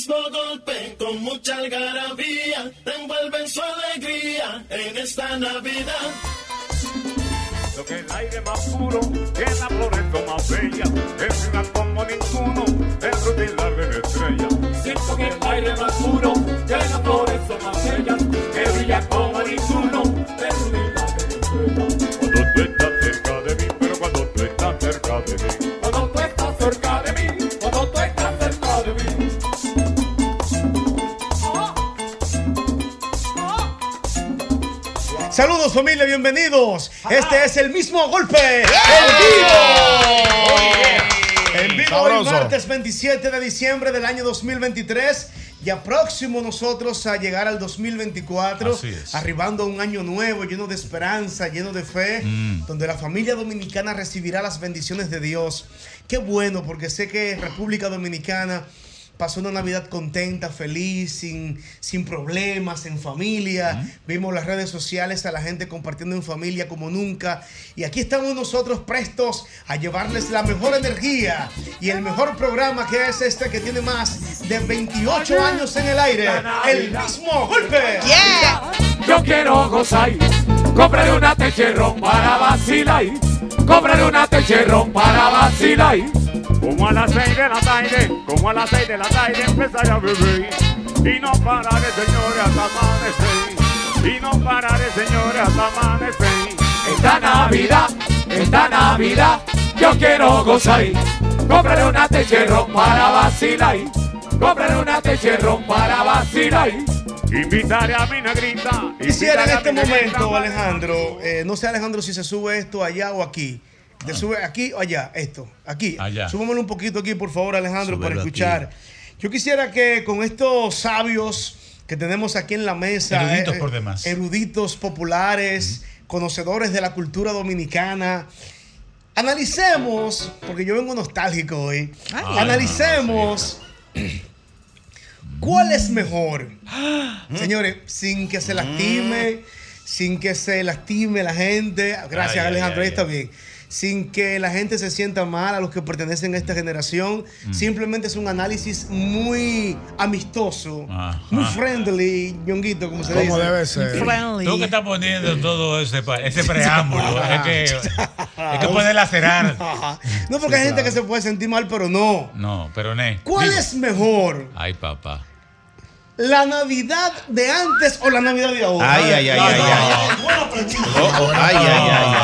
El mismo golpe con mucha algarabía te envuelve en su alegría en esta Navidad. Lo que el aire más puro, que la flores más bella, es una como ninguno, es rutina de estrella. Siento que el aire más puro, que las flores son más bellas, que brilla como ninguno, es rutina de estrella. Cuando tú estás cerca de mí, pero cuando tú estás cerca de mí, Saludos familia, bienvenidos. Este es el mismo golpe en vivo. En vivo hoy martes 27 de diciembre del año 2023. Ya próximo nosotros a llegar al 2024, Así es. arribando a un año nuevo, lleno de esperanza, lleno de fe, Mm. donde la familia dominicana recibirá las bendiciones de Dios. Qué bueno, porque sé que República Dominicana pasó una Navidad contenta, feliz, sin, sin problemas, en familia. Vimos las redes sociales a la gente compartiendo en familia como nunca. Y aquí estamos nosotros prestos a llevarles la mejor energía y el mejor programa que es este que tiene más de 28 años en el aire. El mismo golpe. Yo quiero gozar, cómprale una techerrón para vacilar, cómprale una techerrón para vacilar. Como a las seis de la tarde, como a las seis de la tarde empezar a beber. Y no pararé señores hasta amanecer, y no pararé señores hasta amanecer. Esta Navidad, esta Navidad, yo quiero gozar, cómprale una techerrón para vacilar, cómprale una techerrón para vacilar. Invitaré a mi negrita. Quisiera en este momento, Alejandro, eh, no sé Alejandro si se sube esto allá o aquí. ¿Te sube aquí o allá? Esto, aquí. Allá. Súbamelo un poquito aquí, por favor, Alejandro, para escuchar. Yo quisiera que con estos sabios que tenemos aquí en la mesa, eh, Eruditos por demás. eruditos populares, conocedores de la cultura dominicana, analicemos, porque yo vengo nostálgico hoy, analicemos cuál es mejor. Señores, sin que se lastime, sin que se lastime la gente. Gracias, Ay, Alejandro, ay, ahí está ay. bien. Sin que la gente se sienta mal a los que pertenecen a esta generación. Mm. Simplemente es un análisis muy amistoso, Ajá. muy friendly, ñonguito, como se Como dice. debe ser. Tú que estás poniendo todo ese, preámbulo, es que, es que puede lacerar. No, porque hay gente que se puede sentir mal, pero no. No, pero ne. ¿Cuál Digo, es mejor? Ay, papá. ¿La Navidad de antes o la Navidad de ahora? Ay, ay, ay, ay, no, ay, no, Oh, oh, ay, ay, ay,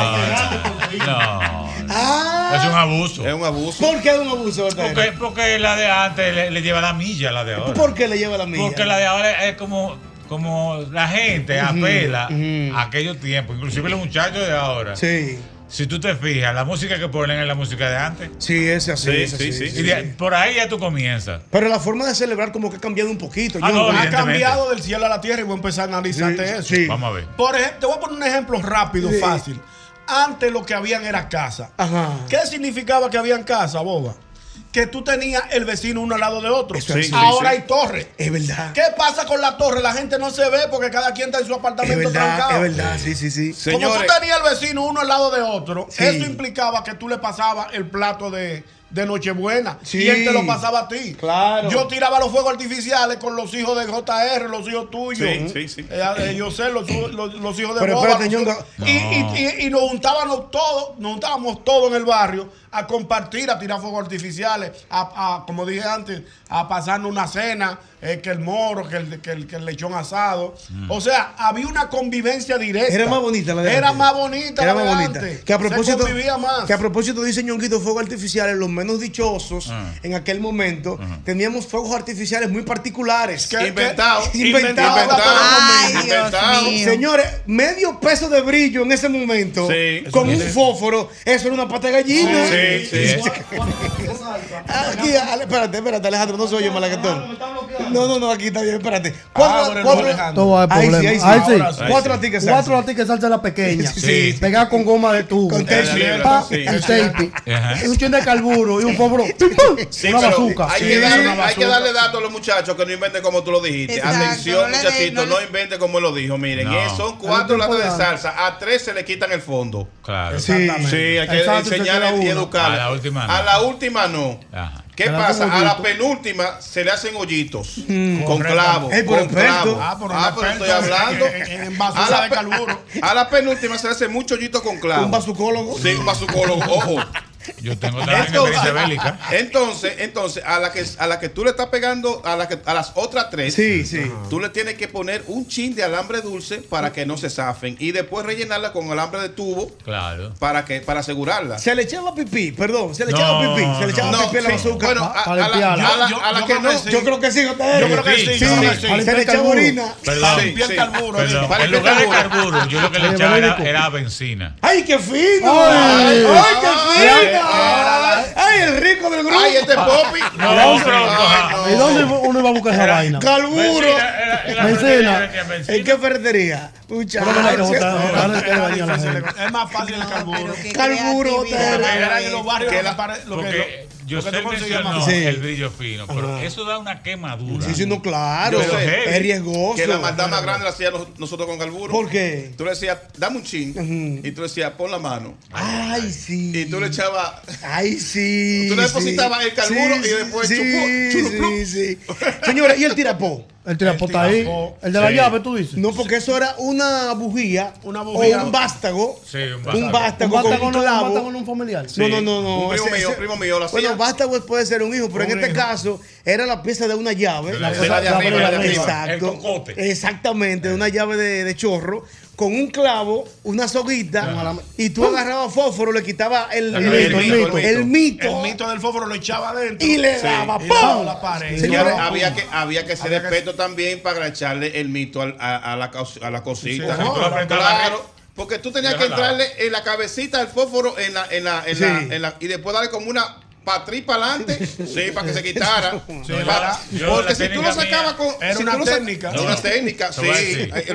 ay, No. Ah, Es un abuso. Es un abuso. ¿Por qué es un abuso? Porque, porque la de antes le, le lleva la milla a la de ahora. ¿Por qué le lleva la milla? Porque la de ahora es como, como la gente apela a aquellos tiempos, inclusive los muchachos de ahora. Sí, Si tú te fijas, la música que ponen es la música de antes. sí, es así. Sí, es así, sí, sí, Y de- por ahí ya tú comienzas. Pero la forma de celebrar como que ha cambiado un poquito. Ah, no, Ha cambiado del cielo a la tierra y voy a empezar a analizarte Sí, eso. sí. Vamos a ver. Por ejemplo, te voy a poner un ejemplo rápido, Sí. fácil. Antes lo que habían era casa. Ajá. ¿Qué significaba que habían casa, boba? Que tú tenías el vecino uno al lado de otro. Es Ahora sí. hay torres. Es verdad. ¿Qué pasa con la torre? La gente no se ve porque cada quien está en su Es apartamento verdad, trancado. es verdad, sí, sí, sí. Como tú tenías el vecino uno al lado de otro, Sí. eso implicaba que tú le pasabas el plato de, de Nochebuena Sí. y él te lo pasaba a ti. Claro. Yo tiraba los fuegos artificiales con los hijos de JR, los hijos tuyos. Sí, sí, sí. Eh, eh, yo sé, los, los- los hijos de Pero Boba, los y, y- y- y nos juntábamos todos, nos juntábamos todos en el barrio a compartir, a tirar fuegos artificiales, a, a, como dije antes, a pasarnos una cena, eh, que el moro, que el, que el, que el lechón asado. O sea, había una convivencia directa. Era más bonita la de Era antes. más bonita Era la más de bonita. antes. Que a propósito, Se convivía más. que a propósito dice Ñonguito, fuegos artificiales, los menos dichosos Ah. en aquel momento, teníamos fuegos artificiales muy particulares. Que- Inventado. Inventado. Señores, medio peso de brillo en ese momento Sí. con un fósforo, eso era una pata de gallina. Sí, Sí, sí. Aquí, Ale- espérate, espérate, Alejandro, no soy yo, malaguetón. No, no, no, aquí está bien, espérate. Cuatro, Ábrelo, cuatro, Ahí sí, problema. ahí sí. Cuatro a ti que Cuatro salsa. a ti que salsa la pequeña. Sí. Pegada con goma de tubo. Con tape. Un chin de carburo y un fósforo. Una bazooka. hay, Sí, que darle, una hay que bazooka. darle datos a los muchachos que no inventen como tú lo dijiste. Atención, muchachitos, no inventen como él lo dijo. Miren, son cuatro latas de salsa. A tres se le quitan el fondo. Claro. Sí. Exactamente. Sí, hay que se queda y uno. A la última no. A la última no. Ajá. ¿Qué pasa? hacen A la hoyitos. penúltima se le hacen hoyitos Mm. con Correcto. clavo. Ey, pero con experto. clavo. Ah, pero Ah, pero estoy hablando. en- en- a, la de a la penúltima se le hace mucho hoyito con clavo. Un bazucólogo. Sí, un bazucólogo. Ojo. Yo tengo también Entonces, experiencia bélica. entonces, entonces, a la que a la que tú le estás pegando, a la que a las otras tres, Sí, sí. tú le tienes que poner un chin de alambre dulce para que no se zafen y después rellenarla con alambre de tubo Claro. para que para asegurarla. Se le echaba pipí, perdón, se le No, echaba pipí, se le echaba no. pipí a la sí, bazooka. bueno, a, a la, limpiarla. a la- Yo- a la yo que creo no, que sí. Yo creo que sí, ustedes. Yo creo que sí, Se le echaba carburo. orina. Perdón. Sí. carburo. En lugar de carburo, yo lo que le echaba era, benzina. ¡Ay, qué fino! Ay. ¡Ay, qué fino! ¡Ay, el rico del grupo! Ay, este Poppy. No, pero-. ¿Y dónde uno iba a buscar esa Era- vaina? ¡Calburo! Benzina. ¿En qué ferretería? Muchachos. Es más fácil el carburo. Carburo, en los barrios lo que yo sé mencionó Sí. el brillo fino, pero Ajá. eso da una quemadura. Sí, sí, no, claro. Yo sé. Es riesgoso. Que la maldad más grande la hacía nos- nosotros con carburo. ¿Por qué? Tú le decías, dame un chin. Y tú le decías, pon la mano. Ay, sí. Y tú le echabas. Ay, sí. Tú le sí. depositabas el carburo y después sí, chupó. Sí, sí. Señores, ¿y el tirapó? El tirapota ahí. El de la Sí. llave, tú dices. No, porque eso era una bujía, Una bujía. o un vástago. Sí, un Un vástago. vástago, Un con vástago un no- un clavo. vástago no un familiar. No, no, no, no. Un primo mío, primo mío lo. Bueno, vástago puede ser un hijo, pero en este hijo. caso era la pieza de una llave. La de la de arriba, la de arriba. Exacto. El cocote. Exactamente, una llave de, de chorro. Con un clavo, una soguita, y tú agarrabas fósforo, le quitabas el, El el mito, el mito. el mito, El mito del fósforo lo echaba adentro. y le daba ¡pum! la pared. Señores, había que, había que ser que- experto también para echarle el mito al- a, a la, a la cosita. Sí, claro. Porque tú tenías que entrarle en la cabecita del fósforo en la, en la, en Sí. la, en la- y después darle como una patri para adelante, sí, para que se quitara. Sí. Yo, porque si tú lo sacabas con. Era si una técnica. Era una técnica, sí.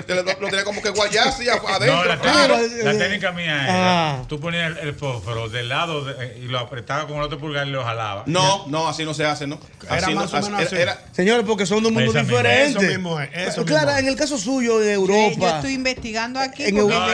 Lo, lo tenía como que guayar así a- No, adentro, la claro. técnica, la técnica mía Ah. era, tú ponías el, el fósforo del lado de- y lo apretabas con el otro pulgar y lo jalabas. No, no, así no se hace, ¿no? Era Así más no, o menos era- así. era- Señores, porque son dos mundos diferentes. eso mismo es, eso Clara, mismo es. en el caso suyo de Yo Europa. estoy investigando aquí. En Europa-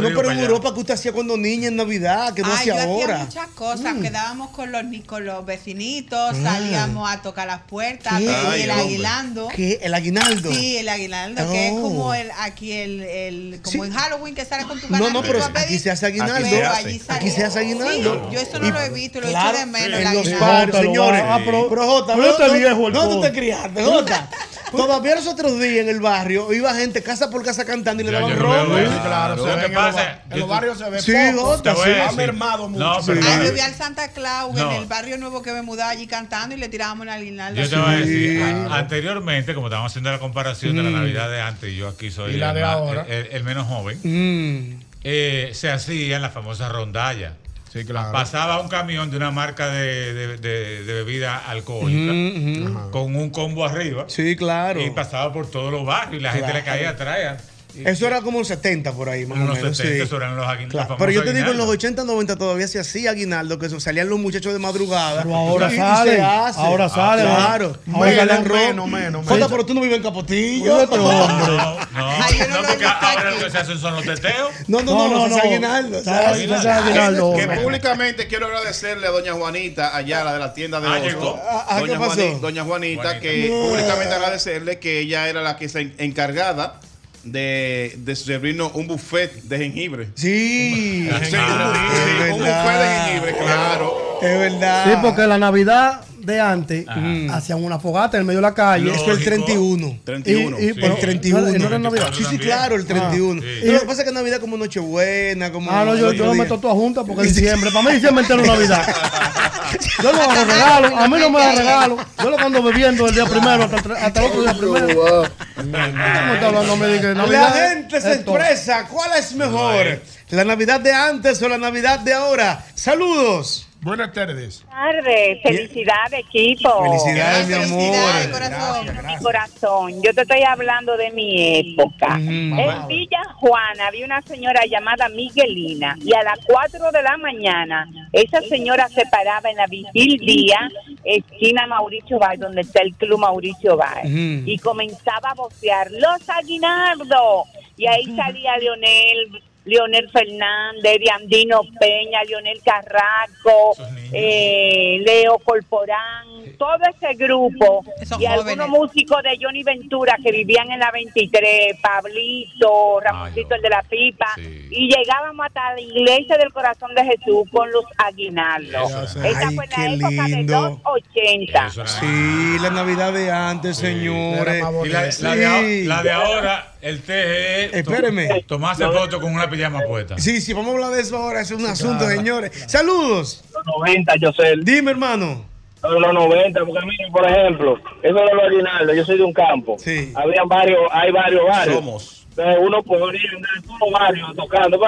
No, pero en. Europa que usted hacía cuando niña en Navidad, que no Ay, yo hacía hacía ahora. muchas cosas. Mm. Quedábamos con los, ni- con los vecinitos, salíamos a tocar las puertas, ¿Qué? a pedir Ay, el hombre. aguilando. ¿Qué? ¿El aguinaldo? Sí, el aguinaldo, que es Oh. como el aquí el, el como Sí. en Halloween que sales con tu No, no, pero a pedir. aquí se hace aguinaldo. Aquí se Pero hace. allí sale- Aquí se hace aguinaldo. Sí, yo eso no lo he visto, lo claro, echo de menos. en el los aguinaldo. barrios, Jota lo señores. va- ah, pero- Pero Jota, pero no, este no, viejo, el no tú codo. te criaste, Jota. Todavía los otros días en el barrio iba gente casa por casa cantando y le Ya, daban. Sí, claro, se Lo ve que en los pasa, bar- en yo- los barrios se ve Sí, poco. Ha mermado mucho. No, pero Ay, mira, yo vi al Santa Claus en el barrio nuevo que me mudaba allí cantando y le tirábamos el aguinaldo. Yo te voy a decir, anteriormente, como estábamos haciendo la comparación de la Navidad de antes, y yo aquí soy la el, el- el menos joven, Mm. eh, se hacían las famosas rondallas. Sí, claro. Pasaba un camión de una marca de, de- de- de bebida alcohólica con un combo arriba Sí, claro. y pasaba por todos los barrios y la gente le caía atrás. Y- Eso era como en 70 por ahí, más En o los menos. 70 sí. eso eran los aguin- Claro, Pero yo te digo, en los aguinaldos. 80, 90 todavía se hacía aguinaldo, que eso, salían los muchachos de madrugada. Pero ahora Y- y sale, se hace. ahora sale. Claro. Ahora Menos, sale menos, menos, Jota, menos. pero tú no vives en Capotillo. Otro hombre. No, no, Ay, no no, porque ahora lo que se hacen son los teteos. No, no, no, no, no, aguinaldo. ¿sabes? sale aguinaldo. Que públicamente quiero agradecerle a doña Juanita, allá la de la tienda de Ah, Osto. llegó. Ah, ah, ¿qué doña, Juanita, que públicamente agradecerle que ella era la que se en- encargada de, de servirnos un buffet de jengibre. Sí, sí, un buffet de jengibre, claro. Es verdad. Sí, porque la Navidad de antes Ajá. hacían una fogata en el medio de la calle. Eso es el Lógico. 31. 31. Y- y- Sí. pero- El 31. ¿no era- no era Navidad? Sí, sí, claro, el 31. sí. Lo que pasa es que Navidad como Nochebuena, como. Ah, no, yo, yo lo meto toda junta porque es diciembre. Para mí diciembre entero es Navidad. Yo no hago regalo, a mí no me da regalo. Yo lo ando bebiendo el día primero hasta, hasta el otro día primero. ¿Cómo está hablando? Me dice La gente se expresa. ¿Cuál es mejor? ¿La Navidad de antes o la Navidad de ahora? Saludos. Buenas tardes. tardes, felicidades equipo. Felicidades, mi amor. Felicidades, corazón. Mi corazón, yo te estoy hablando de mi época. En Villa Juana había una señora llamada Miguelina y a las 4 de la mañana esa señora se paraba en la Vigil Día, esquina Mauricio Bay, donde está el club Mauricio Bay, Ujú. y comenzaba a vocear los aguinaldos. Y ahí salía Leonel. Leonel Fernández, Diandino Peña, Leonel Carrasco, eh, Leo Corporán, todo ese grupo Esos y jóvenes. algunos músicos de Johnny Ventura que vivían en la 23, Pablito, Ramoncito el de la pipa, y llegábamos hasta la iglesia del corazón de Jesús con los aguinaldos. Esa Ay, fue la época de los 80. Sí, la Navidad de antes, señores. Y la, Sí. la de, ahora- la de ahora, el TG. Espéreme. Tomarse foto con una pijama puesta. Sí, sí, vamos a hablar de eso ahora. Es un asunto, señores. Saludos. 90, yo sé. Dime, hermano. Los 90, porque miren, por ejemplo, eso de los aguinaldos, yo soy de un campo. Sí. Habían varios, hay varios barrios. Somos. Entonces uno podría andar en todos los barrios tocando.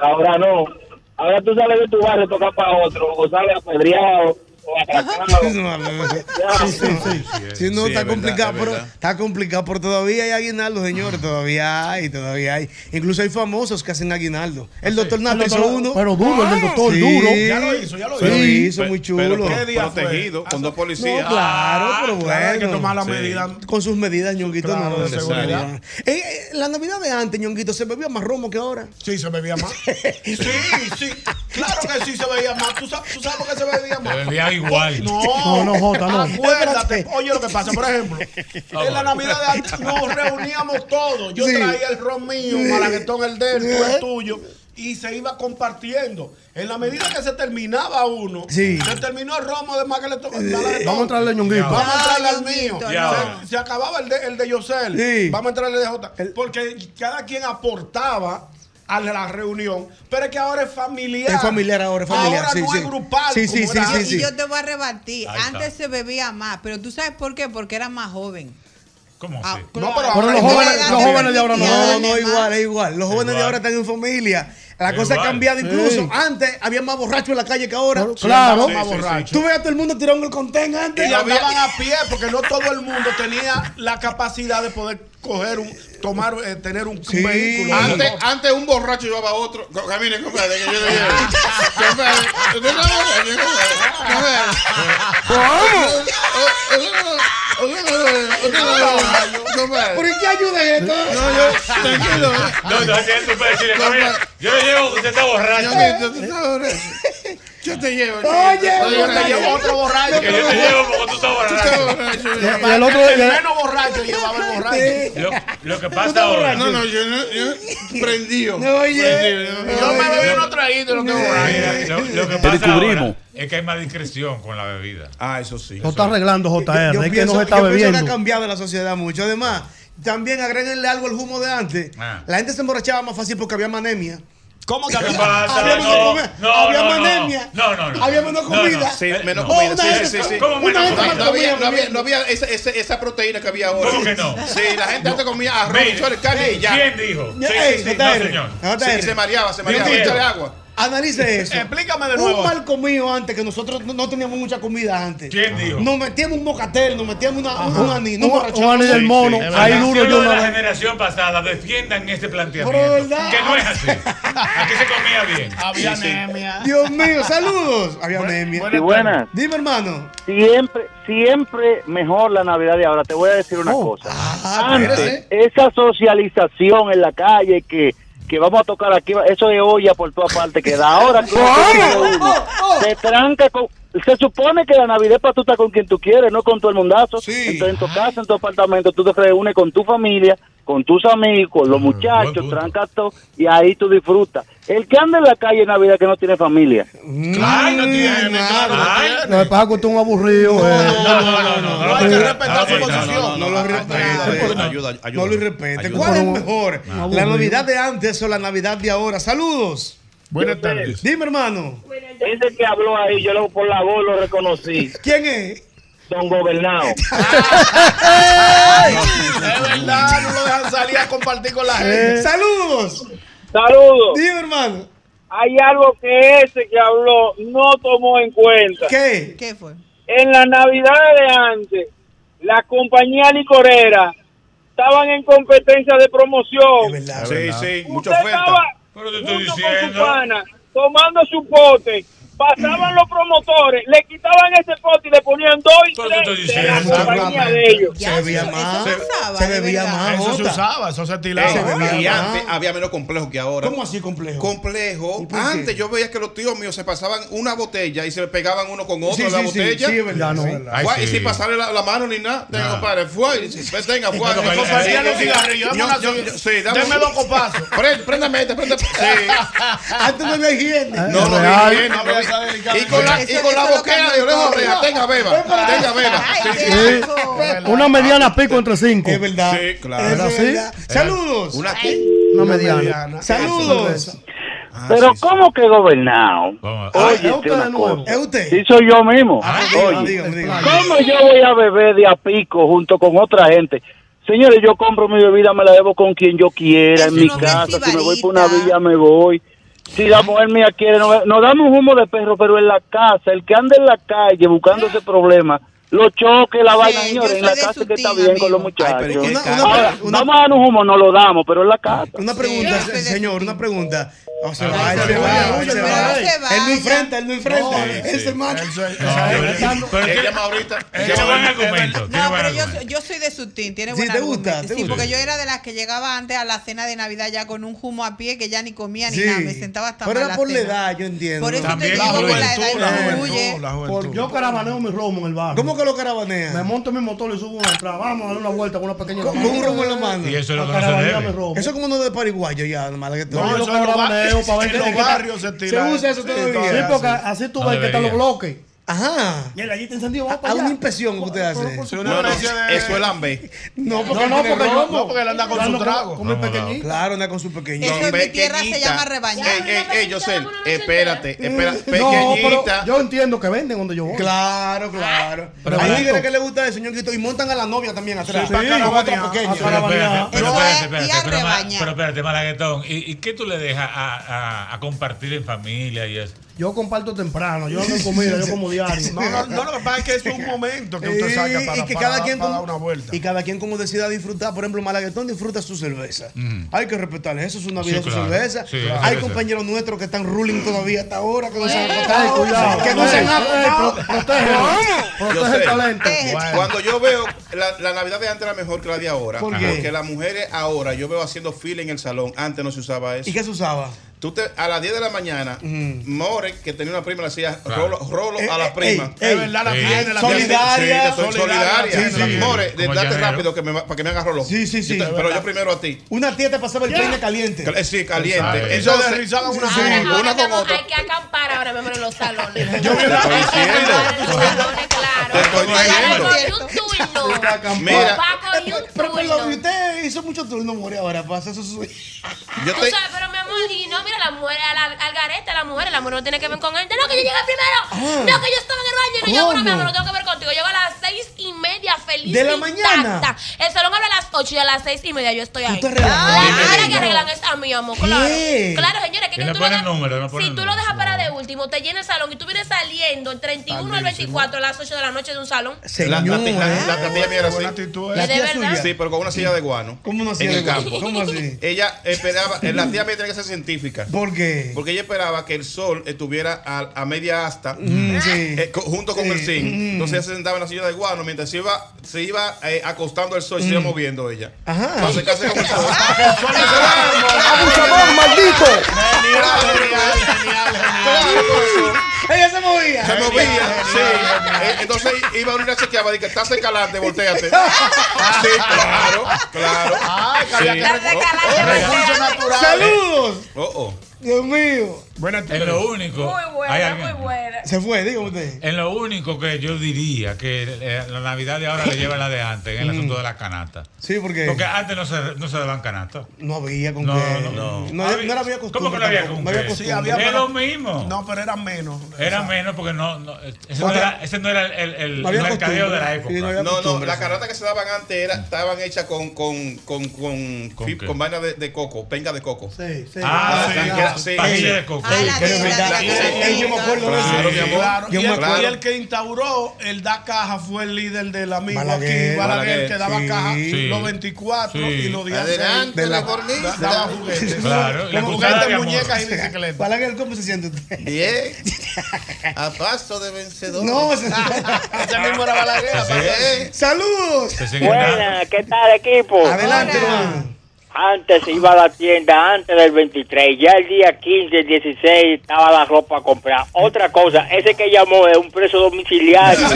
Ahora no. Ahora tú sales de tu barrio a tocar para otro, o sales apedreado, o atracado. Sí, sí, sí. Sí, no, Sí, está complicado, pero está complicado, pero todavía hay aguinaldo, señores, todavía hay, todavía hay. Incluso hay famosos que hacen aguinaldo. El doctor Nato El hizo uno. pero duro, el del doctor, Sí. duro. Ya lo hizo, ya lo Sí, hizo. hizo Pe- muy chulo. pero ¿Qué día fue? protegido, con dos No, policías. claro, pero Ah, Claro, hay que bueno. tomar las Sí. medidas. Con sus medidas, ñonguito. Claro, no, de seguridad. Eh, eh, la Navidad de antes, ñonguito, se bebía más romo que ahora. Sí, se bebía más. Sí, sí. Claro que sí se veía más. ¿Tú sabes, tú sabes por qué se bebía más? Se bebía igual. No, No, Jota, no. Acuérdate, oye lo que pasa, por ejemplo, en la Navidad de antes nos reuníamos todos. Yo Sí. traía el ron mío, malaguetón el de él, tú el tuyo, y se iba compartiendo. En la medida que se terminaba uno, Sí. se terminó el romo de más que le tocó. malaguetón. Vamos a entrarle ñonguito. Vamos a entrarle al mío. Ñonguito, Ya. Se, se acababa el de, el de Yosel. Sí. Vamos a entrarle de J. Porque cada quien aportaba a la reunión. Pero es que ahora es familiar. Es familiar ahora, es familiar, Ahora sí, no sí. es grupal. Sí, sí, como sí, era sí, antes. sí. Y yo te voy a rebatir. Ahí está. Antes se bebía más, pero tú sabes por qué, porque era más joven. ¿Cómo Ah? No, pero los jóvenes, es- los jóvenes de ahora no. No, no, igual, es igual. Los jóvenes de ahora están en familia. La cosa ha Igual. cambiado incluso. Sí. Antes había más borrachos en la calle que ahora. Claro. Sí, más Sí, sí, borracho. Tú ves a todo el mundo tirando el contén antes. Y andaban a pie porque no todo el mundo tenía la capacidad de poder coger un, tomar, eh, tener un, un Sí. vehículo. Antes, antes un borracho llevaba a otro. Camine, compadre, que yo le llevo. Compadre. ¿Por qué ayuda esto? No, yo, tranquilo. No, no, así es, tú puedes decirle, "No, mira, yo le llevo que usted está borracho. Yo te llevo. Oye, Yo te llevo otro borracho. Que yo te llevo porque tú estás borracho. Y el otro, El menos borracho llevaba el borracho. Lo, lo que pasa ahora. No, no, yo no, yo prendido. No, oye. Prendido. Yo me bebí unos traguitos tengo Mira, borracho. lo, lo que pasa ahora es que hay más discreción con la bebida. Ah, eso sí. lo está arreglando JR. Yo es que no se está yo pienso que bebiendo. ha cambiado la sociedad mucho. Además, también agréguenle algo al humo de antes. Ah. La gente se emborrachaba más fácil porque había más anemia. ¿Cómo que ¿Qué había- pasa? Había menos No, no, Había no, anemia. No, no, no. Había menos No, no. comida. Sí, menos No. comida. Sí, sí, sí. ¿Cómo menos comida? no había, no había, no había esa, esa, esa proteína que había ahora. ¿Cómo que no? Sí, la gente antes comía arroz, chole, carne y ya. ¿Quién dijo? Sí, sí, sí. No, señor. Sí, se mareaba, se mareaba. Échale agua. Analice eso. Explícame de nuevo. Un mal comido antes, que nosotros no, no teníamos mucha comida antes. ¿Quién dijo? Nos metíamos un mocatel, nos metíamos una, un, un anís, nos Un- un anís del mono. Sí, Ahí sí. duro yo de la generación pasada defiendan este planteamiento. Pero, ¿verdad? Que no es así. Aquí se comía bien. Había anemia. Dios mío, saludos. Había anemia. buenas buenas. Dime, hermano. Siempre, siempre mejor la Navidad de ahora. Te voy a decir una Oh. cosa. Ah, Antes, esa socialización en la calle que, que vamos a tocar aquí, eso es olla por todas partes que da. Ahora que uno se tranca con... Se supone que la Navidad para tú estar con quien tú quieres, no con todo el mundazo. Sí. Entonces, en tu casa, en tu apartamento, tú te reúnes con tu familia, con tus amigos, con los muchachos, trancas todo y ahí tú disfrutas. El que anda en la calle en Navidad que no tiene familia. Ay, no tiene, claro. Que pasa es que usted es un aburrido. eh. No, no, no, no. No hay que no, respetar su no, no, posición. No lo respete. Ayuda, ayuda, ayuda. No lo irrespete. Ayuda. ¿Cuál es mejor? ¿La Navidad de antes o la Navidad de ahora? Saludos. Buenas tardes. Dime, hermano. Ese que habló ahí, yo lo, por la voz lo reconocí. ¿Quién es? Don Gobernado. Es verdad, no lo dejan salir a compartir con la gente. Saludos. Saludos. Dime, hermano. hay algo que ese que habló no tomó en cuenta. ¿Qué? ¿Qué fue? En la Navidad de antes, la compañía licorera estaban en competencia de promoción. Sí, sí, mucha oferta. estaba Pero te estoy junto con su diciendo. pana, tomando su pote, pasaban los promotores, le quitaban ese pote y le ponían dos y tres de la compañía de ellos. Se bebía más. Se bebía más. Eso se usaba, eso se Ey, estilaba. y antes había menos complejo que ahora. ¿Cómo así complejo? Complejo. Antes yo veía que los tíos míos se pasaban una botella y se le pegaban uno con otro en la botella. sí, verdad, no. Y sin pasarle la, mano ni nada. Nada. compadre, fue. y si- Tenga, fue. Compartían los cigarrillos. Sí, dame- Deme dos copazos. Prende- Préndame este, préndame. Sí. Antes no había higiene. No, no, no, había bien. Y con la, y con la boquera de oreja oreja. Tenga, beba. Tenga, beba. Sí, sí. Una mediana pico entre cinco. Es verdad. Sí, claro. ¿Sí? Saludos. Una Una mediana. Saludos. Pero ¿cómo que gobernado? Ah, Oye, ¿es usted de nuevo? cosa. ¿Es usted? Sí, soy yo mismo. Ah, Oye, dígame, dígame. ¿cómo yo voy a beber de a pico junto con otra gente? Señores, yo compro mi bebida, me la debo con quien yo quiera, Es en mi casa. Si me voy por una villa, me voy. Si la mujer mía quiere, no- nos damos un humo de perro, pero en la casa, el que anda en la calle buscando ese problema, los choques, la Sí, vaina, señores, soy en la casa que está bien con los muchachos. Ay, Ahora, una- vamos a dar un humo, no lo damos, pero en la casa. Una pregunta, señor, una pregunta. O se va, él no, se va, él se pero va. Él no enfrenta, él no enfrenta. Él se esa- pero- pero Él llama ahorita. tiene llama buen ahorita. argumento. tiene No, pero yo, soy- yo soy de su team, tiene Sí, buen ¿te gusta? argumento. ¿Te Sí, gusta? porque yo era de las que llegaba antes a la cena de Navidad ya con un humo a pie que ya ni comía ni Sí. nada, me sentaba hasta Pero era por la edad, yo entiendo. Por eso te La digo que la edad influye. Yo caravaneo mi romo en el barrio. ¿Cómo que lo Me carabanea? monto mi motor y subo una entrada. Vamos a darle una vuelta con una pequeña. Con con un romo en la mano. Y eso es lo que no se debe. Eso es como uno de pariguayo ya, nomás que No, yo eso lo caravaneo bar- para ver en que- los barrios se estila. Se usa eso Sí, todavía. todavía Sí, porque sí. así tú No ves que están los bloques. Ajá. Y el allí te encendido. Va A para una impresión que usted hace. No, no, eso es lambe. No, porque No, no, porque yo. No, porque él anda con su trago. Con mi Vamos, pequeñito. Claro, anda con su pequeño. Eso en mi tierra se Pequeñita. llama rebañar. Ey, ey, ey, Yosel, espérate, No, pero pequeñita. yo entiendo que venden donde yo voy. Claro, claro. Pero Hay tigres que le gusta eso, ñonguito, y montan a la novia también atrás. Sí, con otra caravanea. pequeña. A Pero espérate, espérate, espérate, pero, espérate, Malaguetón. ¿Y, ¿Y qué tú le dejas a compartir en familia y eso? Yo comparto temprano. Yo en comida, yo como diario. No, no, no, lo que pasa es que es un momento que Y- usted saca para, y que para- cada quien para como, dar una vuelta. y cada quien como decida disfrutar por ejemplo Malaguetón disfruta su cerveza hay que respetarle eso es una vida Sí, su claro. cerveza Sí, hay compañeros nuestros que están ruling todavía hasta ahora que no se han que no se han pro- protege. El talento. Cuando yo veo la, la Navidad de antes era mejor que la de ahora. ¿Por qué? Porque las mujeres ahora, yo veo haciendo fila en el salón. Antes no se usaba eso. y qué se usaba Tú te, a las 10 de la mañana, More, que tenía una prima, le hacía Claro. rolo, rolo Eh, a la eh, prima. ey, Es verdad, la tiene, la Solidaria. Sí, solidaria. Sí. More, date rápido que me, para que me haga rolo. Sí, sí, sí. Yo te- pero yo primero a ti. una tía te pasaba el peine caliente Eh, Sí, caliente. Entonces, deslizaban una sí, con una con otra. Hay que acampar ahora mismo en los salones. Yo te estoy diciendo. En los salones, claro. Te estoy diciendo. Mira, Paco y un pero usted hizo mucho turno More ahora pasa eso su yo Tú te, sabes, pero mi amor, y no, mira, la mujer, al, al garete, la mujer, la mujer no tiene que ver con gente. No, que yo llegué primero. No, que yo estaba en el baño y que yo ahora, mi amor, no tengo que ver contigo. Llego a las seis y media, feliz. ¿De la mañana? El salón abre a las ocho y a las seis y media yo estoy ahí. te relajas. La manera que arreglan es a mi amor, claro. ¿Qué? Claro, señores, que, que no tú lo el número, no pone Si el tú lo dejas para de último, te llena el salón y tú vienes saliendo el 31 al 24 a las 8 de la noche de un salón. la, la, la, ¿eh? la, la tía mía era así. La ¿eh? ¿Es de tía verdad? suya. Sí, pero con una silla de guano. ¿Cómo no hacía En el de- campo. ¿Cómo así? Ella esperaba, eh, la tía mía tenía que ser científica. ¿Por qué? Porque ella esperaba que el sol estuviera a, a media asta Mm, sí. eh, junto con el zinc. Mm. Entonces ella se sentaba en la silla de guano mientras se iba, se iba eh, acostando el sol y se iba moviendo ella. Mm. Ajá. El. ella se movía. Se movía, sí. Eh, Entonces iba a una chequeaba y que estás escalante, volteate. Sí, claro, claro. Ay, que había que saludos. Oh, oh. Dios mío Buena En lo único. Muy hay buena, alguien- muy buena. se fue dígame usted En lo único que yo diría que eh, la Navidad de ahora le lleva a la de antes, en el asunto de la canasta. sí porque Porque antes no se, no se daban canastas. no había con No, qué no, no, no. no, no había costumbre ¿Cómo que no había con no había costumbre Sí, había, Es pero- lo mismo. No, pero era menos. Era menos porque no, no ese, no era, ese no era el, el, el No había mercadeo de la época. Sí, no había- No, las sí. caratas que se daban antes era, estaban hechas con, con, con, con, ¿Con con vaina de, de coco, penga de coco. Sí, sí. Ah, Ah, sí, pajilla sí. de coco. Yo me acuerdo de eso. Y, el, que instauró el da caja fue el líder del amigo Balaguer. aquí, Balaguer, que daba caja los 24 Sí. y los días Adelante, de la- da- daba juguetes. Claro, la Como juguetes, de muñecas y bicicletas. Balaguer, ¿cómo se siente usted? Bien. A paso de vencedor. No, ese- Ese mismo era Balaguer. ¡Saludos! Se siguen dando. Buena, ¿qué tal equipo? Adelante, hermano. Antes iba a la tienda antes del 23, ya el día 15, el 16 estaba la ropa a comprar. Otra cosa, ese que llamó es un preso domiciliario.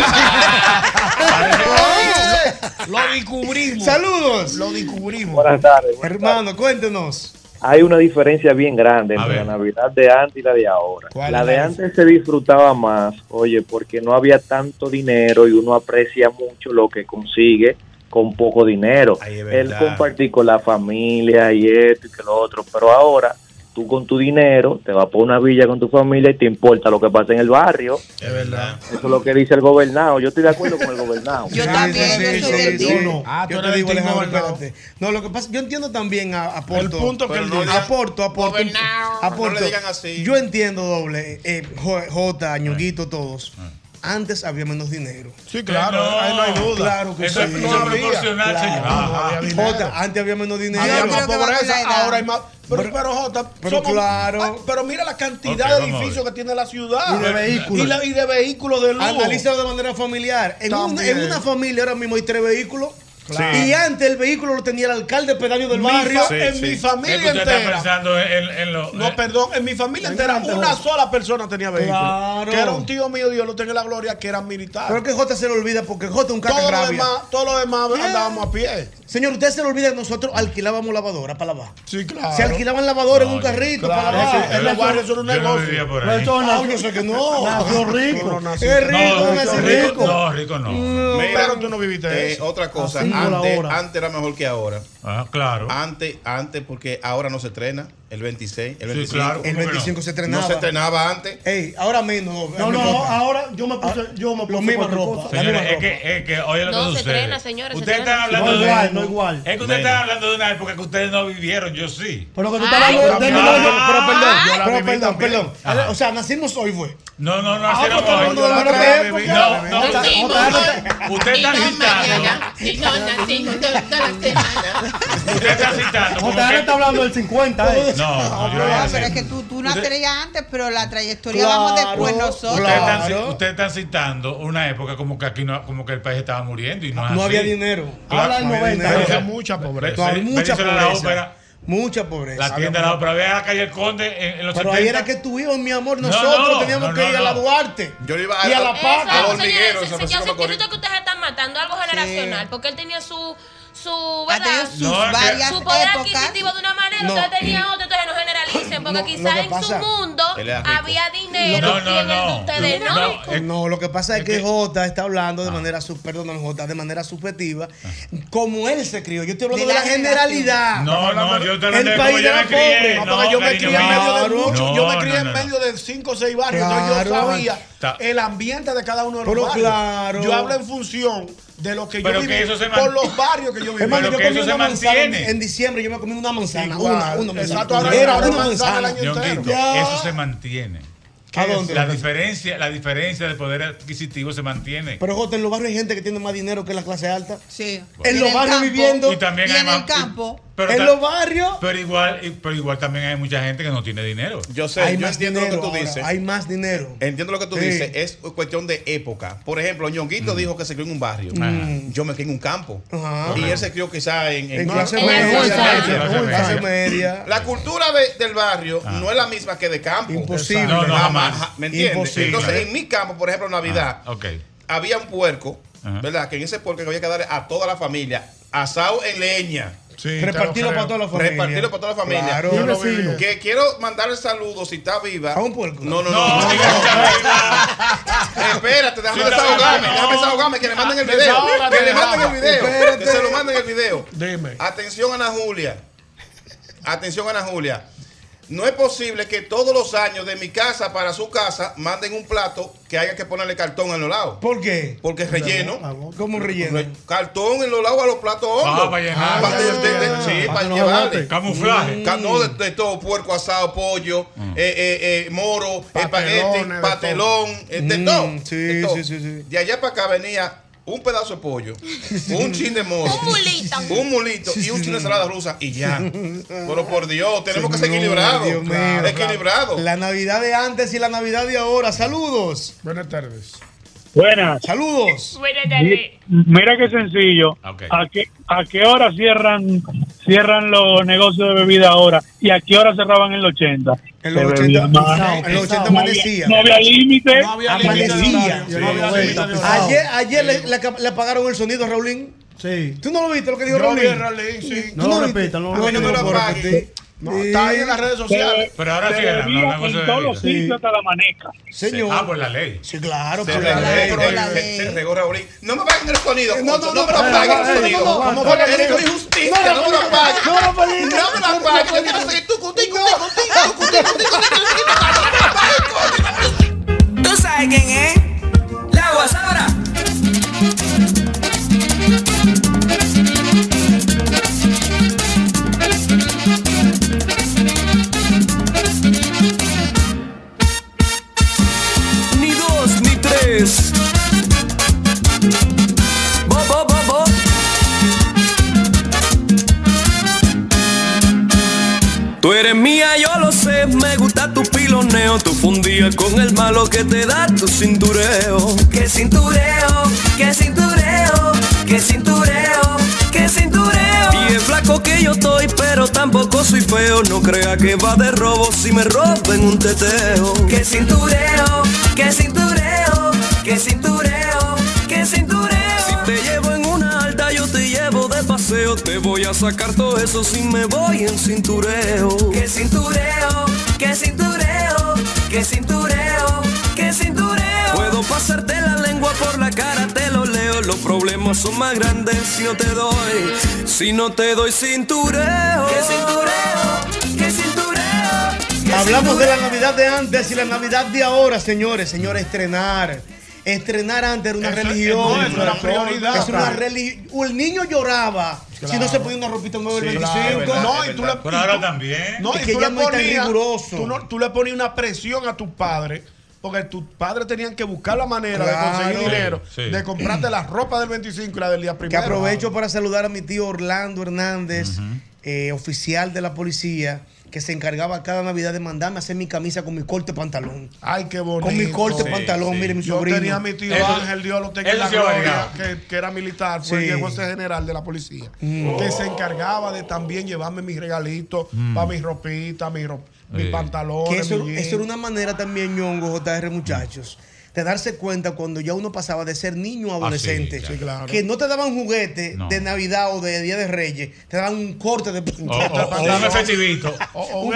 Lo descubrimos. ¡Saludos! Lo descubrimos. Buenas tardes. Hermano, cuéntenos. Hay una diferencia bien grande A entre ver. la Navidad de antes y la de ahora. ¿Cuál La de antes se disfrutaba más, oye, porque no había tanto dinero y uno aprecia mucho lo que consigue con poco dinero. Verdad. compartir con la familia y esto y que lo otro. Pero ahora, tú con tu dinero te vas por una villa con tu familia y te importa lo que pasa en el barrio. Es verdad. Eso es lo que dice el gobernado. Yo estoy de acuerdo con el gobernado. Yo también, sí, yo sí, sí. No, Ah, yo te digo, Alejandro, espérate. No, lo que pasa, yo entiendo también, a- aporto. El punto que Pero él no dice. le- Aporto, aporto. Gobernado. aporto. No le digan así. Yo entiendo, doble. Eh, Jo- Jota, Ñonguito, todos. Antes había menos dinero. Sí, claro, No. ahí no hay duda. Claro que Eso sí. es No había. proporcional, Claro. señor. No Ajá. había dinero. Jota, antes había menos dinero. Había más pobreza, ahora hay más. Pero, Pero- pero, Jota, pero claro. ah, pero mira la cantidad de edificios que tiene la ciudad. Y de vehículos. Y, la- y de vehículos de lujo. Analízalo de manera familiar. En una, en una familia ahora mismo hay tres vehículos. Claro. Y antes el vehículo lo tenía el alcalde pedáneo del Mi barrio. en Sí, mi sí. Es que familia usted está entera. pensando en, en lo. No, eh, perdón, en mi familia entera una sola persona tenía vehículo. Claro. Que era un tío mío, Dios lo tenga en la gloria, que era militar. Pero que Jota se le olvida porque Jota es un caca todo lo demás, todo lo demás andábamos a pie. Señor, usted se le olvida que nosotros alquilábamos lavadora para lavar. Sí, claro. Se alquilaban lavadora en un No, carrito Claro, para lavar. sí, en los barrios era un yo no negocio. vivía por Pero ahí. eso Ah, nació- yo sé que no. Nació rico. Es rico, No, no rico, rico. no, rico no. Mira, Pero tú no viviste eh, eso. Otra cosa, Antes, era mejor que ahora. Ah, claro. Antes, antes, porque ahora no se estrena. El 26, el Sí, 25. claro. El ¿Cómo que no? 25 se No estrenaba. se estrenaba antes. Ey, ahora menos. No, no, ahora yo me puse, yo me Lo puse mismo ropa. Señores, es que, es que, oye lo No, que se sucede. estrena, señores, se Ustedes estrena. están hablando No de. igual, no igual. Es que ustedes están hablando de una época que ustedes no vivieron, yo sí. Pero que tú estás Ay, hablando de No, de- no, de- no, pero perdón, pero perdón, perdón. O sea, nacimos hoy, fue. No, no, no, Ah, pues no la No, misma no, época. Usted está citando. Usted está hablando del 50, eh. No, no, yo pero es que tú, tú nacerías antes, pero la trayectoria Claro, vamos después nosotros. Ustedes están, Claro. ustedes están citando una época como que aquí no, como que el país estaba muriendo y no No así. había dinero. Habla del No había 90. dinero. Había mucha pobreza. Mucha pobreza. Mucha pobreza. la tienda de la ópera, ve a la calle El Conde en, en los Pero 70. ahí era que estuvimos, mi amor. No, Nosotros no, teníamos no, que no, ir a la no. Duarte. Yo iba Y a la Eso, Paca. a hormiguero, señores, San se- Francisco yo de Macorís. siento que ustedes están matando algo generacional, porque él tenía su, su, ¿verdad? sus No, que- varias su poder épocas. adquisitivo de una manera, No. ustedes tenían otro, entonces no generalicen, porque No, lo quizás que en pasa- su mundo había dinero No, no, y en el de ustedes no. No, No, lo que pasa es Es que que- Jota está hablando de manera, sub- perdón, Jota, de manera subjetiva, como él se crió. Yo estoy hablando De de la la generalidad. No, no, yo te de país cómo yo me crié. yo me crié en medio de muchos. yo me crié en medio de cinco o seis barrios. entonces yo sabía el ambiente de cada uno de los Pero barrios. claro. Yo hablo en función de lo que Pero yo que viví eso se man- por los barrios que yo viví. Hermano, yo comí una manzana mantiene. en diciembre, yo me comí una manzana, Igual. una, una manzana. Exacto, ahora Era una manzana manzana. el año entero. Eso se mantiene. ¿A dónde? La diferencia, la diferencia del poder adquisitivo se mantiene. Pero Jota, en los barrios hay gente que tiene más dinero que la clase alta. Sí. En los barrios campo, viviendo. y también y hay en más- el campo. pero en los barrios. Pero igual, pero igual también hay mucha gente que no tiene dinero. Yo sé, hay yo más entiendo dinero. lo que tú ahora, dices. Hay más dinero. Entiendo lo que tú Sí. dices, es cuestión de época. Por ejemplo, Ñonguito dijo que se crió en un barrio. Mm. Yo me crié en un campo. Ajá. Y él se crió quizá en, En en- clase media. clase clase media. media, clase media. La cultura de- del barrio no es la misma que de campo. Imposible. No, no, Jamás, jamás. ¿Me entiendes? Entonces, en mi campo, por ejemplo, Navidad, Ah, había un puerco, Ajá. ¿verdad? Que en ese puerco había que darle a toda la familia asado en leña. Sí, Repartirlo para toda la familia. Repartirlo para toda la familia. Claro. Yo lo. Que quiero mandarle saludos si está viva. ¿A un puerco? No, no, no. No, no, no. Espérate, déjame Sí, desahogarme, déjame desahogarme, que le manden el video. Que le manden el video. Espérate. Que se lo manden el video. Dime. Atención, Ana Julia. Atención, Ana Julia. No es posible que todos los años de mi casa para su casa manden un plato que haya que ponerle cartón en los lados. ¿Por qué? Porque es relleno. ¿Cómo relleno? Re- Cartón en los lados a los platos hondos. Ah, para llenar. Para de- de- de- Ah, sí, para para llevarle. Camuflaje. Mm. No, de, de todo, puerco asado, pollo, eh, eh, eh, moro, espagueti, Patelones, de patelón, eh, de Mm, todo. sí, de todo. sí, sí, sí. De allá para acá venía un pedazo de pollo, un chin de moro, Un mulito. un mulito y un chin de ensalada rusa y ya. Pero por Dios, tenemos que ser equilibrados. Dios mío. Equilibrados. La Navidad de antes y la Navidad de ahora. Saludos. Buenas tardes. Buenas. Saludos. Buenas tardes. Mira qué sencillo. Ok. ¿A qué, ¿A qué hora cierran cierran los negocios de bebida ahora? ¿Y a qué hora cerraban en los 80? En los Se 80, bebía más. en los 80 No había- amanecía. No había límite. No había Amanecía. Sí. No. Ayer, ayer le, le, le apagaron el sonido a Raulín. Sí. ¿Tú no lo viste lo que dijo Raulín? vi el Raulín, sí. No ¿Tú lo viste? repitan, no lo repitan. No está ahí en las redes sociales. Pero ahora sí en todos los sitios hasta la maneca. Señor. Ah, por la ley. Sí, claro, por la ley. No me apaguen el sonido. No, no, no, me lo no, el no, sonido. no, no, ¿Cómo no, no, injusticia? no, No me lo apaguen. No, no, Polín, No me lo apaguen. Yo quiero seguir ticu, ticu. ¿Tú sabes quién es? La guasabra. Tú eres mía, yo lo sé, me gusta tu piloneo, tu fundía con el malo que te da tu cintureo. Que cintureo, que cintureo, que cintureo, que cintureo. Y es flaco que yo estoy, pero tampoco soy feo, no crea que va de robo si me roben un teteo. Que cintureo, que cintureo, que cintureo, que cintureo. Si te llevo te voy a sacar todo eso si me voy en cintureo. Que cintureo, que cintureo, que cintureo, que cintureo. Puedo pasarte la lengua por la cara, te lo leo. Los problemas son más grandes si no te doy, si no te doy cintureo. Que cintureo, que cintureo. que Hablamos de la. Navidad de antes y la Navidad de ahora, señores. Señores, estrenar. Estrenar antes era una Eso- religión. no, eso era prioridad. Es una religión. El niño lloraba si no se ponía una ropita nueva el Sí, 25. claro, es verdad. No, y tú le, Pero ahora también. no, Es y que tú ya le no es tan ponías, riguroso. tú, no- tú le ponías una presión a tus padres, porque tus padres tenían que buscar la manera de conseguir dinero, Sí, sí. de comprarte la ropa del 25 y la del día Que primero. aprovecho para saludar a mi tío Orlando Hernández, eh, oficial de la policía, que se encargaba cada Navidad de mandarme a hacer mi camisa con mi corte de pantalón. Ay, qué bonito. Con mi corte Sí, pantalón, sí. mire mi Yo sobrino. tenía a mi tío Eso- Ángel, Dios lo tenga en la gloria, que, que era militar, fue Sí. llegó a ser general de la policía, que se encargaba de también llevarme mis regalitos para mis ropitas, mis, ro- mis Sí. pantalones. Que eso, jeans. era una manera también, ñongo, JR, muchachos, de darse cuenta cuando ya uno pasaba de ser niño a adolescente. Ah, sí, Sí, claro. Que no te daban juguete No. de Navidad o de Día de Reyes, te daban un corte de pantalón. un efectivito. O,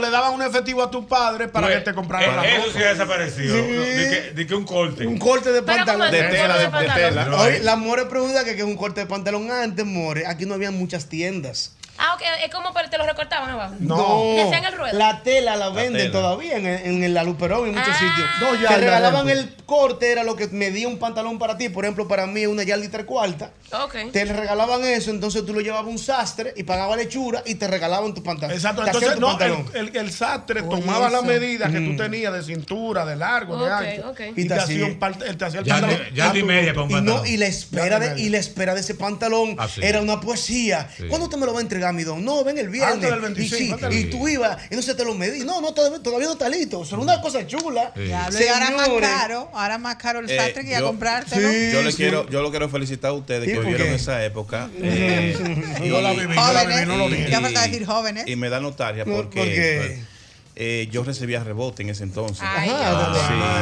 le daban un efectivo a tus padres para Pues, que te compraran eh, la Eso sí ha desaparecido. De que, de que un corte. Un corte de pantalón. De tela, de- de pantalón. tela. Ahí- la More pregunta que, que es un corte de pantalón antes, More. Aquí no había muchas tiendas. Ah, ok, es como para te lo recortaban abajo. No. Que sea en el ruedo. La tela la venden tela. todavía en, el- en la Luperón y en muchos Ah. sitios. Dos Te yardas regalaban el corte, era lo que medía un pantalón para ti. Por ejemplo, para mí una yarda y tres cuartas. Ok. Te regalaban eso, entonces tú lo llevabas un sastre y pagabas lechura y te regalaban tu pantalón. Exacto, Te entonces tu no, pantalón. el, el- el sastre Oye, tomaba las eso. medidas que tú Mm. tenías de cintura, de largo, de Ok, ancho, ok. y Y te te hacía un te el Ya pantalón. de- ya de tu- media para un Y, no, pantalón. y la espera Ya de, te y la de ese pantalón Ah, era una poesía. Sí. ¿Cuándo usted me lo va a entregar, No, ven el viernes. Antes del 25, y, sí, antes del y tú ibas, y no se te lo medí. No, no, todavía, todavía no está listo. Son una cosa chula. Sí. Ahora más caro, ahora más caro el Eh, sastre que ir a comprártelo. Sí. Yo le quiero, yo lo quiero felicitar a ustedes que ¿por vivieron qué? esa época. eh, y- Yo la viví, yo la viví, no lo Jóvenes, dije. ya falta decir jóvenes. Y me da nostalgia No, porque porque- eh, yo recibía rebote en ese entonces. Ay, Ajá,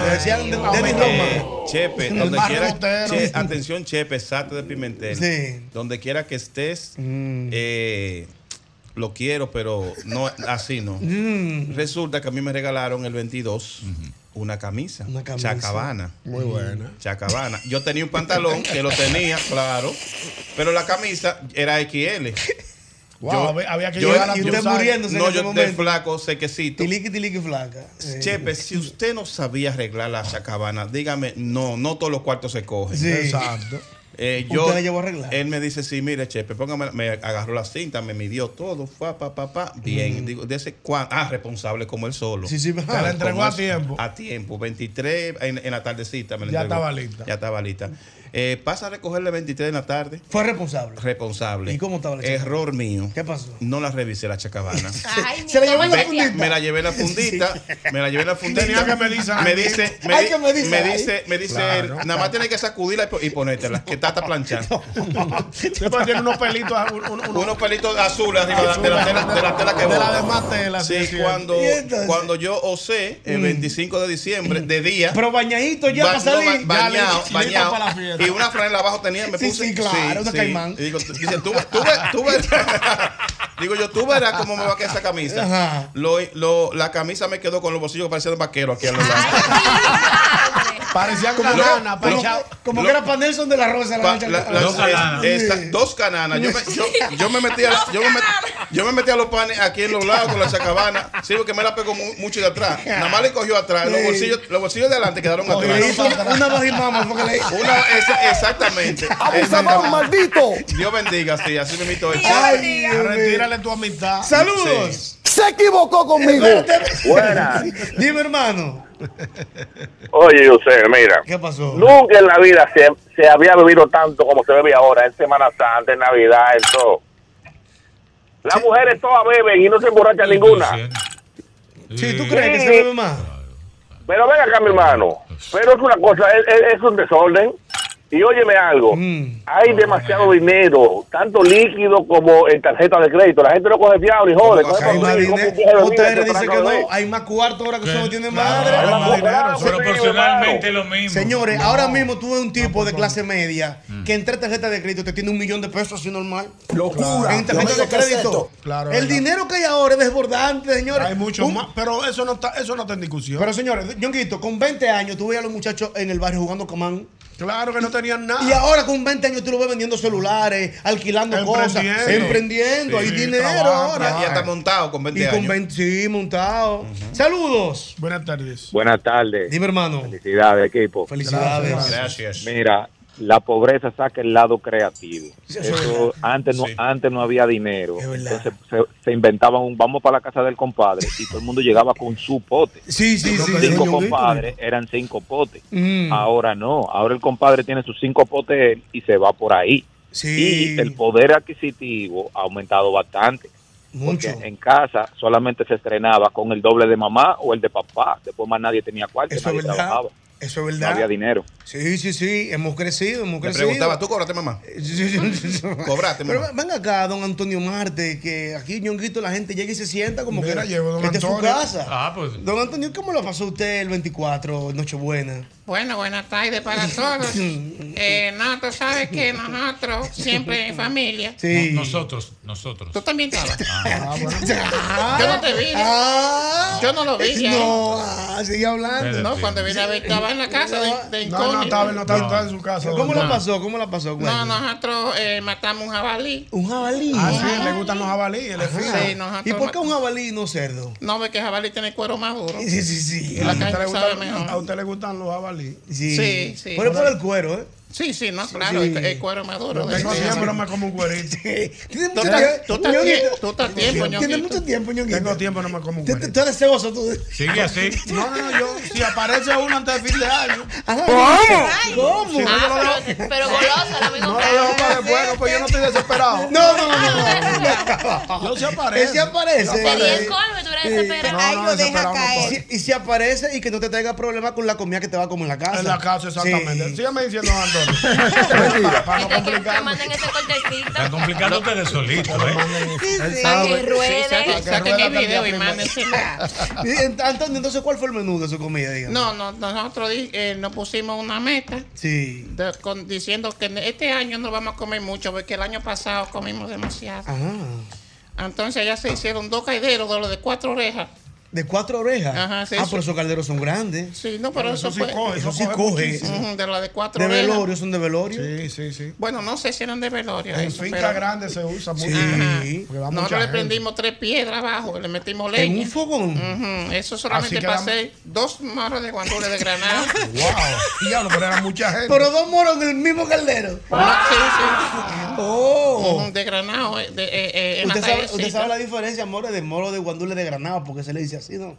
sí. Decían de- Denny bueno. Roma. Chepe, donde quiera, che, atención Chepe, Sate de Pimentel, Sí. donde quiera que estés, Mm. eh, lo quiero, pero no así no. Mm. Resulta que a mí me regalaron el 22 una camisa, Una camisa. chacabana. Muy buena. Chacabana. Yo tenía un pantalón que lo tenía, claro, pero la camisa era XL. Wow, había- había que yo- llegar a Y usted muriéndose en No, ese yo de flaco, sequecito. Tiliqui, tiliqui, flaca. Eh, Chepe, si usted no sabía arreglar la chacabana, dígame, no, no todos los cuartos se cogen. Sí. Exacto. Eh, ¿Usted yo, la llevó a arreglar? Él me dice, sí, mire, Chepe, póngame, me agarró la cinta, me midió todo, fue pa, pa, pa, bien. Digo, de ese cuan- ah, responsable como él solo. Sí, sí, Te la entregó a tiempo. A tiempo, 23 en, en la tardecita me la Ya entregó. estaba lista. Ya estaba lista. Eh, pasa a recogerle 23 en la tarde. Fue responsable. Responsable. ¿Y cómo estaba la chacabana? Error mío. ¿Qué pasó? No la revisé la chacabana. Ay, Se la llevó la fundita. Me la llevé en la fundita, me la llevé en la fundita. Me dice, me, Hay di- que medirse me dice, me dice, Claro. nada más tienes que sacudirla y po- y ponértela, que está hasta planchando. Tiene unos pelitos, Unos azules arriba de la- de la tela, de la tela que de la demás tela, sí, cuando, cuando yo osé el 25 de diciembre, de día, Pero bañadito ya para salir. ba- bañado, bañado, para la fiesta. Y una franela abajo tenía, me Sí, puse. sí, claro, una caimán. Y digo, tú- dice, tú, tú, digo yo, tú verás cómo me va a quedar esa camisa. Ajá. Lo, lo- la camisa me quedó con los bolsillos que parecían vaqueros aquí a los lados. Parecían Como, cananas, como- panchado. como Lo- que era para Nelson de la Rosa. la Pa- mancha- la- la- Dos cananas. dos cananas. Yo me, yo, yo me metía, yo, me met- yo me metía los panes aquí en los lados con la chacabana. Sí, porque me la pegó mu- mucho de atrás. Nada más le cogió atrás. Los bolsillos, los bolsillos de adelante quedaron Porque le atrás. hizo una, bajimama porque le hizo. Una, esa- exactamente. ¡Abusador, maldito! Dios bendiga, sí, así me invitó el Ay. Retírale tu amistad. Saludos. ¡Se equivocó conmigo! Buenas. Dime, hermano. Oye, José, mira. ¿Qué pasó? Nunca en la vida se, se había bebido tanto como se bebe ahora, en Semana Santa, en Navidad, en todo. Las mujeres todas beben y no se emborrachan ninguna. Sí, ¿tú crees que se bebe más? Pero ven acá, mi hermano. Pero es una cosa, es- es un desorden. Y óyeme algo, Mm. hay demasiado dinero, tanto líquido como en tarjeta de crédito. La gente no coge fiado ni jode. coge Hay más dinero. Ustedes dicen se que no. Hay más cuarto ahora que ¿Qué? eso no tiene Claro, madre. hay más dinero. dinero. Proporcionalmente lo mismo. Señores, ahora mismo tú ves un tipo de clase media Mm. que en tres tarjetas de crédito te tiene un millón de pesos así normal. Locura. En tarjeta de crédito. Claro, El dinero que hay ahora es desbordante, señores. Hay mucho Un- más, pero eso no está, eso no está en discusión. Pero señores, Yonguito, con 20 años tú veías a los muchachos en el barrio jugando comán. Claro que no tenían nada. Y ahora con 20 años tú lo ves vendiendo celulares, alquilando cosas, Emprendiendo. emprendiendo. hay Sí, dinero trabaja, ahora. Ya, ya está montado con 20 Y con años. 20, sí, montado. Saludos. Buenas tardes. Buenas tardes. Dime, hermano. Felicidades, equipo. Felicidades. Gracias. Mira, la pobreza saca el lado creativo. Eso Eso, antes, no, Sí. antes no había dinero. Entonces se, se inventaban un vamos para la casa del compadre y todo el mundo llegaba con su pote. Sí, sí, sí. cinco compadres eran cinco potes. Mm. Ahora no. Ahora el compadre tiene sus cinco potes y se va por ahí. Sí. Y el poder adquisitivo ha aumentado bastante. Mucho. Porque en casa solamente se estrenaba con el doble de mamá o el de papá. Después más nadie tenía cuarto, nadie verdad. trabajaba. Eso es No había verdad. dinero. Sí, sí, sí. Hemos crecido, hemos Me crecido. preguntaba, ¿tú cobraste, mamá? Sí, sí, sí, sí. Cobraste, Pero mamá. ven acá, don Antonio Marte, que aquí Ñonguito la gente llega y se sienta como Mira, que llegó don que esta es su Antonio. casa. Ah, pues. Don Antonio, ¿cómo lo pasó usted el 24, Nochebuena? Bueno, buenas tardes para todos. Eh, no, tú sabes que nosotros, siempre en familia. Sí. No- nosotros, nosotros. Tú también estabas. Ah, bueno. Ah, Yo no te vi. Ah, Yo no lo vi. ya. No, ah, sigue hablando. No, cuando vine a ver, estaba en la casa de, de No, no, estaba, no estaba, estaba en su casa. ¿Cómo don la pasó? ¿Cómo la pasó? No, nosotros eh, matamos un jabalí. Un jabalí. Ah, sí, le gustan los jabalíes, él es fino. Sí, nosotros ¿Y por qué un jabalí y no cerdo? No, ve que el jabalí tiene cuero más duro. Sí, sí, sí. La ¿A usted, le sabe gustan, mejor. a usted le gustan los jabalíes? Sí, Sí, sí. Pero por el cuero, ¿eh? Sí, sí, no, claro, Sí. cuero es más duro. Yo tengo tiempo, no me como un cuerito. Tiene Tú mucho estás- tiempo, tú estás Ñonguito. tie- tú estás tiempo, Tiene Ñonguito. mucho tiempo, Ñonguito. Tengo tiempo, no me como un Tú- cuerito. Tú eres celoso, tú. Sigue así. No, no, yo, si aparece uno antes de fin de año, ¿Cómo? No, yo Ah, lo pero, dejo- pero golosa, el amigo no lo dejo para después, no, pues yo no estoy desesperado. No, no, no, no. Yo sí aparece. Él sí aparece. Sería el colmo y tú eres desesperado. No, Ahí no, lo deja no caer. y si aparece y que no te traiga problemas con la comida que te va a comer en la casa. En la casa, exactamente. Sí. Sígame diciendo, Antonio. Para, para no Es que- que te complicarme. manden ese cortecito. Están complicando ustedes solitos, ¿eh? Para que Sí, ruede. saquen, el video y mándenselo. Antonio, entonces, ¿cuál fue el menú de su comida? Dígame? No, no, nosotros di- eh, nos pusimos una meta Sí. de- con- diciendo que este año no vamos a comer mucho porque el año pasado comimos demasiado. Ajá. Entonces ya se hicieron dos caideros de los de cuatro orejas De cuatro orejas. Ajá, sí, ah, eso- pero esos calderos son grandes. Sí, no, pero eso, sí fue- coge, eso sí coge. De la de cuatro De orejas. velorio, son de velorio. Sí, sí, sí. Bueno, no sé si eran de velorio. En eso, finca pero- grande se usa mucho. Mucha Nosotros le prendimos tres piedras abajo, le metimos ¿En leña. un fogón? Ujú, Eso solamente pasé dos marros de guandules de granada. Wow. Diablo, pero era mucha gente. Pero dos moros en el mismo caldero. No, sí, sí. Oh. Ujú, De granado. eh, De, eh, eh, en Usted sabe, usted sabe la diferencia, amor, de moro de guandule de granado, porque se le dice así, ¿no?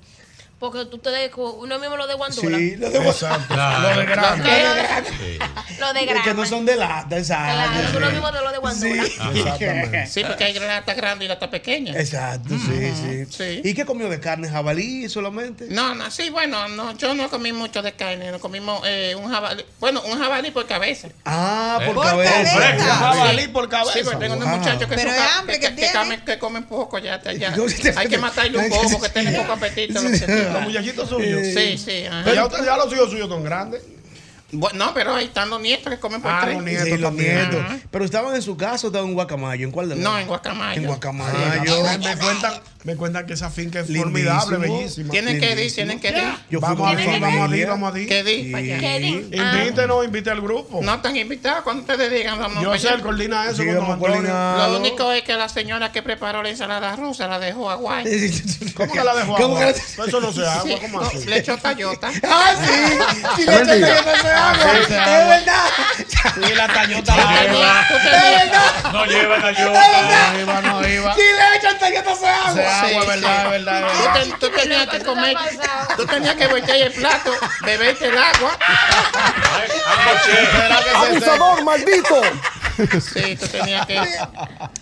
Porque tú te cu- uno mismo lo de guandula. Sí, lo de Exacto. Claro. Lo de grande. Lo de grama. que no son de lata, exacto. Claro, uno mismo de lo de guandula. Exactamente. Sí, porque hay lata grande y lata pequeña. Exacto, sí, sí, sí. ¿Y qué comió de carne? ¿Jabalí solamente? No, no, sí, bueno, no, yo no comí mucho de carne, no comimos eh, un jabalí, bueno, un jabalí por cabeza. Ah, por Por cabeza. cabeza. Un jabalí por cabeza. Sí, porque tengo unos muchachos que, Pero son hambre que, que que, tiene. comen, que comen poco ya, ya. ¿Cómo te- Hay que matarle un poco porque tiene poco apetito. lo que. Los muchachitos suyos. Sí, sí. ajá. Ya, usted- ya los hijos suyos son grandes. Bueno, no, pero ahí están los nietos que comen por Ah, tres. los nietos. Sí, los nietos. Pero estaban en su casa o estaban en Guacamayo. ¿En cuál de los No, en Guacamayo. En Guacamayo. Me, me cuentan, me cuentan que esa finca es Lindísimo. formidable, bellísima. Tienen que ir, tienen que ir. Yo Vamos a ir, vamos a ir, vamos a ir. ¿Qué di? para allá. ¿Qué di? Ah. Invítenos, invite al grupo. No están invitados cuando ustedes digan. Vamos Yo sé, él coordina eso Sí, con don Antonio. Lo único es que la señora que preparó la ensalada rusa la dejó a guay. ¿Cómo que la dejó ¿Cómo agua? Eso no se agua, ¿cómo No, así? le echó tallota. Ah, sí. Sí, le echan tallota ese agua. Es verdad. Y la tañota Tú la tú Es verdad. No lleva verdad. No iba, no iba. Sí, le echan tallota ese agua. Agua, verdad, verdad, verdad. tú tenías que comer, tú tenías que voltear el plato, beberte el agua. ¿Será que se seca? maldito! Sí, tú tenías que.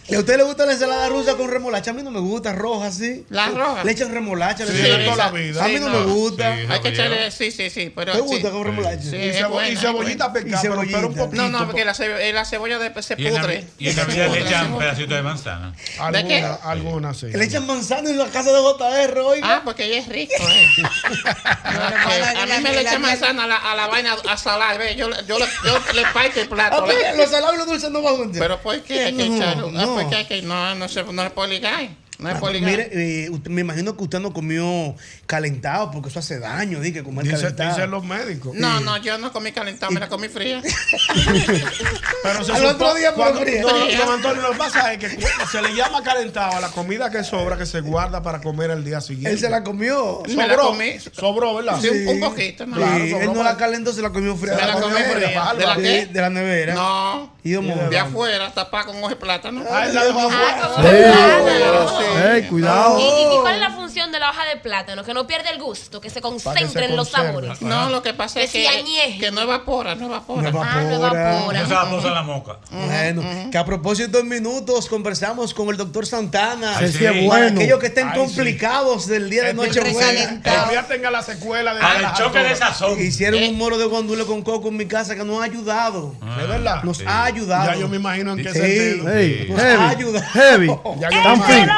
¿Y a usted le gusta la ensalada rusa con remolacha? A mí no me gusta, roja así. La roja. Le echan remolacha. le Sí, echan- toda la vida. A mí sí, no, me gusta. Sí. Hay que echarle, sí, sí, sí, pero ¿Te sí. gusta con remolacha? Sí, Y, es cebo- buena, y es cebollita Y pero, pero un poquito. No, no, porque la, cebo- eh, la cebolla después se pudre. Y en Navidad le echan pedacitos de manzana. ¿De qué? Algunas, sí. Le echan manzana en la casa de JR hoy. Ah, porque ella es rico, eh. a mí me le echan manzana a la, la vaina a salar, ve, yo, le- yo, le- yo le parto el plato. Los salados y los dulces no van juntos. pero ¿por qué hay que No, echarlo? Ah, no. hay que, no, no se, no se puede ligar. No se Ah, mire, eh, usted- me imagino que usted no comió calentado porque eso hace daño, di que comer Dice- calentado. dicen los médicos. No, no, yo no comí calentado, me la comí fría. Pero se Al supo- otro día, pero cuando- fría. no, Fría. don Antonio, lo que pasa es que se le llama calentado a la comida que sobra, que se guarda para comer el día siguiente. Él se la comió. Me la Sobró, comí. sobró, ¿verdad? Sí, un- un poquito, ¿no? Sí, él sobró no la calentó, se la comió fría. Me la comí fría. ¿De la qué? de la nevera. No. De afuera, tapada con hoja de plátano. Ah, la afuera. Ah, como- Ey, cuidado. ¿Y, y- y cuál es la función de la hoja de plátano? Que no pierde el gusto, que se concentre en los sabores. No, lo que pasa Que es que, añeje. que no evapora, no evapora. No Ah, no evapora. Esa en la moca. Bueno, que a propósito en minutos conversamos con el doctor Santana. Ay, Ese sí es sí. Para bueno. aquellos que estén Ay, sí. complicados del día de Nochebuena. Todavía tenga la secuela de Al choque de sazón. Hicieron Eh. un moro de guandule con coco en mi casa que nos ha ayudado. ¿De verdad? Nos ha ayudado. Ya yo me imagino en qué Sí. sentido. Hey, Nos ha heavy. ayudado. Heavy. Ya yo Tan imagino.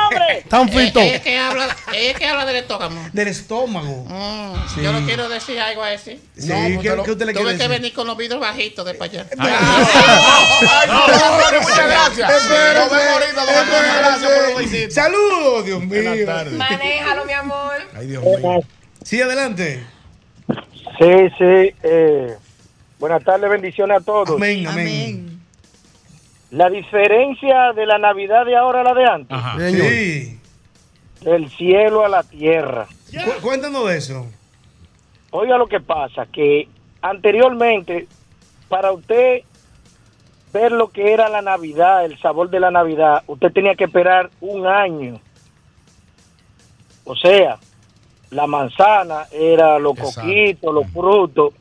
Tan Eh, fito. ella es que habla, es que habla del estómago. Del estómago. Mm, Yo le quiero decir algo a ese. Sí, No, ¿qué, pues te lo- qué usted le Tuve quiere que decir? venir con los vidrios bajitos de para allá. No, muchas gracias. Saludos, Dios Buenas mío. tardes. Manéjalo, mi amor. Ay, Dios mío. Sí, adelante. Sí, sí. Eh, buenas tardes, bendiciones a todos. Amén, amén. Amén. La diferencia de la Navidad de ahora a la de antes, Ajá. Señor. Sí. del cielo a la tierra. Cu- Cuéntanos de eso. Oiga lo que pasa, que anteriormente, para usted ver lo que era la Navidad, el sabor de la Navidad, usted tenía que esperar un año. O sea, la manzana era los Exacto. coquitos, los frutos,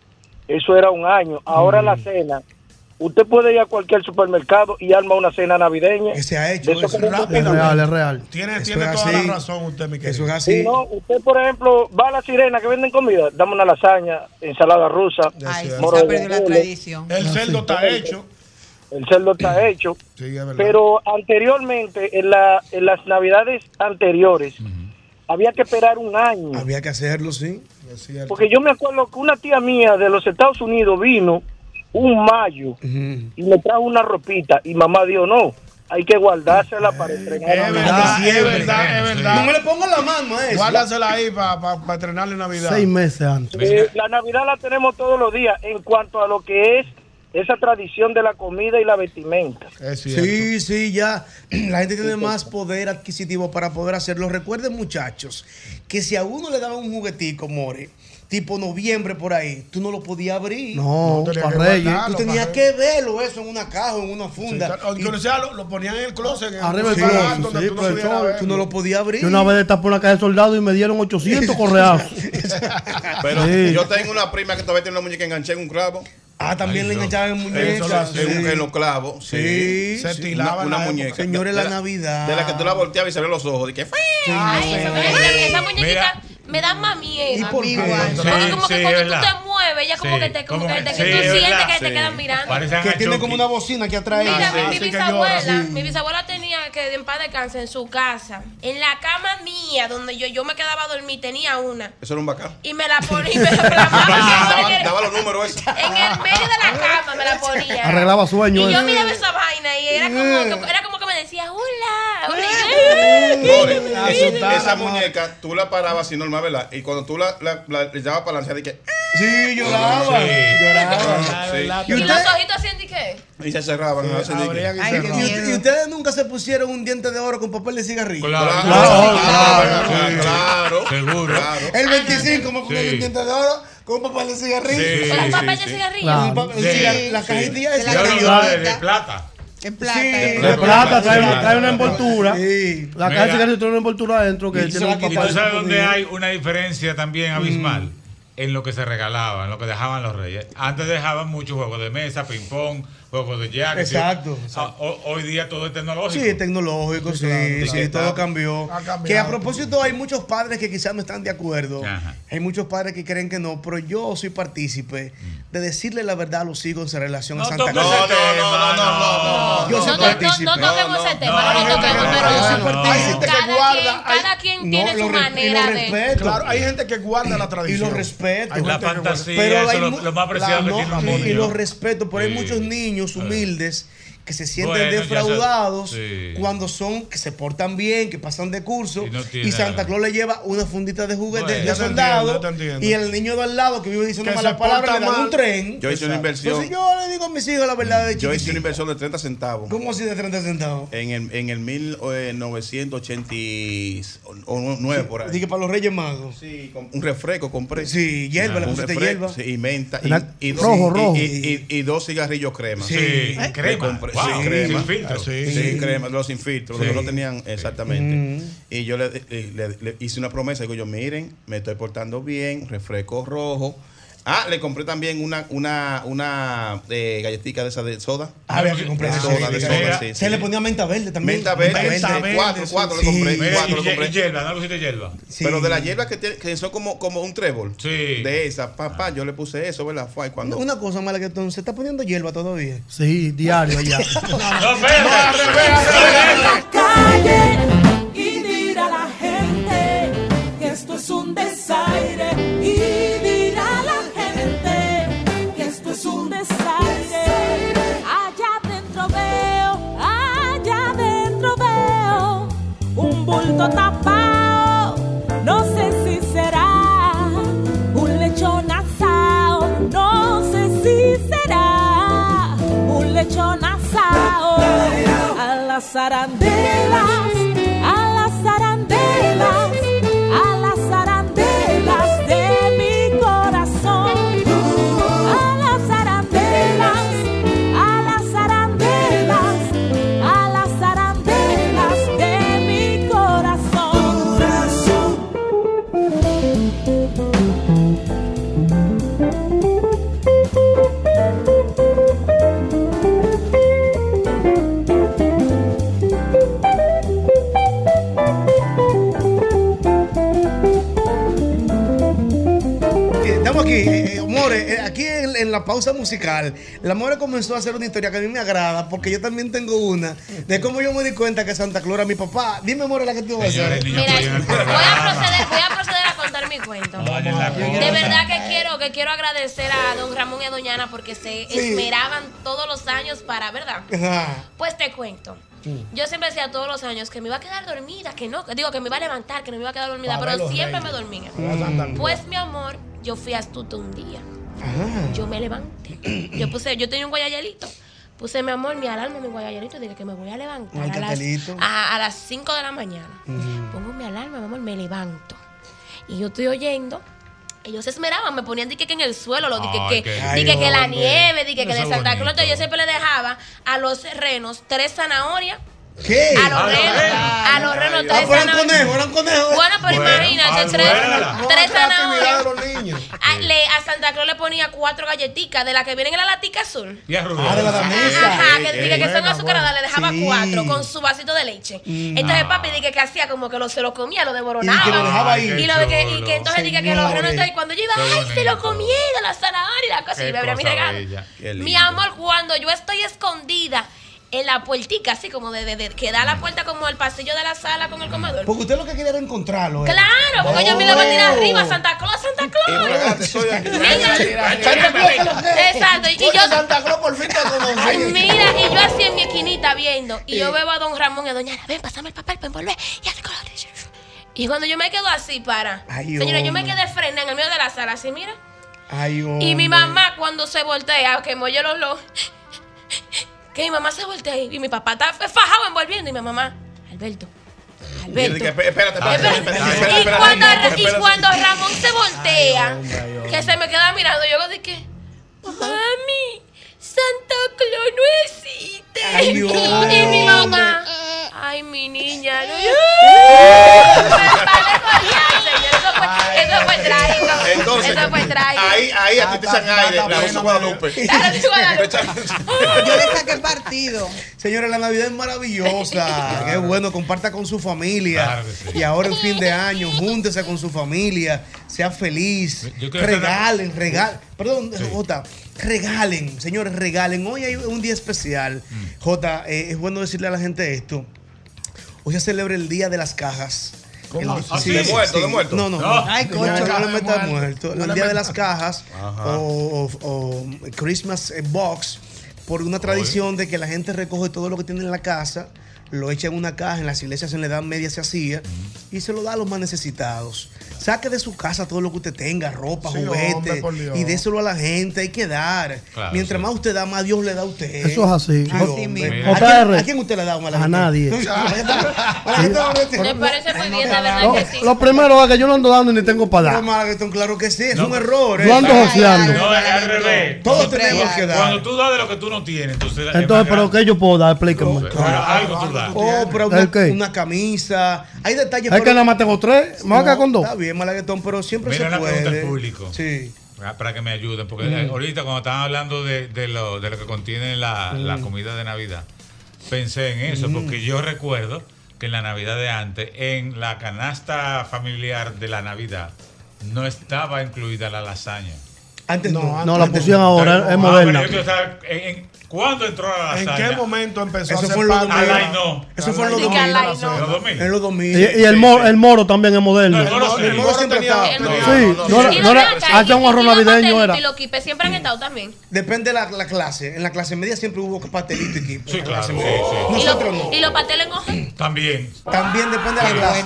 eso era un año. Ahora la cena, usted puede ir a cualquier supermercado y arma una cena navideña. Que se ha hecho eso no rápido. Es real, es real. Tiene, tiene es toda así. la razón usted, mi querido. Eso es Si así. no, usted, por ejemplo, va a la sirena que venden comida, dame una lasaña, ensalada rusa, Ay, moro se ha de perdido la guandule, tradición. El cerdo está hecho. el cerdo está hecho. Sí, es verdad. Pero anteriormente, en, la, en las navidades anteriores, había que esperar un año. Había que hacerlo, sí. Es. Porque yo me acuerdo que una tía mía de los Estados Unidos vino un mayo y me trajo una ropita y mamá dijo, no, hay que guardársela para entrenar. Es verdad, es verdad, es verdad. No me le pongo la mano a eso. Guárdasela ahí para estrenarle Navidad. Seis meses antes. Eh, la Navidad la tenemos todos los días en cuanto a lo que es esa tradición de la comida y la vestimenta. Sí, sí, ya la gente tiene más poder adquisitivo para poder hacerlo. Recuerden, muchachos, que si a uno le daban un juguetico, More, tipo noviembre por ahí, tú no lo podías abrir. No, tenías para Reyes. Tú tenías para que verlo eso en una caja o en una funda. O que sea, lo, lo ponían en el closet. En Arriba del el lugar closet, donde sí, tú no verlo. Tú no lo podías abrir. Yo una vez tapé una caja de soldado y me dieron 800 correazos. Pero Sí. yo tengo una prima que todavía tiene una muñeca enganchada en un clavo. Ah, también le enganchaban en Eso muñecas. lo- en, en los clavos. Sí. Sí. Se Sí, estilaba Una, la muñeca. Señores, De la Navidad. De la que tú la volteabas y se ven los ojos. Y que, Ay, esa, esa- esa muñequita me da más miedo. ¿Y por qué? Porque como Sí, que cuando tú te mueves, ella como Sí, que te, como que, que- te- que tú sientes verdad, que te quedan mirando. Que tiene como una bocina que atrae. Mira, mi bisabuela, mi bisabuela tenía que en paz descanse en su casa, en la cama mía, donde yo, yo me quedaba a dormir, tenía una. Eso era un bacán. Y me la ponía y me la daba, los números en el medio de la cama me la ponía. Arreglaba sueño. Y yo eh. miraba esa vaina y era como, que, era como que me decía, hola, esa, esa muñeca tú la parabas así normal, ¿verdad? Y cuando tú la, la, la, le echabas para lanzar, y que. Sí, lloraba. Lloraba. Sí. Y ¿Y los ojitos así de qué? Y se cerraban. ¿no? Se abrían y Ay, cerraban. ¿Y, y ustedes nunca se pusieron un diente de oro con papel de cigarrillo? Claro, Claro, claro, claro, claro. Seguro. Claro. El 25 me Sí. un diente de oro con papel de cigarrillo. Sí, ¿Con sí, papel sí, de sí. cigarrillo? Claro. Sí, la sí. de de, de plata. En plata. Sí. eh. De plata, trae, una- trae una envoltura. Sí. La caja de Mira. cigarrillo trae una envoltura adentro que Y se tiene la un Y quita- papel. tú sabes dónde hay una diferencia también abismal. En lo que se regalaba, en lo que dejaban los reyes. Antes dejaban muchos juegos de mesa, ping-pong, juegos de jack. Exacto, Ah, ho- hoy día todo es tecnológico. Sí, tecnológico, sí, claro. sí, ¿Qué todo cambió. Que a propósito hay muchos padres que quizás no están de acuerdo. Ajá. Hay muchos padres que creen que no, pero yo soy partícipe de decirle la verdad a los hijos en relación No a Santa ese tema, no. Yo soy No, no, no, partícipe. no toquemos No, ese no, tema, no, no lo no, toquemos, no, pero no, no, no. Hay gente que cada guarda, quien, tiene lo su y manera lo de... respeto. Claro, hay gente que guarda la y tradición. lo respeto. Hay La fantasía, Pero eso hay es lo, lo más preciado la- que tiene un y- niño. Y los respeto, pero hay Sí. muchos niños humildes que se sienten Bueno, defraudados sí. cuando son, que se portan bien, que pasan de curso, Y no Santa. Claus le lleva una fundita de juguetes Bueno. de soldado, entiendo, y el niño de al lado que vive diciendo Que malas palabras le mal. un tren. Yo hice una inversión. Entonces yo le digo a mis hijos la verdad de Yo hice una inversión de 30 centavos. ¿Cómo así de 30 centavos? En el, en el 1989 por ahí. Dije para los Reyes Magos. Sí, con un refresco compré. Sí, hierba, le un pusiste refresco, hierba. sí, y menta. Y, y dos- rojo, y- rojo. Y, y- y dos cigarrillos crema. Sí. Sí, ¿Eh? crema. Wow, sí, crema. Sin filtro. Sí, Sí. crema, los sin filtro, los Sí. que no tenían exactamente. Mm. Y yo le, le- le- le hice una promesa, digo yo, miren, me estoy portando bien, refresco rojo. Ah, le compré también una, una, una eh, galletita de esa de soda. Ah, había que comprar de eso. soda, sí, de soda, sí, Se sí. le ponía menta verde también. Menta verde, Menta verde, cuatro, cuatro sí. le compré, Mira, cuatro y, le compré. y hierba, ¿no le pusiste hierba? Sí. Pero de la hierba que, tiene- que son como, como un trébol. Sí. De esa, papá, yo le puse eso, ¿verdad? Fue ahí cuando. Una cosa mala que entonces se está poniendo hierba todavía. Sí, diario allá. No, espérate. calle y bulto tapado no sé si será un lechón asado no sé si será un lechón asado a las arandelas, pausa musical. La More comenzó a hacer una historia que a mí me agrada, porque yo también tengo una, de cómo yo me di cuenta que Santa Claus era mi papá. Dime, More, la que tú vas a hacer. Mira, voy a proceder, voy a proceder a contar mi cuento. De verdad que quiero, que quiero agradecer a don Ramón y a doña Ana porque se Sí. esmeraban todos los años para, ¿verdad? Ajá. Pues te cuento. Yo siempre decía todos los años que me iba a quedar dormida, que no, digo que me iba a levantar, que no me iba a quedar dormida, pero siempre reyes. me dormía. Pues mi amor, yo fui astuto un día. Ah. Yo me levanté. Yo puse, yo tenía un guayayelito. Puse mi amor, mi alarma, mi guayayelito, dije que me voy a levantar Un a las, a, a las 5 de la mañana. Pongo mi alarma, mi amor, me levanto. Y yo estoy oyendo. Ellos se esmeraban, me ponían dique que en el suelo, lo dique Ay, que, dique lindo. que la nieve, dique que de Santa Claus. Yo siempre le dejaba a los renos tres zanahorias. ¿Qué? A los renos, a los renos tres Ah, pero eran zanahorias. conejos, eran conejos. Bueno, pero Bueno, imagínate, ah, tres, tres zanahorias. de los niños. A, le- a Santa Claus le ponía cuatro galletitas de las que vienen en la latica azul. Y a. Ah, de la damesa. Ajá, Ey, que, ey, dije que son azucaradas, le dejaba Sí. cuatro con su vasito de leche. Mm. Entonces Ah. papi dije que hacía como que lo, se lo comía, lo Y devoronaba. que lo dejaba ahí. Y, lo de que, y que entonces dije que los renos entonces, cuando yo iba, ay, se lo bonito. comieron, la zanahoria y la cosa. Y me abría mi regalo. Mi amor, cuando yo estoy escondida en la puertica, así como de, de- de- que da la puerta como al pasillo de la sala con el comedor. Porque usted lo que quería era encontrarlo. ¿eh? Claro, porque yo me le voy a tirar arriba, Santa Claus, Santa Claus. Exacto, y yo Santa Claus por fin te. Mira, y yo así en mi esquinita viendo, y yo veo a don Ramón y a doña Ana, ven, pásame el papel para envolver, y así con la Y cuando yo me quedo así, para. Ay, Señora, yo me quedé frena en el medio de la sala, así, mira. Ay, Y mi mamá, cuando se voltea, que molle los los. Que mi mamá se voltea y mi papá está fajado envolviendo, y mi mamá, Alberto. Alberto. Espérate, espérate, espérate, Y espérate, cuando, y cuando Ramón se voltea, que se me queda mirando, yo de que, mami, Santa Claus no existe. Ay, Dios. y mi mamá, ay, mi niña, no. Eso fue, eso fue trágico. Entonces, eso fue trágico. ahí, ahí a ti te echan aire, la Rosa Guadalupe. Yo le saqué partido. Señores, la Navidad es maravillosa. Qué bueno, comparta con su familia. Y ahora en fin de año, júntese con su familia, sea feliz. Regalen, regalen. Perdón, Jota, regalen, señores, regalen. Hoy hay un día especial. Mm. Jota, eh, es bueno decirle a la gente esto. Hoy se celebra el Día de las Cajas. ¿Cómo El- así? ¿De muerto, de muerto? No, no, No. no. Ay, No, concho, no, de le metas muerto. El Día de las Cajas o, o- o Christmas Box por una tradición de que la gente recoge todo lo que tiene en la casa, lo echa en una caja, en las iglesias en la Edad Media se hacía, y se lo da a los más necesitados. Saque de su casa todo lo que usted tenga, ropa, Sí, juguete, hombre, por Dios. y déselo a la gente, hay que dar. Claro, Mientras más usted da, más Dios le da a usted. Eso es así. Sí, Así hombre. mismo. ¿A, quién, a quién usted le da un A nadie. Me parece muy bien, de verdad Lo, que sí. lo primero es que yo no ando dando ni tengo para dar. Malaguetón, claro que sí, es un error. Yo ¿eh? ando joseando. No, es al revés. Todos tenemos que dar. Cuando tú das de lo que tú no tienes, entonces. es Entonces, más ¿pero qué yo puedo dar? Explíqueme. Pero algo tú das. Oh, pero una camisa. Hay detalles. Es que nada más tengo tres. Me voy a quedar con dos. Está bien, Malaguetón, pero siempre Mira se la pregunta puede. al público. Sí. Ah, Para que me ayuden, porque Mm. eh, ahorita cuando estaban hablando de, de lo, de lo que contiene la, Mm. la comida de Navidad, pensé en eso, Mm. porque yo recuerdo que en la Navidad de antes, en la canasta familiar de la Navidad, no estaba incluida la lasaña. Antes no. No, la pusieron ahora, es Ah, pero moderna. yo quiero saber, ¿en- en- ¿Cuándo entró la ¿En qué momento empezó Eso a fue en los parte 2000. de la- Alay no. Eso fue en los Sí, que 2000. Alay no. En los 2000. En los 2000. Y, y el, moro, el moro también es moderno. No, el moro sí. El moro siempre moro. Sí, no, no era- hacía un arroz navideño, era. Y los quipes siempre han estado también. Depende de la, la clase. En la clase media siempre hubo pastelito y equipo. Sí, claro, Nosotros no. y los pasteles en hoja. También. También depende de la clase.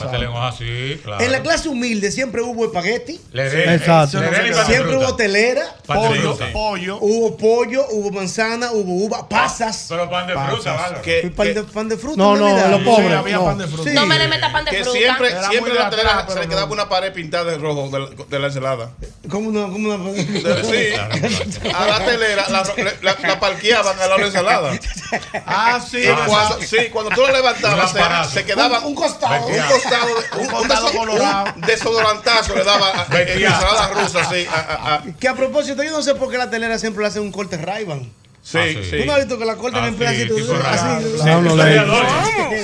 Pastel en hoja, sí, claro. En la clase humilde siempre hubo espagueti. Exacto. Siempre hubo telera. Pollo. Hubo pollo, hubo manzana, hubo uva, pasas. Pero pan de fruta, ¿vale? Que, pan, de, pan de fruta. No, no, Navidad. los pobres. Sí, había no. pan de fruta. Sí. No me le metas pan de que fruta. siempre, Era siempre la telera atrás, se le no. quedaba una pared pintada de rojo de la, de la ensalada. ¿Cómo no? ¿Cómo no? Sí, a la telera la, la, la parqueaban al lado de la ensalada. Ah, sí. Y cuando, sí, cuando tú la levantabas, se, se quedaba Un- un costado. Un costado, un, un costado colorado. un desodorantazo le daba a- ensalada rusa, sí. a- a- a- Que a propósito, yo no sé por qué la telera siempre le hacen un corte Ray-Ban. Sí, Ah, sí. sí. ¿Tú no has visto que la cortan Ah, en sí, pedacitos? tipo así. Sí, Ah, no son de adorno.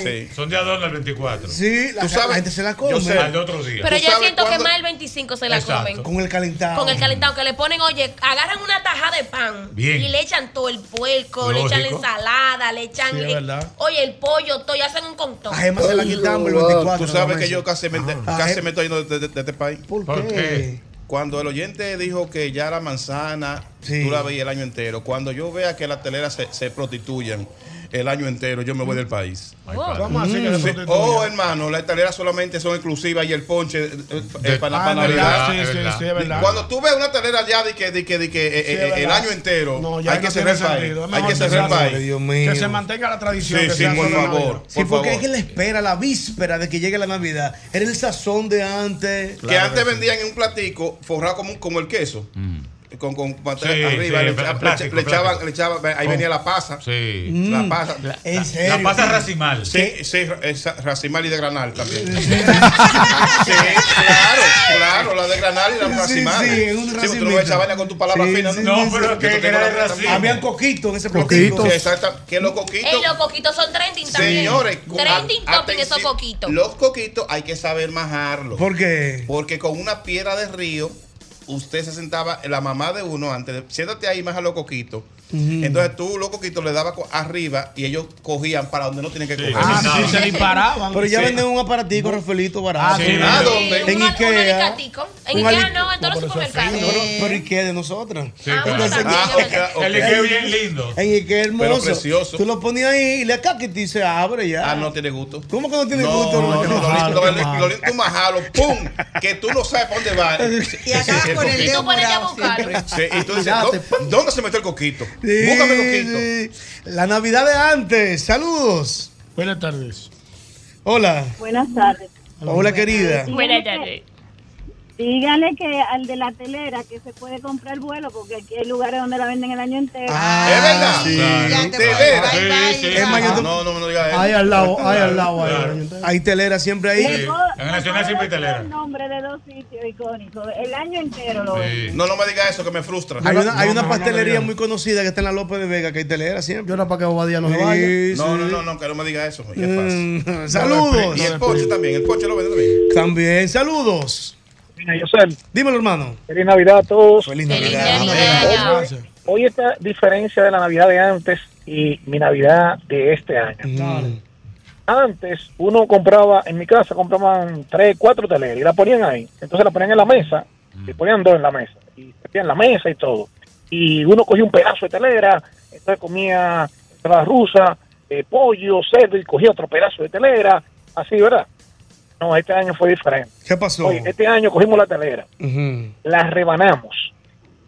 Sí. Son de adorno el 24. Sí, la, Tú sabes, la gente se la yo come. sé. Al de otro día. Pero ¿Tú yo sabes siento que más el 25 se la Exacto. comen. Con el calentado. Con el calentado, que le ponen, oye, agarran una tajada de pan Bien. y le echan todo el puerco, le echan la Lógico. ensalada, le echan, Sí, es verdad. oye, el pollo, todo, y hacen un contón. A Gemma se la quitamos el 24. Tú sabes que yo casi me, casi me estoy yendo de, este país. ¿Por ¿Por qué? Cuando el oyente dijo que ya la manzana tú la veías el año entero. Cuando yo vea que las teleras se, se prostituyan el año entero, yo me voy del país. ¿Cómo así que se Sí. prostituyen? Oh, hermano, las teleras solamente son exclusivas y el ponche eh, eh, De- para, Ah, verdad, sí, sí, sí, es verdad. Cuando tú ves una telera ya de que, de que, de que eh, eh, el año entero, No, ya hay no que cerrar el país. Hay que cerrar el país. Dios mío. Que se mantenga la tradición. Sí, que sí, sea por favor. Sí, por porque favor. es que la espera, la víspera de que llegue la Navidad. Era el sazón de antes. que antes vendían en un platico forrado como, como el queso. Con, con Sí, arriba, sí, le, plástico, le- echaban, plástico. le echaban, ahí venía la pasa. Sí. La pasa. ¿En La serio? pasa racimal. Sí, sí, esa- racimal y de granal también. Sí, claro, claro, la de granal y la racimal. sí, en un Sí, tú no echas vaina con tu palabra Sí, fina. sí, No, sí, pero que, que era de. Habían coquitos en ese platico. Sí, exacto. Que los coquitos. Ey, los coquitos son trending también. Señores, trending a- topping esos coquitos. Los coquitos hay que saber majarlos. ¿Por qué? Porque con una piedra de río, usted se sentaba, la mamá de uno antes, siéntate ahí, maja los Entonces tú los coquitos le dabas co- arriba y ellos cogían para donde no tienen que coger. Ah, sí, se disparaban. Pero ya Sí. venden un aparatico, Rafaelito, barato. Ah, Sí. ¿Ah, dónde? En Ikea. En Ikea no, en todos los supermercados. Pero, pero ¿y qué de nosotras? Sí, Ah. Ah, ok. El Ikea bien lindo. En Ikea hermoso. Pero precioso. Tú lo ponías ahí y le acá que te se abre ya. Ah, no tiene gusto. ¿Cómo que no tiene No, gusto? no, hermano? no, lo lindo, qué lo lindo, malo. lo lindo, tú majalo, ¡pum! Que tú no sabes para dónde va. Y acabas con el Y dedo y tú dices, Cuídate. ¿dó- ¿dónde se metió el coquito? Sí, Búscame sí. La Navidad de antes. Saludos. Buenas tardes. Hola. Buenas tardes. Hola, querida. Buenas tardes. Dígale que al de la telera que se puede comprar vuelo porque aquí hay lugares donde la venden el año entero. Ah, ¿Es verdad? sí. Telera. Sí, sí. Es Ah, No, no, no digas eso. Ahí al lado, ahí al lado. ahí. Claro. Hay telera siempre ahí. Sí. En el Nacional siempre hay telera. El nombre de dos sitios icónicos. El año entero lo. No, no me digas eso que me frustra. Hay una, hay una no, pastelería muy conocida que está en la López de Vega, que hay telera siempre. Yo era para que Obadía no se vaya. Sí, No, no, no, no, que no me diga eso. Mm, Saludos. Y el poche también, el poche lo vende también. También, saludos. Mira, yo sé, Dímelo, hermano. feliz Navidad a todos. Feliz Feliz Navidad. Navidad. Hoy, hoy esta diferencia de la Navidad de antes y mi Navidad de este año. Mm. Antes uno compraba, en mi casa compraban tres, cuatro teleras y la ponían ahí. Entonces la ponían en la mesa y ponían dos en la mesa. Y metían la mesa y todo. Y uno cogía un pedazo de telera, entonces comía ensalada rusa, eh, pollo, cerdo y cogía otro pedazo de telera. Así, ¿verdad? No, este año fue diferente. ¿Qué pasó? Oye, este año cogimos la telera la rebanamos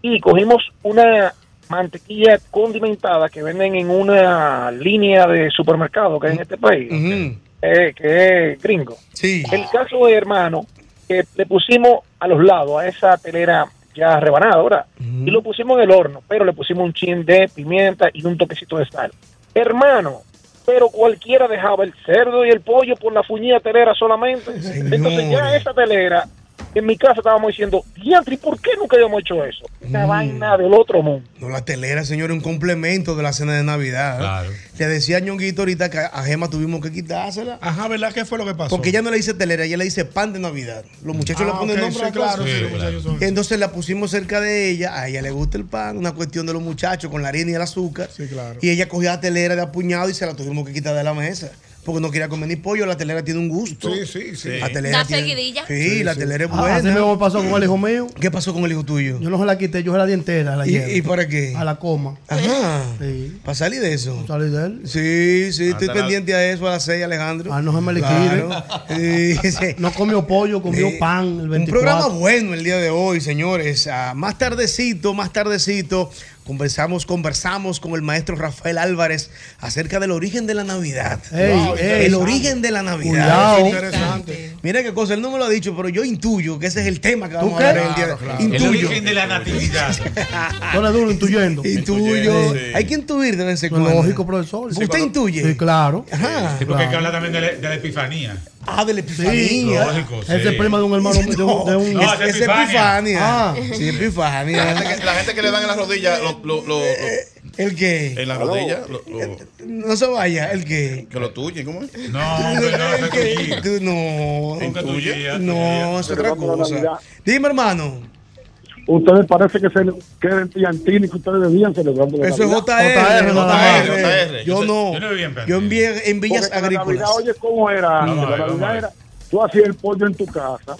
y cogimos una mantequilla condimentada que venden en una línea de supermercado que hay en este país, eh, que es gringo. Sí. El caso de hermano, que le pusimos a los lados a esa telera ya rebanada, ¿verdad? Y lo pusimos en el horno, pero le pusimos un chin de pimienta y un toquecito de sal. Hermano, pero cualquiera dejaba el cerdo y el pollo por la fuñida telera solamente. Entonces ya esa telera, en mi casa estábamos diciendo, diantre, ¿y por qué nunca habíamos hecho eso? Una vaina del otro mundo. No, la telera, señor, es un complemento de la cena de Navidad. Claro. Le decía a Ñonguito ahorita que a Gema tuvimos que quitársela. Ajá, ¿verdad? ¿Qué fue lo que pasó? Porque ella no le dice telera, ella le dice pan de Navidad. Los muchachos Ah, le ponen ok, nombre sí, claro, cosa. sí, los muchachos son- Entonces la pusimos cerca de ella, a ella le gusta el pan, una cuestión de los muchachos con la harina y el azúcar. Sí, claro. Y ella cogía la telera de apuñado y se la tuvimos que quitar de la mesa. Porque no quería comer ni pollo, la telera tiene un gusto. Sí, sí, sí. La telera tiene- seguidilla. Sí, la telera es Ah, buena. Así mismo pasó con el hijo mío. ¿Qué pasó con el hijo tuyo? Yo no se la quité, yo se la di entera. La ¿Y, llevo. y para qué? A la coma. Ajá. Sí. Para salir de eso. Salí de él. Sí, sí, estoy Hasta la- pendiente a eso a las 6, Alejandro. Ah, no se me liquide. Claro. No comió pollo, comió Sí. pan el 24. Un programa bueno el día de hoy, señores. Ah, más tardecito, más tardecito, conversamos, conversamos con el maestro Rafael Álvarez acerca del origen de la Navidad. Ey, Wow, ey, el origen de la Navidad. Cuidado. Interesante. Mira qué cosa, él no me lo ha dicho, pero yo intuyo que ese es el tema que ¿Tú vamos qué? a hablar el día de Claro, claro. El Intuyo. origen de la natividad. Eres duro intuyendo. Intuyo. Sí. Hay que intuir de vez en Lo cuando. lógico, profesor. ¿Usted intuye? Sí, claro. Ajá. Sí, porque hay que hablar también de la, de la epifanía. Ah, de la epifanía. Lógico, sí. Ese es prima de un hermano de un. De un No, es, es Epifania. Ah. Sí, La Epifania. gente que, la gente que le dan en las rodillas, lo, lo- lo- lo- ¿El qué? en las rodillas, lo- lo- No se vaya, ¿el qué? que lo tuyen, ¿cómo es? No, hombre, no, ¿El no. No, es otra Celebramos la cosa. Navidad. Dime, hermano. Ustedes parece que se queden Tiantini que ustedes debían celebrando Eso es. JR. JR, JR. Yo no. Yo no vivía en Villas Agrícolas. Navidad, oye, ¿cómo era? A la a era, tú hacías el pollo en tu casa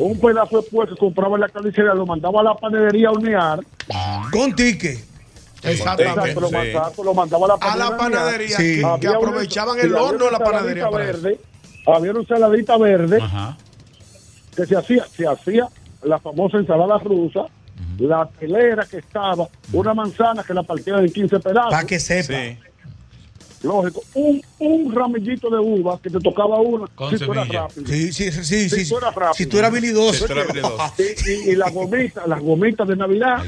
Un pedazo de puerco que compraba en la carnicería, lo mandaba a la panadería a hornear. Con tique. Exacto, lo, sí. mandaba, lo mandaba a la A panadería. la panadería, Sí. que, que Había una- aprovechaban el horno de la panadería. saladita verde, había una ensaladita verde Ajá. que se hacía, se hacía la famosa ensalada rusa, la telera que estaba, una manzana que la partían en 15 pedazos. Para que sepa. Lógico, un, un ramillito de uva que te tocaba una Con si tú eras semilla. rápido. Sí, sí, sí. Si sí. tú eras rápido. Si tú eras habilidoso. Si. Y, y- y las gomitas, las gomitas de Navidad.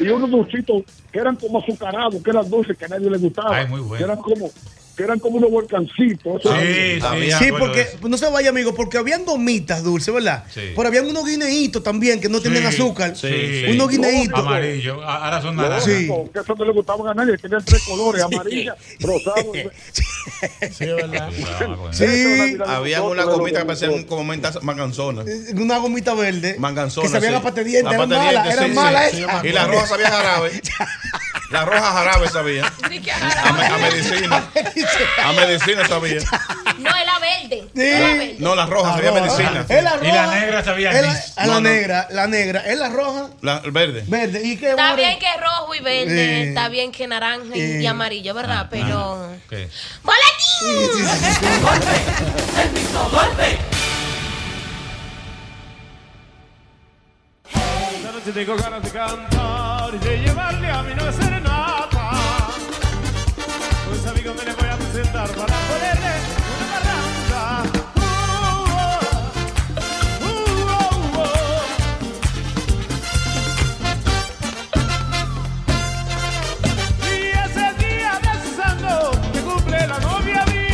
Y unos dulcitos que eran como azucarados, que eran dulces, que a nadie le gustaba. Ay, muy bueno. Que eran como, que eran como unos volcancitos. eso Sí, sí. Porque no se vaya, amigo, porque habían gomitas dulces, ¿verdad? Sí. Pero habían unos guineitos también que no Sí, azúcar. sí, Unos guineitos. Amarillo. A- Ahora son naranjas. Sí. que eso no le gustaban a nadie, tenían tres colores, amarilla, rosado. Sí, verdad. Sí. Había una gomita que parecían como mentas manganzonas. Una gomita verde. Manganzonas. Que sabían sí. a pate diente, A eran malas, eran malas. Y la roja sabía jarabe. La roja jarabe sabía. A, me- a medicina. A medicina sabía. No, era verde. Sí. Era verde. No, la roja sabía medicina. Es la roja. Y la negra sabía Es la, a la No, no. negra, la negra. Es la roja, La el verde. verde. ¿Y qué? Está bien que es rojo y verde, Eh. está bien que naranja y, Eh. y amarillo, ¿verdad? Pero. ¿Qué? ¡Boletín! Esta noche tengo ganas de cantar y de llevarle a mi novia serenata. Pues amigo me le voy a presentar para ponerle una barranca. Uh, uh, mía.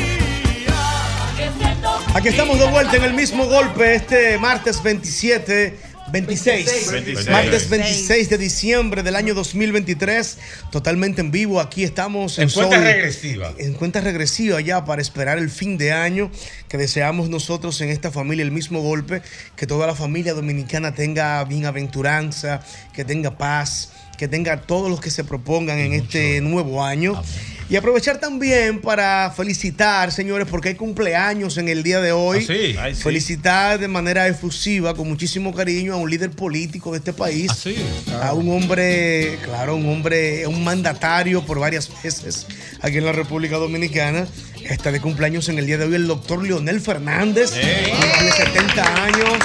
Aquí estamos de vuelta en el mismo golpe este martes 27. 26. 26. Martes 26 de diciembre del año 2023. Totalmente en vivo. Aquí estamos En cuenta Sol- regresiva. En cuenta regresiva ya para esperar el fin de año que deseamos nosotros en esta familia el mismo golpe. Que toda la familia dominicana tenga bienaventuranza, que tenga paz, que tenga todos los que se propongan en este nuevo año. Y aprovechar también para felicitar, señores, porque hay cumpleaños en el día de hoy. ¿Ah, sí? Ay, sí. Felicitar de manera efusiva, con muchísimo cariño, a un líder político de este país. ¿Ah, sí? A un hombre, claro, un hombre, un mandatario por varias veces aquí en la República Dominicana. Está de cumpleaños en el día de hoy el doctor Leonel Fernández. Tiene 70 años.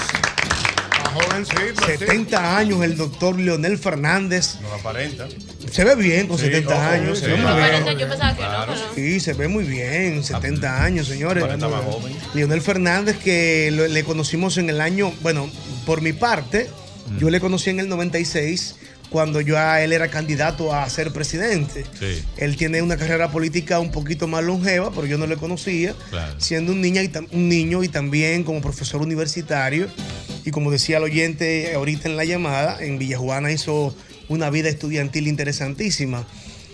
Jovencito. sí. 70 años el doctor Leonel Fernández. No aparenta. Se ve bien con Sí, 70 ojo, años. sí, se ve muy bien. Yo pensaba que no, pero. Sí, se ve muy bien, 70 años, señores. Joven. Leonel Fernández, que lo- le conocimos en el año, bueno, por mi parte, yo le conocí en el 96, cuando ya él era candidato a ser presidente. Sí. Él tiene una carrera política un poquito más longeva, pero yo no le conocía, Claro. siendo un, niña y tam- un niño y también como profesor universitario. Y como decía el oyente ahorita en la llamada, en Villajuana hizo una vida estudiantil interesantísima.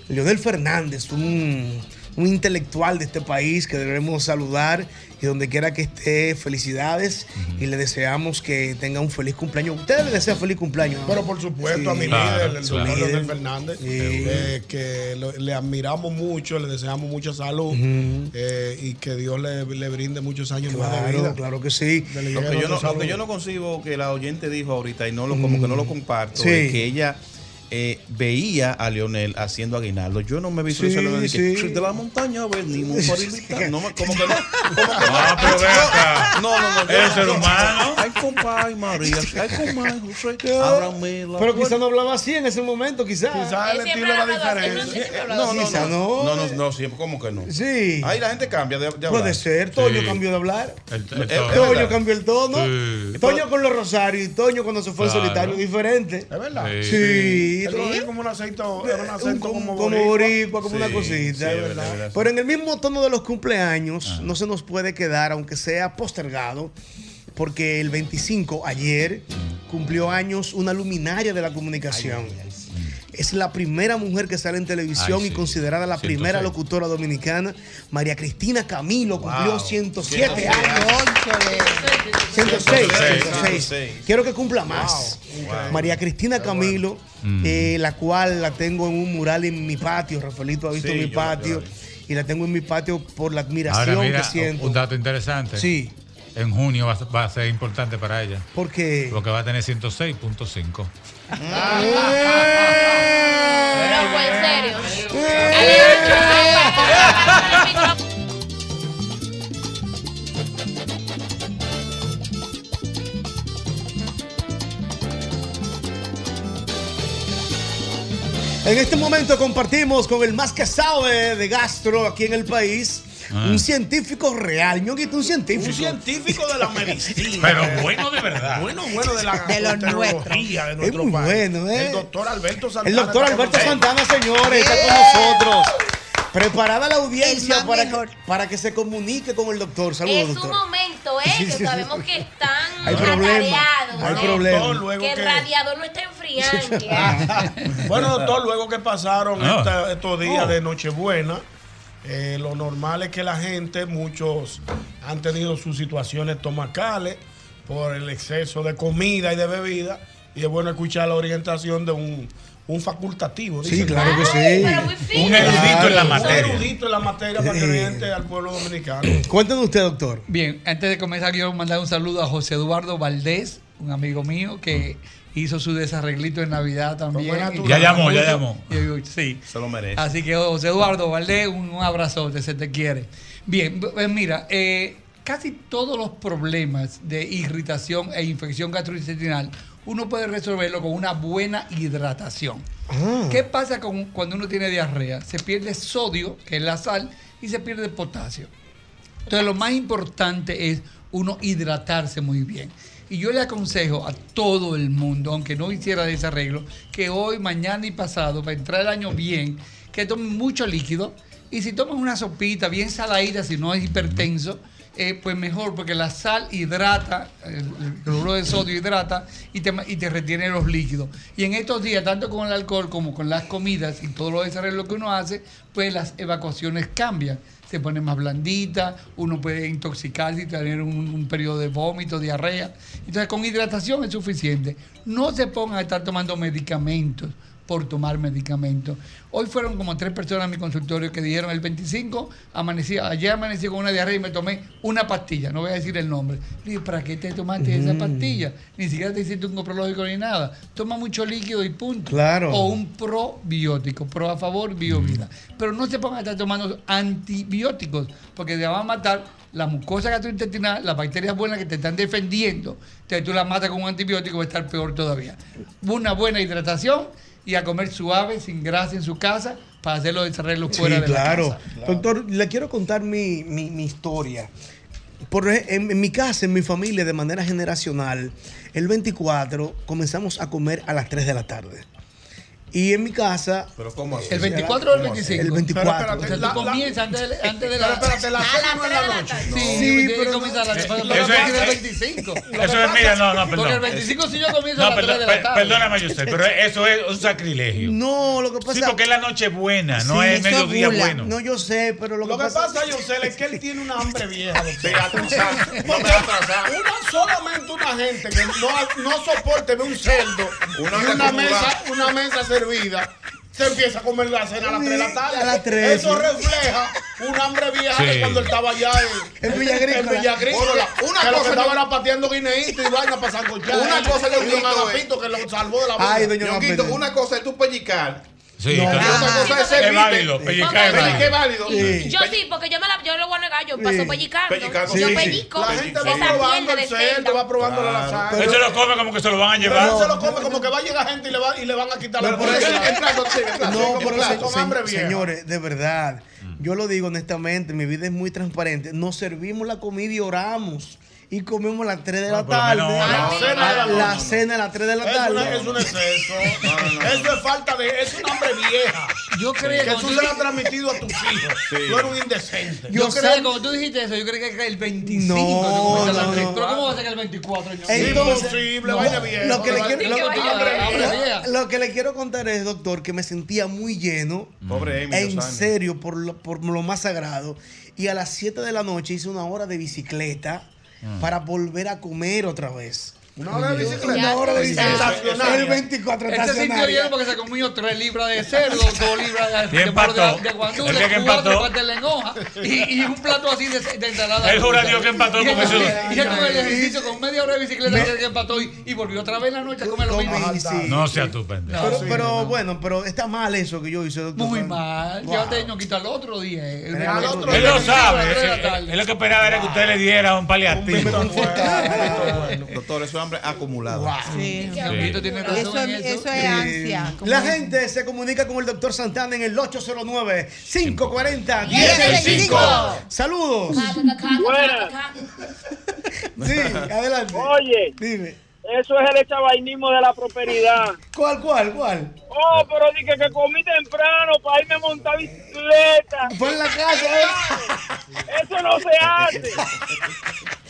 Leonel Fernández, un, un intelectual de este país que debemos saludar y donde quiera que esté, felicidades y le deseamos que tenga un feliz cumpleaños. Ustedes le desean feliz cumpleaños. Pero por supuesto, Sí. a mi Claro, líder, el claro. doctor Líder. Leonel Fernández, Sí. eh, que lo- le admiramos mucho, le deseamos mucha salud eh, y que Dios le, le brinde muchos años más de Claro, vida. claro que sí. Lo que, yo no, lo que yo no concibo que la oyente dijo ahorita y no lo, como que no lo comparto Sí. es que ella eh, veía a Leonel haciendo aguinaldo. Yo no me visualizo Sí, sí. de la montaña venimos para invitar. No, como que no. Como que Ah, pero ve acá. No, no, no. Es ser humano. Ay, compadre María. Ay, compadre José. Ábrame la Pero puerta. quizá no hablaba así en ese momento, quizás. Quizás el estilo era no diferente. No, no, Quizá no. no. No, no, no, siempre, ¿cómo que no? Sí. Ahí la gente cambia de, de hablar. Puede ser. Toño Sí. cambió de hablar. El, el tono. Toño cambió el tono. Sí. Toño con los rosarios y Toño cuando se fue en Claro. solitario, diferente. ¿Es verdad? Sí. Sí. Como un acento, era un Un- acento como, como, como boricua, como Sí, una cosita, sí, es verdad. verdad, es verdad. Pero en el mismo tono de los cumpleaños, no se nos puede quedar, aunque sea postergado, porque el 25, ayer, cumplió años una luminaria de la comunicación. Es la primera mujer que sale en televisión Ay, y sí. considerada la 106. primera locutora dominicana. María Cristina Camilo cumplió Wow. 107 años. 106, 106. Quiero que cumpla más. María Cristina Camilo, eh, la cual la tengo en un mural en mi patio. Rafaelito ha visto Sí, mi yo patio. yo Y la tengo en mi patio por la admiración Ahora mira, que siento. un dato interesante. Sí. en junio va, a ser- va a ser importante para ella. Porque Porque va a tener 106.5. En. En este momento compartimos con el más que sabe de gastro aquí en el país, Ah. un científico real, ñoquito, un científico. Un científico de la medicina. Pero bueno de verdad. Bueno, bueno de la De los de Es nuestro muy país. bueno, ¿eh? El doctor Alberto Santana. El doctor Alberto. Santana, señores, está con nosotros. Preparada la audiencia para que, para que se comunique con el doctor. Saludos, Es un doctor. momento, ¿eh? Que sabemos que están Hay problema, atareados. hay ¿eh? problema. Doctor, luego que el que- radiador no está enfriando. Bueno, doctor, luego que pasaron Ah. esta- estos días Oh. de Nochebuena, eh, lo normal es que la gente, muchos han tenido sus situaciones estomacales por el exceso de comida y de bebida. Y es bueno escuchar la orientación de un, un facultativo. Sí, dicen. claro que sí. Un erudito en la Un materia. erudito en la materia para que oriente al pueblo dominicano. Cuéntenos usted, doctor. Bien, antes de comenzar quiero mandar un saludo a José Eduardo Valdés, un amigo mío que hizo su desarreglito en Navidad también. Ya llamó, ya llamó. Sí. Se lo merece. Así que José Eduardo Valdés, un, un abrazote, se te quiere. Bien, pues mira, eh, casi todos los problemas de irritación e infección gastrointestinal uno puede resolverlo con una buena hidratación. Ah. ¿Qué pasa con, cuando uno tiene diarrea? Se pierde sodio, que es la sal, y se pierde potasio. Entonces lo más importante es uno hidratarse muy bien. Y yo le aconsejo a todo el mundo, aunque no hiciera ese arreglo, que hoy, mañana y pasado, para entrar el año bien, que tomen mucho líquido. Y si toman una sopita bien saladita, si no es hipertenso, eh, pues mejor, porque la sal hidrata, el, cloruro de sodio hidrata y te, y te retiene los líquidos. Y en estos días, tanto con el alcohol como con las comidas y todo lo desarrollo que uno hace, pues las evacuaciones cambian. Se pone más blandita, uno puede intoxicarse y tener un, periodo de vómito, diarrea. Entonces, con hidratación es suficiente. No se pongan a estar tomando medicamentos por tomar medicamentos. Hoy fueron como tres personas en mi consultorio que dijeron el 25, amanecí, ayer amanecí con una diarrea y me tomé una pastilla, no voy a decir el nombre. Le digo, ¿para qué te tomaste esa Mm. pastilla? Ni siquiera te hiciste un coprológico ni nada. Toma mucho líquido y punto. Claro. O un probiótico, pro a favor, biovida. Pero no se pongan a estar tomando antibióticos, porque te van a matar la mucosa gastrointestinal, las bacterias buenas que te están defendiendo. Entonces tú las matas con un antibiótico, va a estar peor todavía. Una buena hidratación y a comer suave, sin grasa en su casa, para hacer los desarrollos fuera Sí, de claro. la casa. Doctor, le quiero contar mi, mi- mi historia. Por, en, en mi casa, en mi familia, de manera generacional, el 24 comenzamos a comer a las 3 de la tarde. Y en mi casa. ¿Pero cómo así? ¿El 24 o el 25? El 24. Pero espérate, O sea, tú la- la- comienzas antes de- antes de la- Pero espérate, la A cena las no es la de la noche. No. Sí, Sí, pero comienza a las Eso pero es- lo que pasa es que el 25. Eso es, mira, no, no, perdón. Porque el 25 sí yo comienzo a No, las 3 perdón, de la tarde. perdóname, usted, pero eso es un sacrilegio. No, lo que pasa Sí, porque es la noche buena, no Sí, es eso mediodía gula. bueno. No, yo sé, pero lo, Lo que pasa, Yosel, es que él tiene una hambre vieja. Porque una, solamente una gente que no, no soporte ver un cerdo una mesa, una mesa servida, se empieza a comer la cena a las 3 de la tarde. A las tres, Eso sí. refleja una hambre vieja Sí. de cuando él estaba allá en, En Villa Agrícola. en una que lo cosa que estaba era pateando guineíto y vaina para sancochar. Una cosa que don es- Agapito que lo salvó de la vida. Ay, doña Agapito. una cosa es tú pellicar. Sí, No. Claro. otra cosa es ser válido, pellicar es válido. Sí. Yo sí, porque yo me la, yo lo voy a negar, yo paso Sí. pellicando. Pellicando, yo sí. pellico. La gente va probando el cerdo. va probando la lasaña. Él se lo come como que se lo van a llevar. él se lo come como que va a llegar gente y le, va, y le van a quitar la Pero por eso, sí, entrando, No, pero hambre señores, de verdad, yo lo digo honestamente, mi vida es muy transparente. Nos servimos la comida y oramos. Y comemos a las 3 de la No, lo tarde. menos La no, cena de la la, noche. cena a las 3 de la Es, tarde. una- es un exceso. Eso es falta de. Es un hambre vieja. Yo creo Que tú se lo has transmitido a tus hijos. Sí. Tú eres un indecente. Yo Yo creo sé- que cuando tú dijiste eso, yo creo que el 25 No, no, no. Pero ¿cómo va a ser que el 24? ño? Ey, Entonces, Imposible, no, vaina vieja. lo que le quiero- lo- que le contar es, doctor, que me sentía muy lleno. Pobre Amy, En serio, por lo, por lo más sagrado. Y a las 7 de la noche hice una hora de bicicleta Mm. para volver a comer otra vez. Una hora de bicicleta. Una hora de bicicleta. El 24 Este sintió estacionario. lleno porque se comió 3 libras de cerdo, 2 libras de, de de, de El día empató. pasteles en hoja y, y un plato así de, de ensalada. Él jura Dios que empató él- eso- Y él con el ejercicio, con media hora de bicicleta, que empató y, y volvió otra vez en la noche a comer lo mismo. No sea tú, pendejo. Pero, bueno, pero está mal eso que yo hice, doctor. Muy mal. Wow. Ya te no quita otro día. eh. El otro otro Él día, lo sabe. de Él, tarde. él lo que esperaba era que usted le diera un paliativo. Doctor, eso es hambre acumulado. Sí. Razón Eso, eso. eso es ansia. como La es- gente se comunica con el doctor Santana en el 809-540-1065. 1065. Saludos. Sí, adelante. Oye, Dime. Eso es el echabainismo de la prosperidad. ¿Cuál, cuál, cuál? Oh, pero dije que comí temprano para irme a montar bicicleta. Fue en la casa, ¿eh? Eso no se hace.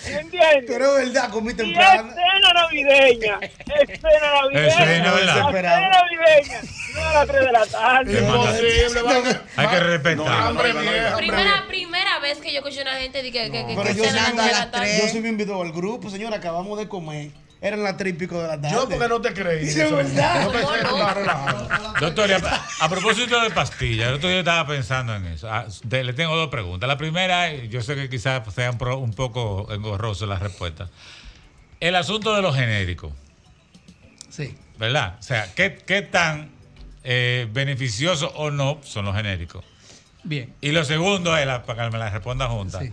¿Entiendes? Pero es verdad, comí Y es temprano. cena navideña. Es cena navideña. Es cena, ¿verdad? La cena navideña. No a las 3 de la tarde. Imposible. Hay que respetar. Primera, primera vez que yo escucho a una gente que, que, que, Pero que yo a la invitado, tarde. yo soy invitado al grupo, señora, acabamos de comer. Eran las tres y pico de la tarde. Yo porque no te creí. Sí, eso. es verdad. Yo pensé que tú estabas relajado. Doctor, a, a propósito de pastillas, el otro día estaba pensando en eso. Ah, de- le tengo dos preguntas. La primera, yo sé que quizás sea un, pro- un poco engorroso la respuesta. El asunto de los genéricos, Sí. ¿verdad? O sea, ¿qué, qué tan eh, beneficiosos o no son los genéricos? Bien. Y lo segundo es, la- para que me la responda junta. Sí.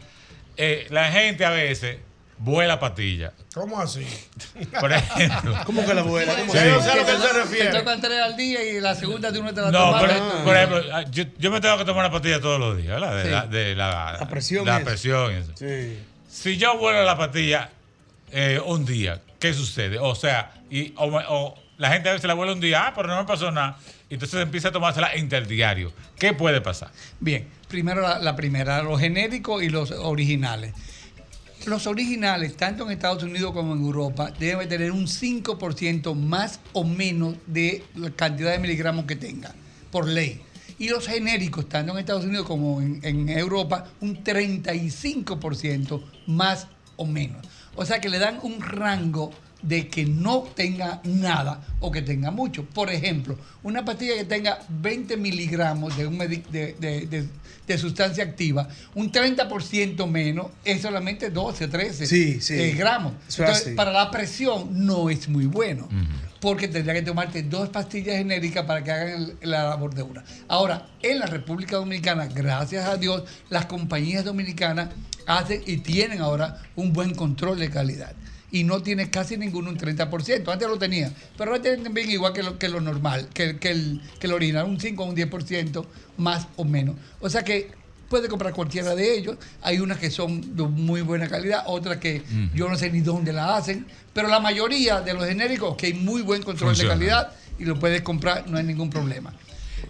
Eh, la gente a veces vuela patilla. ¿Cómo así? Por ejemplo. ¿Cómo que la abuela? ¿Cómo Sí. que- Yo sé a lo que él se Te refiere. tocan tres al día y la segunda de uno te la No, tomas. por, por ejemplo, ah, yo, yo me tengo que tomar una pastilla todos los días, ¿verdad? De, Sí. la, de la, La presión La presión eso. Sí. Si yo vuelo la pastilla eh, un día, ¿qué sucede? O sea, y, o, me- o la gente a veces la vuela un día, ah, pero no me pasó nada. Y Entonces empieza a tomársela interdiario. ¿Qué puede pasar? Bien, primero la, la primera, los genéricos y los originales. Los originales, tanto en Estados Unidos como en Europa, deben tener un 5% más o menos de la cantidad de miligramos que tengan, por ley. Y los genéricos, tanto en Estados Unidos como en, en Europa, un 35% más o menos. O sea que le dan un rango de que no tenga nada o que tenga mucho. Por ejemplo, una pastilla que tenga 20 miligramos de, un de, de- de- de sustancia activa, un 30% menos es solamente 12, 13 Sí, sí. eh, gramos. Entonces, para la presión no es muy bueno, porque tendría que tomarte dos pastillas genéricas para que hagan el- la labor de una. Ahora, en la República Dominicana, gracias a Dios, las compañías dominicanas hacen y tienen ahora un buen control de calidad. Y no tiene casi ninguno un 30%. Antes lo tenía. Pero ahora tienen también igual que lo, que lo normal, que, que el, que el original, un 5 o un 10% más o menos. O sea que puede comprar cualquiera de ellos. Hay unas que son de muy buena calidad, otras que yo no sé ni dónde la hacen. Pero la mayoría de los genéricos, que hay muy buen control Funciona. de calidad y lo puedes comprar, no hay ningún problema.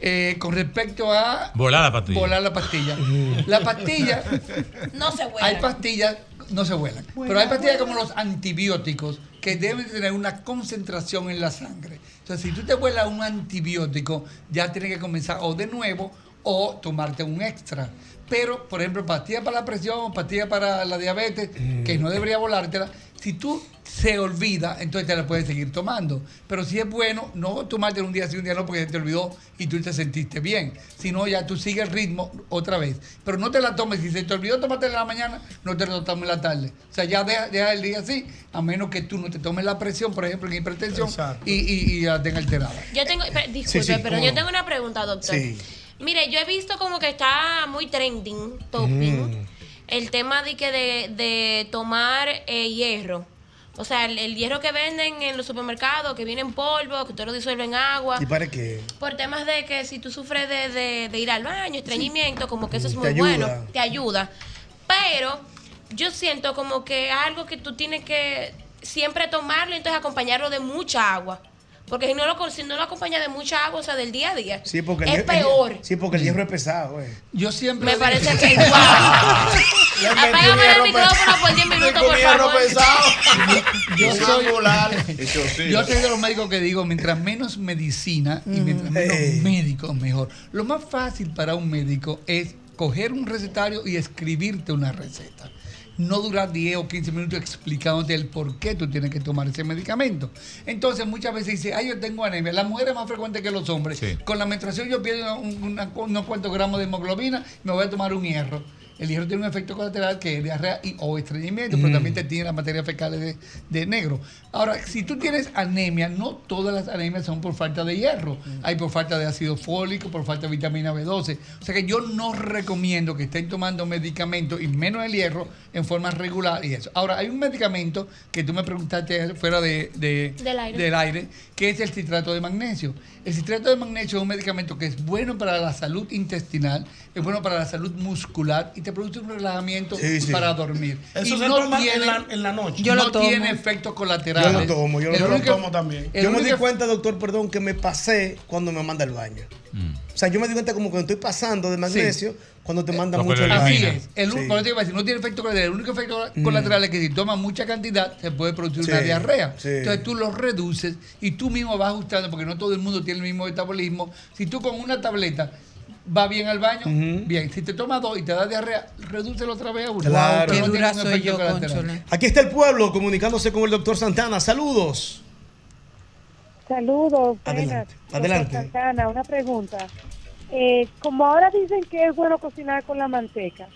Eh, con respecto a Volar la pastilla. volar la pastilla. La pastilla No se vuela. hay pastillas, no se vuelan, pero hay pastillas como los antibióticos que deben tener una concentración en la sangre. Entonces, si tú te vuelas un antibiótico, ya tienes que comenzar o de nuevo o tomarte un extra. Pero, por ejemplo, pastillas para la presión, pastillas para la diabetes, que no debería volártela, si tú se olvida, entonces te la puedes seguir tomando. Pero si es bueno, no tomarte un día sí, un día no, porque se te olvidó y tú te sentiste bien. Sino ya tú sigues el ritmo otra vez. Pero no te la tomes. Si se te olvidó tomártela en la mañana, no te la tomes en la tarde. O sea, ya deja, deja el día así, a menos que tú no te tomes la presión, por ejemplo, en hipertensión, y, y, y la tenga alterada. Yo tengo, pe- disculpe, Sí, sí, pero cómo yo tengo una pregunta, doctor. Sí. Mire, yo he visto como que está muy trending, topping, el tema de que de, de tomar eh, hierro. O sea, el, el hierro que venden en los supermercados, que viene en polvo, que usted lo disuelve en agua. ¿Y para qué? Por temas de que si tú sufres de, de- de ir al baño, estreñimiento, como que eso es muy bueno, te ayuda. Pero yo siento como que algo que tú tienes que siempre tomarlo y entonces acompañarlo de mucha agua. Porque si no lo, si no lo acompaña de mucha agua, o sea, del día a día, Sí, porque el es el- peor. sí, porque el hierro es pesado, güey. Yo siempre. Me parece que igual. Apágame el micrófono por 10 minutos, por favor. Yo soy, Eso sí. yo soy de los médicos que digo, mientras menos medicina y mientras menos médicos, mejor. Lo más fácil para un médico es coger un recetario y escribirte una receta. No durar 10 o 15 minutos explicándote el por qué tú tienes que tomar ese medicamento. Entonces muchas veces dice, ay, yo tengo anemia. Las mujeres más frecuentes que los hombres. Con la menstruación yo pierdo un- una- unos cuantos gramos de hemoglobina, me voy a tomar un hierro. El hierro tiene un efecto colateral que es diarrea y, o estreñimiento, pero Mm. también te tiene las materias fecales de, de negro. Ahora, si tú tienes anemia, no todas las anemias son por falta de hierro. Hay por falta de ácido fólico, por falta de vitamina B12. O sea que yo no recomiendo que estén tomando medicamentos, y menos el hierro, en forma regular y eso. Ahora, hay un medicamento que tú me preguntaste fuera de, de- Del aire. del aire, que es el citrato de magnesio. El citrato de magnesio es un medicamento que es bueno para la salud intestinal, es bueno para la salud muscular y te produce un relajamiento Sí, sí. para dormir. Eso y se toma en la- en la noche. Yo no lo tomo. tiene efectos colaterales. Yo lo tomo, yo El lo, único- tomo también. el Yo me di cuenta, doctor, perdón, que me pasé cuando me manda al baño. O sea, yo me di cuenta como que estoy pasando de magnesio cuando te manda mucho al baño. Así es. El, Sí. te iba a decir, no tiene efecto colateral. El único efecto Mm. colateral es que si tomas mucha cantidad, se puede producir una Sí, diarrea. sí. Entonces tú lo reduces y tú mismo vas ajustando, porque no todo el mundo tiene el mismo metabolismo. Si tú con una tableta vas bien al baño, bien. Si te tomas dos y te da diarrea, redúcelo otra vez a uno. Claro. Qué dura soy yo. Aquí está el pueblo comunicándose con el doctor Santana. Saludos. Saludos. Adelante, adelante. Santana, una pregunta. Eh, como ahora dicen que es bueno cocinar con la manteca,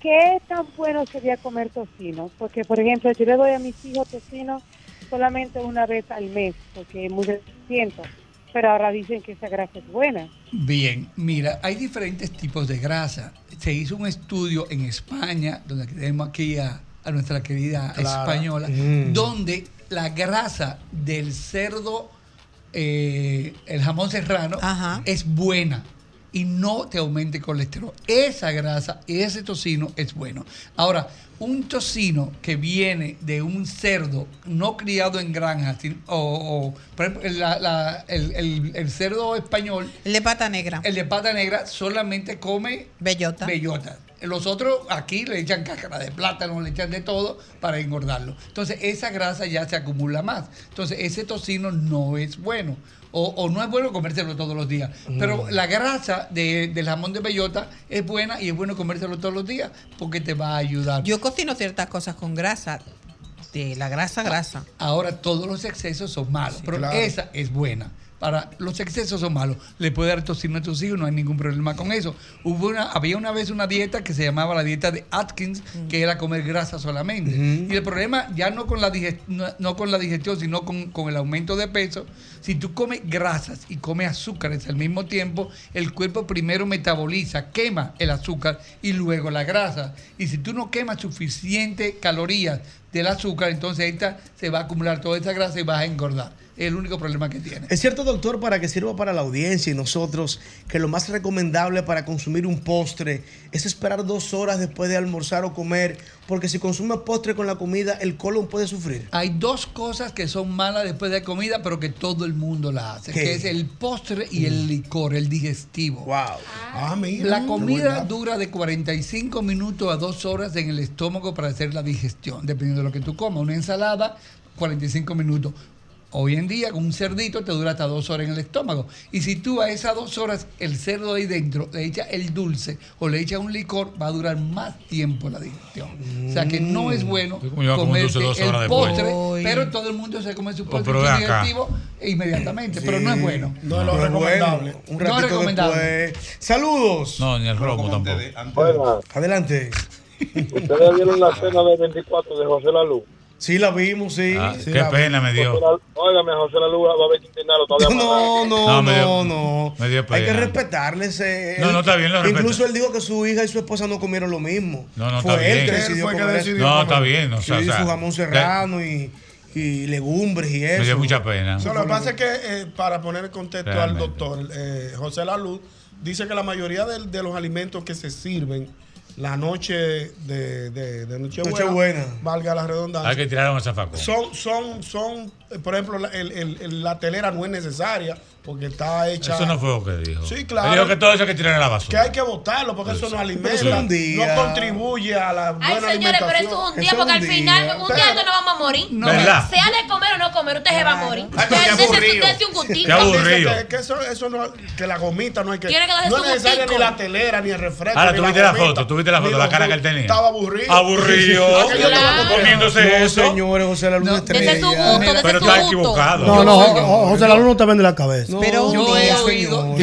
¿qué tan bueno sería comer tocino? Porque, por ejemplo, yo le doy a mis hijos tocino solamente una vez al mes, porque es muy siento. Pero ahora dicen que esa grasa es buena. Bien, mira, hay diferentes tipos de grasa. Se hizo un estudio en España, donde tenemos aquí a, a nuestra querida Clara. española, Mm. donde la grasa del cerdo, eh, el jamón serrano, es buena y no te aumente el colesterol. Esa grasa, ese tocino es bueno. Ahora, un tocino que viene de un cerdo no criado en granja, sin- o, o, por ejemplo, la- la- el, el- el cerdo español. El de pata negra. El de pata negra solamente come bellota. Bellota. Los otros aquí le echan cáscara de plátano, le echan de todo para engordarlo. Entonces, esa grasa ya se acumula más. Entonces, ese tocino no es bueno. O, o no es bueno comérselo todos los días. Pero Mm. la grasa de- del jamón de bellota es buena y es bueno comérselo todos los días porque te va a ayudar. Yo cocino ciertas cosas con grasa. De la grasa, grasa. Ahora todos los excesos son malos, pero claro. esa es buena. Para los excesos son malos. Le puede dar tocino a tus hijos, no hay ningún problema con eso. Hubo una, había una vez una dieta que se llamaba la dieta de Atkins, que era comer grasa solamente. Y el problema ya no con la digest- no, no con la digestión, sino con, con el aumento de peso. Si tú comes grasas y comes azúcares al mismo tiempo, el cuerpo primero metaboliza, quema el azúcar y luego la grasa. Y si tú no quemas suficiente calorías del azúcar, entonces esta se va a acumular toda esa grasa y vas a engordar. Es el único problema que tiene. Es cierto, doctor, para que sirva para la audiencia y nosotros, que lo más recomendable para consumir un postre es esperar dos horas después de almorzar o comer, porque si consume postre con la comida, el colon puede sufrir. Hay dos cosas que son malas después de comida, pero que todo el mundo la hace, ¿Qué? que es el postre y el licor, el digestivo. Wow. Ah, mira. La comida dura de 45 minutos a 2 horas en el estómago para hacer la digestión, dependiendo de lo que tú comas. Una ensalada, 45 minutos. Hoy en día, con un cerdito te dura hasta dos horas en el estómago. Y si tú a esas dos horas, el cerdo ahí dentro, le echas el dulce o le echas un licor, va a durar más tiempo la digestión. O sea que no es bueno como yo como un dulce comerte dos el postre, pero todo el mundo se come su Pues, postre su digestivo inmediatamente, pero no es bueno. No es lo recomendable. bueno. Un No es recomendable. después. Saludos. No, ni el romo tampoco. Adelante. Ustedes vieron la cena del 24 de José Lalu. Sí, la vimos, sí. Ah, Sí, qué la pena me dio. Óigame, José Lalu va a haber que internarlo todavía. No, no, No, me dio- no, no. me dio Hay que pena. respetarle ese. No, no, está bien, lo Incluso él dijo que su hija y su esposa no comieron lo mismo. No, no, Fue está él bien. que Él decidió fue que comer decidió eso. No, está bien, o sea, Sí, o sea, su jamón serrano y, y legumbres y eso. Me dio mucha pena. So, lo que pasa es que, eh, para poner en contexto Realmente. al doctor, eh, José Laluz dice que la mayoría de, de los alimentos que se sirven la noche de, de, de Nochebuena, Nochebuena. valga la redundancia, Hay que tirar un zafacón. son, son, son, por ejemplo, la, el- el- el- la telera no es necesaria porque está hecha. Eso no fue lo que dijo. Sí, claro. Él dijo que todo eso hay que tirar en la Que basura. hay que votarlo porque eso no alimenta, Eso es un día. no contribuye a la Ay, buena señores, pero alimentación. eso es un día, porque al final, un día que no vamos a morir. No, ¿verdad? Sea de comer o no comer, usted se va a morir. Ay, pero qué Usted usted un gustito. Qué aburrido. Que, que eso, eso no, que la gomita no hay que. Tiene que no es necesaria ni la telera, ni el refresco. Ahora, tú viste la foto, tú viste la foto, la cara que él tenía. Estaba aburrido. Aburrido. Estaba Comiéndose No, eso. señores, José la Luna. Ese es su gusto, ese Pero está equivocado. No, no, Jo- Jo- José la Luna te vende la cabeza. Pero yo he oído,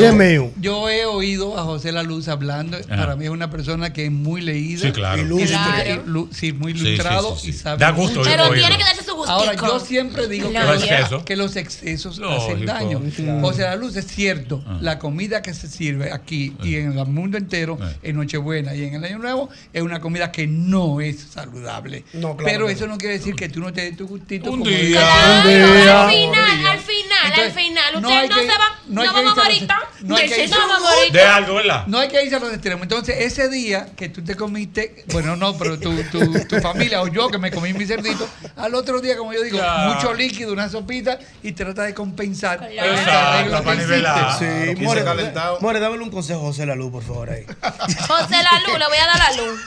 yo he oído a José La Luz hablando. Para mí es una persona que es muy leída. Sí, claro. Ilustre. Claro. Lu- sí, muy Sí, sí, ilustrado sí, sí. y sabe. Da gusto mucho. Pero tiene que darse su gustico. Ahora, yo siempre digo que, los, exceso. que los excesos Lógico. hacen daño. Claro. José La Luz es cierto, Ah. la comida que se sirve aquí y en el mundo entero, en Nochebuena y en el Año Nuevo, es una comida que no es saludable. No, claro Pero eso no quiere decir que tú no te des tu gustito. Un día. día. al final, al final, al Entonces, final. no Usted hay no, que- se va, no no, vamos a los- ahorita. No hay que irse. De algo, ¿verdad? No hay que irse a los extremos. Entonces, ese día que tú te comiste, bueno, no, pero tu, tu, tu familia o yo que me comí mi cerdito, al otro día, como yo digo, Claro. mucho líquido, una sopita y trata de compensar Claro. desarreglo para nivelar. hiciste. Sí, More, calentado. More, dámele un consejo a José la Luz, por favor, ahí. José la luz, le voy a dar la luz.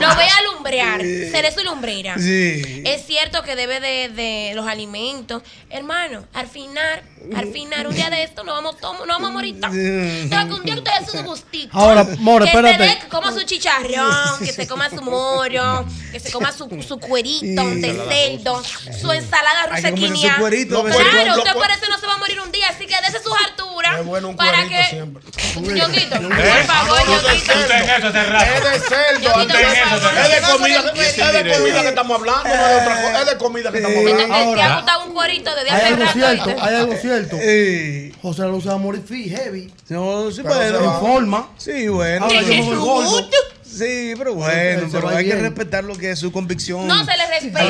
Lo voy a alumbrear. Seré su lumbrera. Sí. Es cierto que debe de, de los alimentos. Hermano, al final, al final, un día de esto no vamos, tomo- no vamos a morir. Entonces, que un día usted hace su gustito. Ahora, More, que espérate. se dé, que coma su chicharrón, que se coma su moro, que se coma su, su cuerito de cerdo, su ensalada rusequinia. de Claro, usted por eso no se va a morir un día, así que dése sus alturas Es bueno un para cuerito que... siempre. ¿Eh? por favor, No, no. Es de cerdo, de- es de comida, es de comida que estamos hablando, no es de otra cosa. Es de comida que estamos Entonces, hablando. te ha gustado un cuerito desde Hay hace algo rato. cierto, ¿viste? hay algo cierto. Eh, José la Luz se va a morir fi- heavy. no, sí, Pero va. En forma. Sí, bueno. Ahora yo me voy gordo. Sí, pero bueno, pero hay que respetar lo que es su convicción. No se le respeta.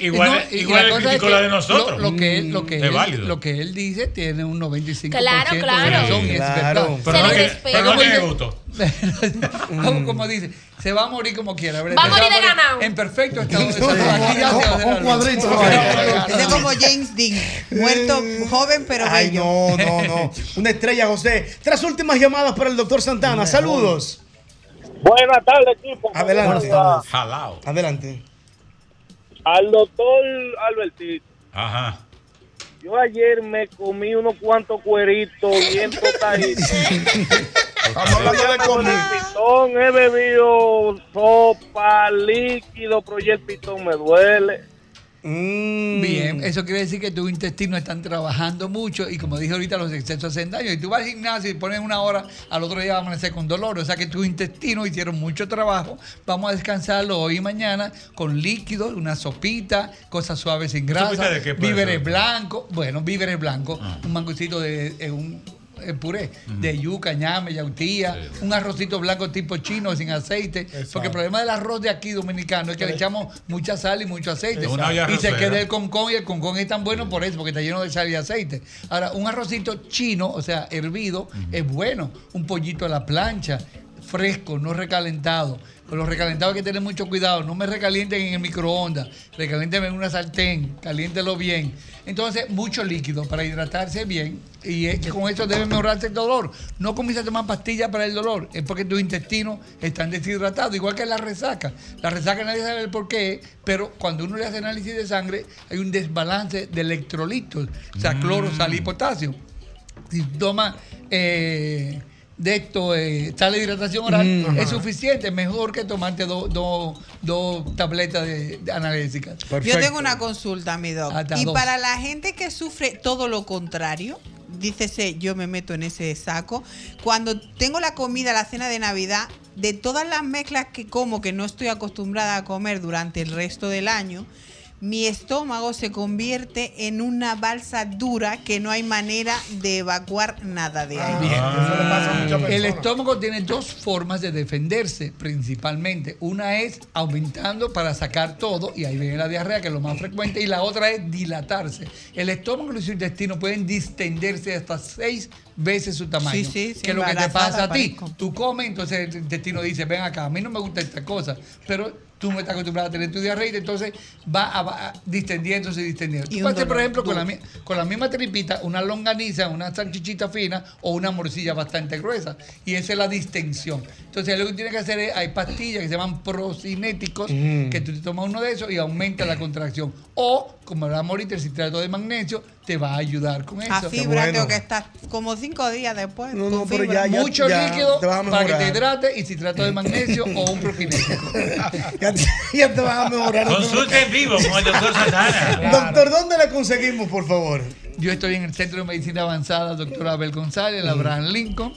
Igual, No, igual cosa es criticó que la de nosotros. Lo, lo que él, lo, que Es él, válido. lo que él dice tiene un 95% Claro, de claro. razón y es Claro. Pero Se no le pero no Como tiene dice- gusto. como, como dice, se va a morir como quiera. ¿verdad? Va a morir de ganado. En perfecto estado de salud. La cuadrito, es como James Dean, muerto joven pero Ay, bello. no, no, no. Una estrella, José. Tres últimas llamadas para el doctor Santana. Saludos. Buenas tardes, equipo. Adelante. Jalao. Adelante. Al doctor Albertito. Ajá. Yo ayer me comí unos cuantos cueritos bien tostaditos. Hablando de pitón he bebido sopa, líquido, pero ya el pitón me duele. Mm. Bien, eso quiere decir que tus intestinos están trabajando mucho y como dije ahorita, los excesos hacen daño. Y tú vas al gimnasio y pones una hora, al otro día vas a amanecer con dolor. O sea que tus intestinos hicieron mucho trabajo. Vamos a descansarlo hoy y mañana con líquidos, una sopita, cosas suaves sin grasa, ¿Sopita de qué puede víveres blancos, bueno, víveres blancos, Ah. un mangucito de eh, un eh, puré de yuca, ñame, yautía, un arrocito blanco tipo chino sin aceite, porque el problema del arroz de aquí dominicano es que le echamos mucha sal y mucho aceite. Y se queda el concón y el concón es tan bueno por eso, porque está lleno de sal y aceite. Ahora, un arrocito chino, o sea, hervido, es bueno. Un pollito a la plancha, fresco, no recalentado. Con los recalentados hay que tener mucho cuidado. No me recalienten en el microondas. Recaliéntenme en una sartén. Caliéntelo bien. Entonces, mucho líquido para hidratarse bien. Y es que con eso debe mejorarse el dolor. No comiences a tomar pastillas para el dolor. Es porque tus intestinos están deshidratados. Igual que la resaca. La resaca nadie sabe el por qué. Pero cuando uno le hace análisis de sangre, hay un desbalance de electrolitos. O sea, cloro, sal y potasio si toma eh, de esto, eh, de hidratación oral, Mm. es Ajá. suficiente, mejor que tomarte dos dos- dos tabletas de, de analgésicas. Yo tengo una consulta, mi doc. Hasta Y dos. para la gente que sufre todo lo contrario, dícese, yo me meto en ese saco. Cuando tengo la comida, la cena de Navidad, de todas las mezclas que como que no estoy acostumbrada a comer durante el resto del año, mi estómago se convierte en una balsa dura que no hay manera de evacuar nada de ahí. Bien. muchas El estómago tiene dos formas de defenderse principalmente. Una es aumentando para sacar todo, y ahí viene la diarrea, que es lo más frecuente, y la otra es dilatarse. El estómago y los intestinos pueden distenderse hasta seis veces su tamaño. Sí, sí, sí, que es lo que te pasa a ti. parezco. Tú comes, entonces el intestino dice, ven acá, a mí no me gusta esta cosa, pero tú no estás acostumbrado a tener tu diarrea y entonces va, a, va distendiéndose y distendiendo. Y Tú hacer, por ejemplo, con la, con la misma tripita, una longaniza, una salchichita fina o una morcilla bastante gruesa. Y esa es la distensión. Entonces, lo que tienes que hacer es, hay pastillas que se llaman procinéticos, Mm. que tú te tomas uno de esos y aumenta la contracción. O, como hablamos ahorita, el citrato de magnesio te va a ayudar con eso. A fibra tengo que estar como cinco días después. No, no, pero ya- ya- Mucho ya líquido para que te hidrate y citrato de magnesio o un profinético. ya, te- ya te vas a mejorar. Consulta en vivo con el doctor Santana. Doctor, ¿dónde le conseguimos, por favor? Yo estoy en el Centro de Medicina Avanzada, doctor Abel González, en la Mm. Abraham Lincoln.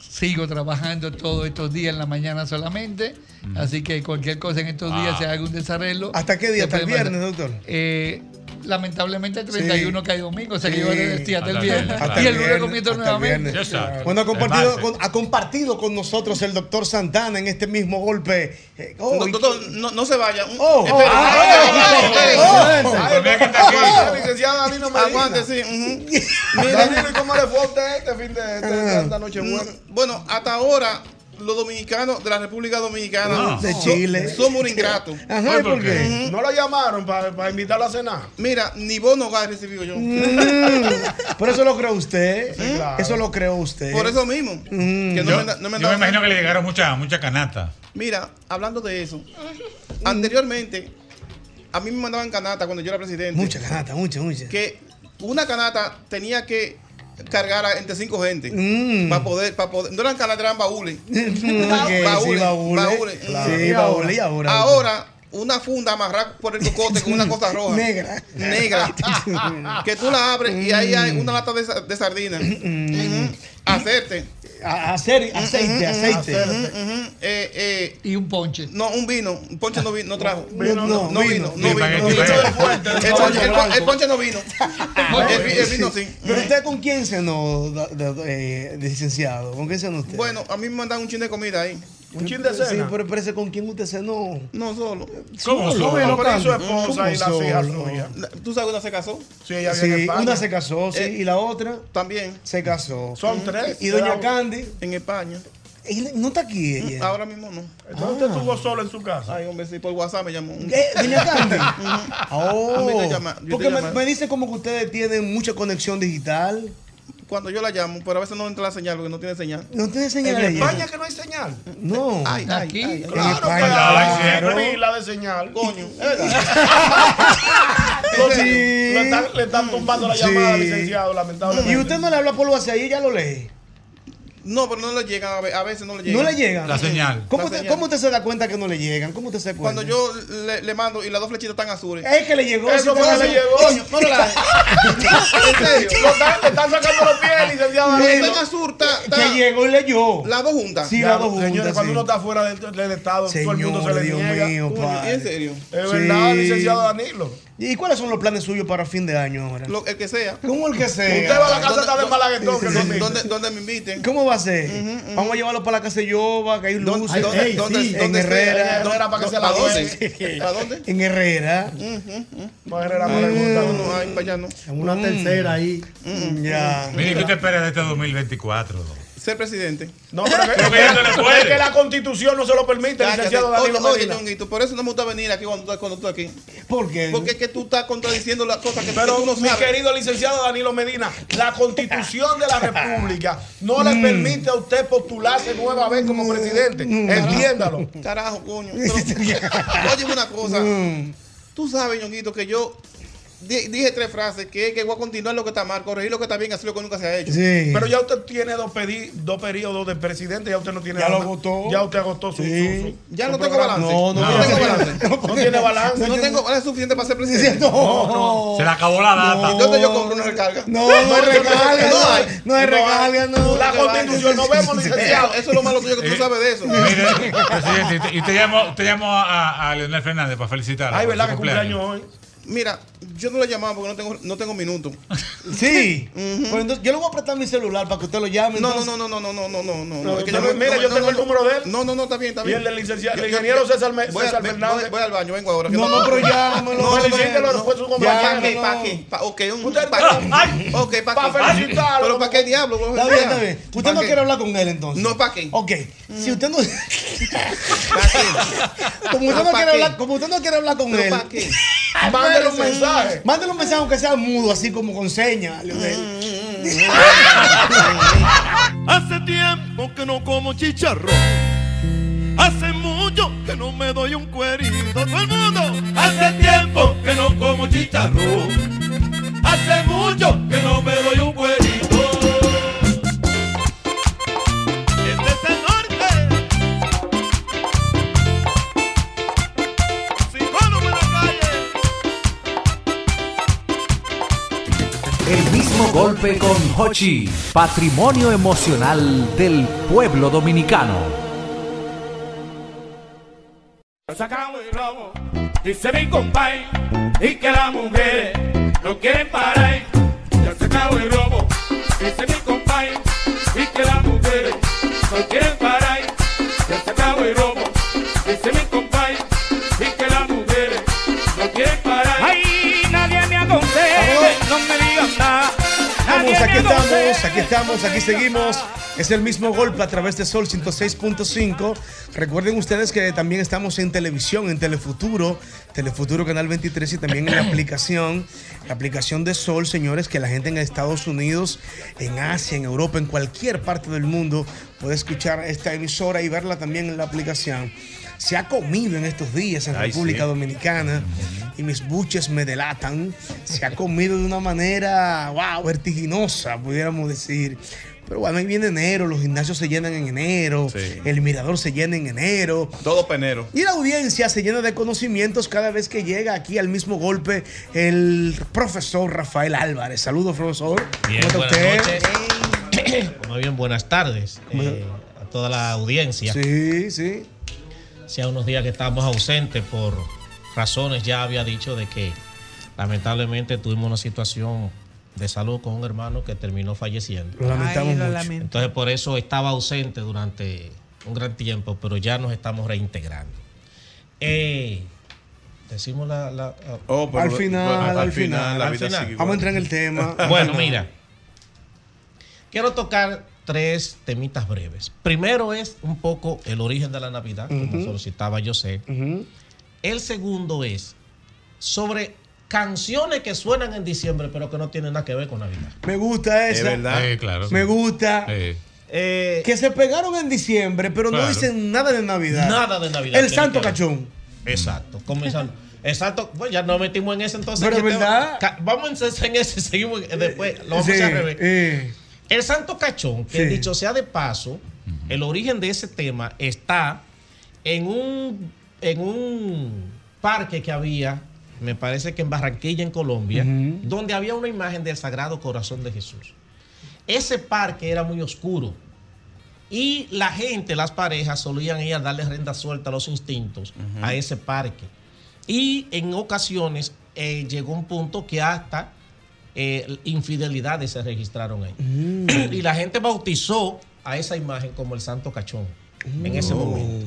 Sigo trabajando todos estos días en la mañana solamente. Así que cualquier cosa en estos días, Ah. si hay algún desarreglo. ¿Hasta qué día? se ¿Hasta el mandar. viernes, doctor? Eh, lamentablemente el 31 cae domingo, o sea que Sí. yo voy a decir hasta el Hasta viernes. hasta y el lunes comienzo hasta nuevamente. viernes. Bueno, ha compartido, con, ha compartido con nosotros el doctor Santana en este mismo golpe. Eh, oh, No, doctor, no, no se vaya. Oh, Espere, oh, oh, oh, licenciado Danilo Medina. Aguante, sí. ¿y cómo le fue a usted este fin de este- esta noche? Mm, Bueno, hasta ahora los dominicanos de la República Dominicana Ah. De so- Chile. somos un ingrato. Ajá, ¿y por qué? ¿No lo llamaron para invitarlo a cenar? Mira, ni bono hogar he recibido yo. Mm, Por eso lo creó usted. Sí, claro. Eso lo creó usted. Por eso mismo. Mm. Que no yo, me da- no me yo me da- imagino que le llegaron muchas mucha canastas. Mira, hablando de eso, anteriormente a mí me mandaban canata cuando yo era presidente. Mucha canata, mucha, mucha. Que una canata tenía que cargar a- entre cinco gente Mm. para poder, para poder. No eran canatas, eran baúles. Ok, sí, baúles. Claro. Sí, baúles, y ahora. Ahora, una funda amarrada por el cocote con una cosa roja. Negra. Negra. que tú la abres y ahí hay una lata de, de sardina. Ujú. Hacerte. A- hacer- aceite, aceite. Eh, eh, y un ponche. No, un vino. Un ponche no, vi- no trajo. Vino no, no, no vino. vino. No vino. no vino. El ponche- no vino. El vi- el vino sí. Pero usted con quién da- da- eh, licenciado? ¿Con quién cenó usted? Bueno, a mí me mandan un chin de comida ahí. Un chin de Sí, cena. pero parece con quién usted cenó. No solo. ¿Cómo solo? solo? Su esposa y ¿Cómo las hijas suyas. ¿Tú sabes una se casó? Sí, ella Sí, en España. una se casó, sí, Eh, y la otra También. se casó. Son tres. ¿Y doña Candy? En España. ¿No está aquí ella? Ahora mismo no. Entonces usted estuvo solo en su casa. Ay, hombre, sí, por WhatsApp me llamó. ¿Qué? ¿Doña Candy? A mí Oh, te llama- porque me, me dice como que ustedes tienen mucha conexión digital. Cuando yo la llamo, pero a veces no entra la señal porque no tiene señal. ¿No tiene señal En ella? España que no hay señal. No. Ay, Aquí. ay, ay. Claro claro. Siempre vi la de señal. Coño, es verdad. Lo- Sí. Le están, le están tumbando la Sí. llamada, licenciado, lamentablemente. Y usted no le habla por WhatsApp y ella lo lee. No, pero no le llegan, a ve- a veces no le llegan. No le llegan. La señal. ¿Cómo, La usted, señal. cómo usted se da cuenta que no le llegan? ¿Cómo usted se cuenta? Cuando yo le, le mando y las dos flechitas están azules. Es que le llegó. Eso si fue usted que le llegó. Coño, no relaje. En serio. Lo están, le están sacando los pies, licenciado. Cuando en azul, está, está Que llegó y leyó. las dos juntas. Sí, las dos juntas. Señores, cuando sí. uno está fuera del, del Estado, todo el mundo se le Dios niega. mío, Coño, padre. ¿En serio? Es Sí. verdad, licenciado Danilo. ¿Y cuáles son los planes suyos para fin de año ahora? Lo, el que sea. ¿Cómo el que sea? Usted va a la casa ¿Dónde- está de Malaguetón, ¿Dónde, invite. dónde, dónde me inviten? ¿Cómo va a ser? Vamos a llevarlo para la casa de Yoba, que hay ¿Dónde, luces. dónde, ey, dónde, sí. dónde En sea? Herrera. ¿Dónde Herrera para que se la ¿Para juegue. dónde? ¿Para dónde? En Herrera. No, Herrera no le gusta. No, no, ay, para allá no. En una tercera ahí. Ya. Mire, ¿qué usted espera de este 2024? Ser presidente. No, pero es que- Pero que no puede. es que la constitución no se lo permite, Cállate. licenciado Danilo Oye, oye, por eso no me gusta venir aquí cuando tú, cuando tú aquí. ¿Por qué? Porque es que tú estás contradiciendo las cosas que, Pero, tú no mi sabes. querido licenciado Danilo Medina, la constitución de la República no Mm. le permite a usted postularse nueva vez como presidente. Mm. Entiéndalo. Carajo, coño. Pero, oye, una cosa. Mm. Tú sabes, Ñonguito, que yo dije tres frases que que voy a continuar lo que está mal, corregir lo que está bien, hacer lo que nunca se ha hecho. Sí. Pero ya usted tiene dos, pedi- dos periodos de presidente, ya usted no tiene Ya lo agotó. Ya usted agotó su. Sí. su- su- Ya su no tengo balance. No, no, no, no. tengo balance. No tiene balance. No tengo balance suficiente para ser presidente. No, Se le acabó la data. ¿Y dónde yo compro una recarga? No, no hay recarga. No No hay. No hay recarga, no. La constitución, nos vemos, licenciado. Eso es lo malo tuyo que tú sabes de eso. Mire, presidente, y usted llamó, usted llamó a, a Leonel Fernández para felicitarlo. Ay, ¿verdad que cumpleaños hoy? Mira, yo no le llamaba porque no tengo, no tengo minutos. Sí. Pues entonces, yo le voy a prestar mi celular para que usted lo llame. No, no, no, no, no, no, no, no, no, No, es que no, yo no- mira, no, yo tengo el número de él. No, no, no, está bien, está Y bien. el del licenciado- el ingeniero César voy Fernández. Voy, voy al baño, vengo ahora. No, no, pero llámelo. No, Felicítelo, fue su compañero. ¿Para qué? ¿Para qué? Ok, un, Usted- ¿para qué? Ok, ¿para felicitarlo. Pero ¿para qué diablo? Está bien, está bien. Usted no quiere hablar con él entonces. No, ¿para qué? Ok. Si usted no. ¿Para qué? Como usted no ¿Para quiere qué? hablar, como usted no quiere hablar con ¿Pero él. para qué? Mándele un mensaje. Mándele un mensaje aunque sea mudo, así como con señas. Hace tiempo que no como chicharrón. Hace mucho que no me doy un cuerito. Todo el mundo. Hace tiempo que no como chicharrón. Hace mucho que no me doy un mismo golpe con Hochi, patrimonio emocional del pueblo dominicano. Sacamos el robo, dice mi compay, y que las mujeres no quieren parar. Ya se acabó el robo, dice mi compay, y que las mujeres no quieren parar. Ya se el robo, aquí estamos, aquí estamos, aquí seguimos. Es el mismo golpe a través de Sol 106.5. Recuerden ustedes que también estamos en televisión, en Telefuturo, Telefuturo Canal 23 y también en la aplicación, la aplicación de Sol, señores, que la gente en Estados Unidos, en Asia, en Europa, en cualquier parte del mundo puede escuchar esta emisora y verla también en la aplicación. Se ha comido en estos días en Ay, República sí. Dominicana y mis buches me delatan. Se ha comido de una manera, wow, vertiginosa, pudiéramos decir. Pero bueno, ahí viene enero, los gimnasios se llenan en enero, Sí. el mirador se llena en enero. Todo penero. Y la audiencia se llena de conocimientos cada vez que llega aquí al mismo golpe el profesor Rafael Álvarez. Saludos, profesor. Bien, ¿Cómo está buenas usted? noches. Muy bien, buenas tardes eh, a toda la audiencia. Sí, sí. Hacía unos días que estábamos ausentes por razones, ya había dicho de que lamentablemente tuvimos una situación de salud con un hermano que terminó falleciendo. Lo lamentamos Ay, lo mucho. lamento. Entonces por eso estaba ausente durante un gran tiempo, pero ya nos estamos reintegrando. Eh, decimos la... la- Oh, pero- Al final, al final, la al vida final. sigue. Vamos a entrar en el tema. Bueno, mira. Quiero tocar tres temitas breves. Primero es un poco el origen de la Navidad, como Ujú. solicitaba José. Ujú. El segundo es sobre canciones que suenan en diciembre, pero que no tienen nada que ver con Navidad. Me gusta Es esa. verdad. Claro. Me gusta. Eh, Que se pegaron en diciembre, pero no dicen nada de Navidad. Nada de Navidad El Santo. Cachón. Exacto. Comenzando. Exacto. Pues ya nos metimos en ese entonces. Pero ¿qué verdad. Ca- Vamos en ese, seguimos eh, después. Lo vamos Sí, a revés. El Santo Cachón, que Sí. dicho sea de paso, el origen de ese tema está en un, en un parque que había, me parece que en Barranquilla, en Colombia, donde había una imagen del Sagrado Corazón de Jesús. Ese parque era muy oscuro y la gente, las parejas, solían ir a darle renda suelta a los instintos a ese parque. Y en ocasiones eh, llegó un punto que hasta eh, infidelidades se registraron ahí. Y la gente bautizó a esa imagen como el Santo Cachón en ese Oh. momento.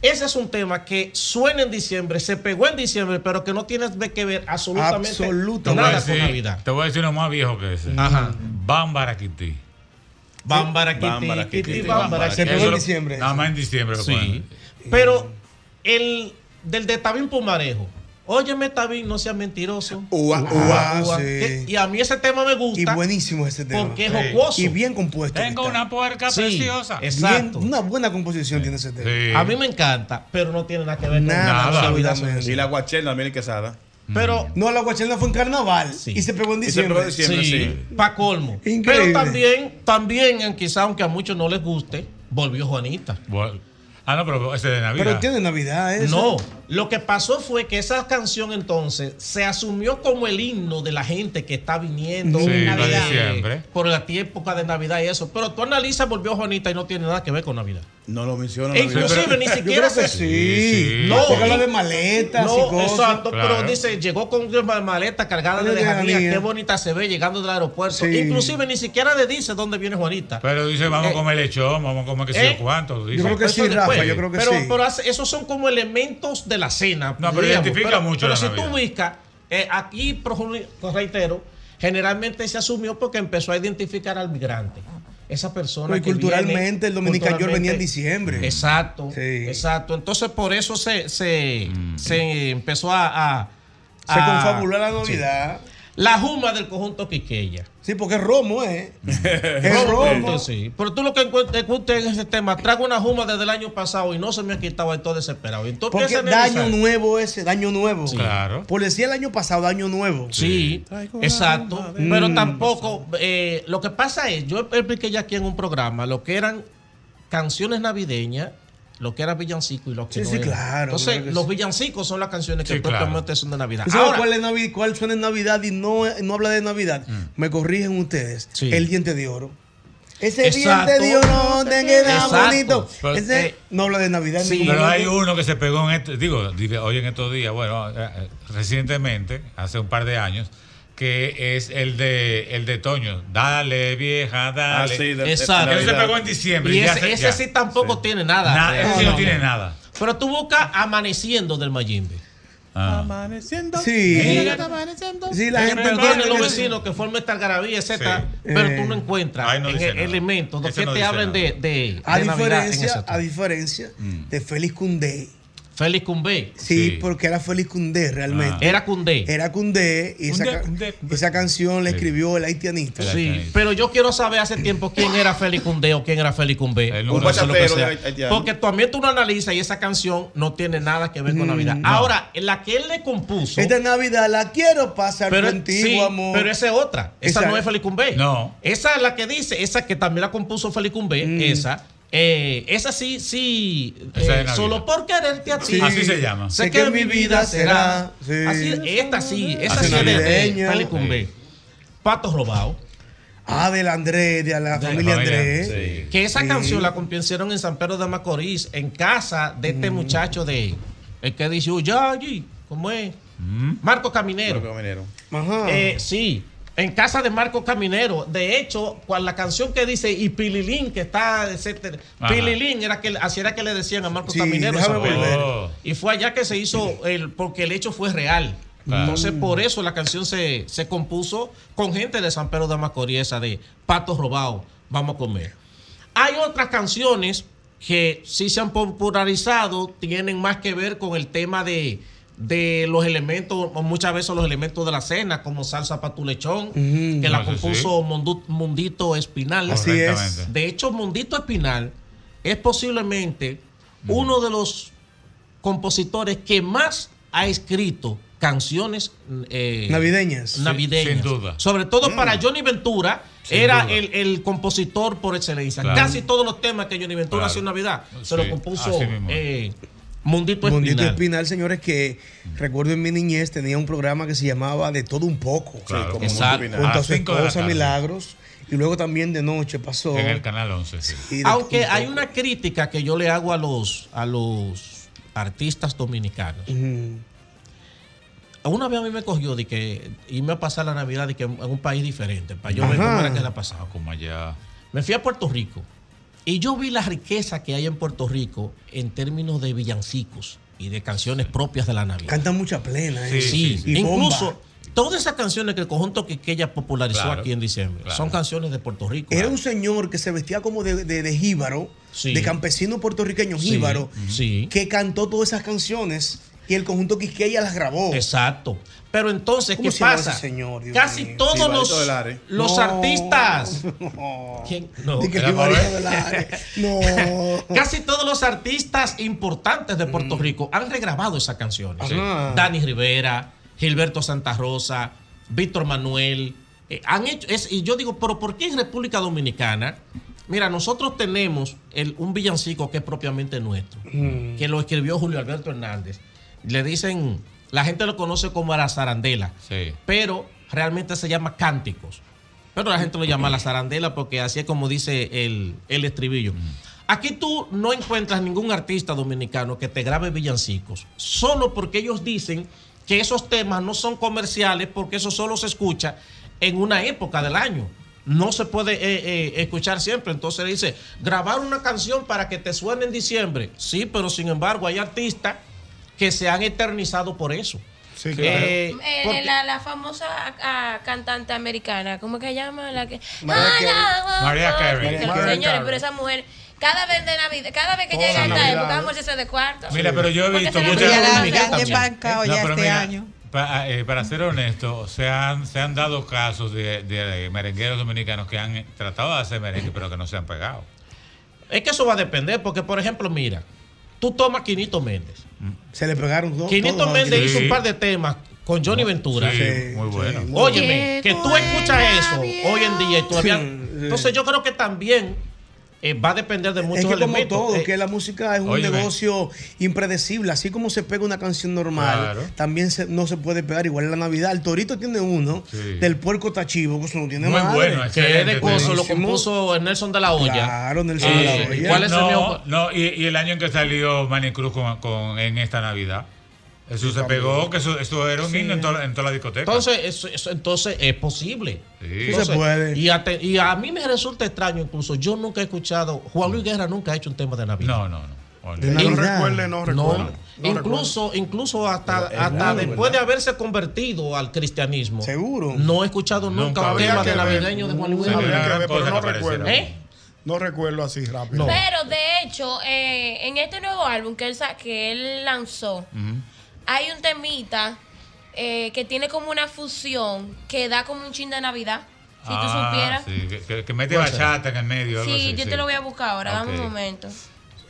Ese es un tema que suena en diciembre, se pegó en diciembre, pero que no tiene que ver absolutamente Te voy, a nada con decir, Navidad. te voy a decir uno más viejo que ese. Ajá. Bámbara, kitty, Bámbara, kitty, bámbara. kitty. Eso lo- Nada más en diciembre. Sí. Pero el del de Tabín Pumarejo. Óyeme, Tabín, no seas mentiroso. Ua, Ua, ua, sí. Que- Y a mí ese tema me gusta. Y buenísimo ese tema. Porque es jocoso. Y bien compuesto. Tengo está. una puerca Sí, preciosa. exacto. Bien, una buena composición tiene ese tema. A mí me encanta, pero no tiene nada que ver Nada, con Navidad. absolutamente. Y la guachela, Miguel Quesada. Pero No, la guachela fue en carnaval y se pegó en Y se pegó diciembre. en diciembre, sí. pa' colmo. Increíble. Pero también, también, quizá aunque a muchos no les guste, volvió Juanita. Bueno. Ah, no, pero ese de Navidad. Pero tiene Navidad eso. No, lo que pasó fue que esa canción entonces se asumió como el himno de la gente que está viniendo Sí, para diciembre. por la época de Navidad y eso. Pero tú analizas, volvió Juanita y no tiene nada que ver con Navidad. No lo mencionan. E inclusive ni siquiera creo que se- sí. No, Porque habla de maletas no, y cosas. Exacto, pero dice, llegó con una maleta cargada de De lejanía, qué bonita se ve llegando del aeropuerto. Sí. Inclusive ni siquiera le dice dónde viene Juanita. Pero dice, vamos Eh, a comer lechón, vamos a comer que sé ¿Eh? yo cuánto. dice. Eso después. pero, Pero hace- esos son como elementos de la cena. No, pero identifica Pero- mucho Pero la si Navidad. tú buscas, eh, aquí, reitero, generalmente se asumió porque empezó a identificar al migrante. Esa persona que culturalmente, viene- el Dominican York venía en diciembre. Exacto, exacto. Entonces por eso se, se, se empezó a, a- Se a- confabuló la sí. Navidad. La juma del conjunto Quiqueya. Sí, porque es romo, ¿eh? es Romo, sí. Pero tú lo que encuentras en ese tema, traigo una juma desde el año pasado y no se me ha quitado, estoy desesperado. Entonces, Porque ¿qué es daño nuevo ese, daño nuevo. Sí. Claro. Por decir el año pasado, daño nuevo. Sí, exacto. Pero Mm. tampoco, eh, lo que pasa es, yo expliqué ya aquí en un programa lo que eran canciones navideñas, lo que era villancico y lo que Sí, no sí, era. claro, Entonces, claro los sí. villancicos son las canciones que Sí, claro. propiamente son de Navidad. ¿Tú sabes Ahora, cuál, es Navi- cuál suena en Navidad y no, no habla de Navidad? Me corrigen ustedes. El diente de oro. Ese Exacto. diente de oro te queda Exacto. bonito. Pero, Ese eh, no habla de Navidad. ningún Pero hay uno que se pegó en este, digo, hoy en estos días, bueno, eh, eh, recientemente, hace un par de años, que es el de el de Toño. Dale, vieja, dale. Ah, sí, de- de Exacto. Que se pegó en diciembre. Y ese, se- ese sí tampoco tiene nada. Na- ese sí no tiene nada. Pero tú buscas Amaneciendo del Mayimbe. Amaneciendo. Sí. La gente perdone los que- vecinos que forma esta algarabía, etcétera, Sí. pero Eh. tú no encuentras no en elementos Ese que no te hablen de, nada. de, A de Navidad en diferencia, ese a diferencia de Félix Cundé. Félix Cundé. Sí, porque era Félix Cundé realmente. Ah. Era Cundé. Era Cundé y esa, Cundé, esa canción la escribió el haitianito. Sí, pero yo quiero saber hace tiempo quién era Félix Cundé o quién era Félix Cundé. Un bachatero sea. de haitiano. Porque también tú lo analizas y esa canción no tiene nada que ver con Mm, Navidad. no. Ahora, la que él le compuso. Esta Navidad la quiero pasar pero, contigo, sí, amor. pero esa es otra. Esa, Esa- no es Félix Cumbé. No. Esa es la que dice, esa que también la compuso Félix Cumbé, Mm. esa. Eh, esa sí, sí. Eh, solo por quererte a ti. Sí. Así se llama. Sé que mi vida será. Sí. Así, esta sí, esa Así sí es de- Cumbé. Pato Robado. Ah, del Andrés, de la De- familia Andrés. Que esa Sí. canción la compusieron en San Pedro de Macorís, en casa de este muchacho de. El que dice, uy, ya allí, ¿cómo es? Marco Caminero. Marco Caminero. Ajá. Eh, sí, en casa de Marco Caminero. De hecho, cuando la canción que dice y Pililín, que está, etcétera. Ajá. Pililín era que así era que le decían a Marco Sí, Caminero. Oh. Y fue allá que se hizo el, porque el hecho fue real. Claro. Entonces, por eso la canción se, se compuso con gente de San Pedro de Macorís, esa de Patos Robados, vamos a comer. Hay otras canciones que sí se han popularizado, tienen más que ver con el tema de, de los elementos, muchas veces los elementos de la cena, como salsa para tu lechón, que la sí, compuso Mundito Espinal. Así es. De hecho, Mundito Espinal es posiblemente uno de los compositores que más ha escrito canciones eh, Navideñas. navideñas. sin duda. Sobre todo Mm. para Johnny Ventura, Sin era el, el compositor por excelencia. Claro. Casi todos los temas que Johnny Ventura Claro. hacía en Navidad se Sí, los compuso así mismo. eh, Mundito Mundito Espinal. Espinal, señores, que recuerdo en mi niñez tenía un programa que se llamaba De todo un poco. Claro, como Exacto. Espinal. Junto A su esposa. Milagros. Y luego también de noche pasó. En el canal 11. sí. Aunque hay una crítica que yo le hago a los, a los artistas dominicanos. Una vez a mí me cogió de que irme a pasar la Navidad de que en un país diferente, para yo ver cómo era que la pasaba. Como allá. Me fui a Puerto Rico y yo vi la riqueza que hay en Puerto Rico en términos de villancicos y de canciones propias de la Navidad. Cantan mucha plena. ¿eh? Sí, Y incluso bomba. todas esas canciones que el conjunto que ella popularizó Claro, aquí en diciembre claro. son canciones de Puerto Rico. Era un señor que se vestía como de, de, de jíbaro, Sí. de campesino puertorriqueño Sí, jíbaro, sí. que cantó todas esas canciones y el conjunto Quisqueya las grabó. Exacto. Pero entonces, ¿Cómo ¿qué pasa? señor, Casi mío? todos los, los No. artistas. No. ¿Quién? No. No. Casi todos los artistas importantes de Puerto Rico han regrabado esas canciones. Mm. Ajá. Dani Rivera, Gilberto Santa Rosa, Víctor Manuel. eh, han hecho, es, y yo digo, pero ¿por qué en República Dominicana? Mira, nosotros tenemos el- un villancico que es propiamente nuestro, Mm. que lo escribió Julio Alberto Hernández. Le dicen, la gente lo conoce como la zarandela, Sí. pero realmente se llama cánticos. Pero la gente lo llama la zarandela porque así es como dice el, el estribillo. Aquí tú no encuentras ningún artista dominicano que te grabe villancicos, solo porque ellos dicen que esos temas no son comerciales porque eso solo se escucha en una época del año. No se puede eh, eh, escuchar siempre. Entonces dice, grabar una canción para que te suene en diciembre. Sí, pero sin embargo hay artistas que se han eternizado por eso. Sí, claro. Eh, Eh, porque- la, la famosa ah, cantante americana, ¿cómo que se llama? La que, Mariah Ah, Carey. Señores, pero esa mujer, cada vez de Navidad, cada vez que Toda llega esta época, vamos a irse de cuarto. Mira, pero yo he visto muchas No, ya pero este mira, año. pa- eh, para ser honesto, se han, se han dado casos de, de merengueros dominicanos que han tratado de hacer merengue, pero que no se han pegado. Es que eso va a depender, porque por ejemplo, mira, tú tomas Quinito Méndez. Se le pegaron dos. Quinito todos a Méndez Quinito. hizo un par de temas con Johnny Ventura. Sí, muy bueno. Óyeme, que tú escuchas eso hoy en día y todavía. Entonces yo creo que también eh, va a depender de muchos Es que como elementos. todo, Eh, que la música es un óyeme. negocio impredecible. Así como se pega una canción normal, Claro. también se- no se puede pegar igual en la Navidad. El Torito tiene uno Sí. del puerco tachivo, que eso no tiene Muy madre. bueno, que es de coso, lo compuso Nelson de la Olla. Claro, Nelson Sí. de la Hoya. ¿Cuál es el no, mío? no, y, y el año en que salió Manny Cruz con, con- en esta Navidad. Eso se pegó, que eso, eso era un Sí. himno en, toda- en toda la discoteca. Entonces, eso, eso- entonces es posible. Sí. Entonces, Se puede. Y a, te- y a mí me resulta extraño, incluso yo nunca he escuchado, Juan Luis Guerra nunca ha hecho un tema de Navidad. No, no, no. No Navidad. recuerde, no recuerdo. No incluso, incluso hasta, después de haberse convertido al cristianismo. Seguro. No he escuchado nunca, un tema de ver. navideño de Juan Luis Guerra. que ver, pero no recuerdo. ¿Eh? No recuerdo así rápido. Pero de hecho, eh, en este nuevo álbum que él, sa- que él lanzó, hay un temita eh, que tiene como una fusión que da como un chin de Navidad. Si tú Ah, supieras. sí, que, que- que mete bachata en el medio. algo Sí, así, yo sí. te lo voy a buscar ahora, dame un momento.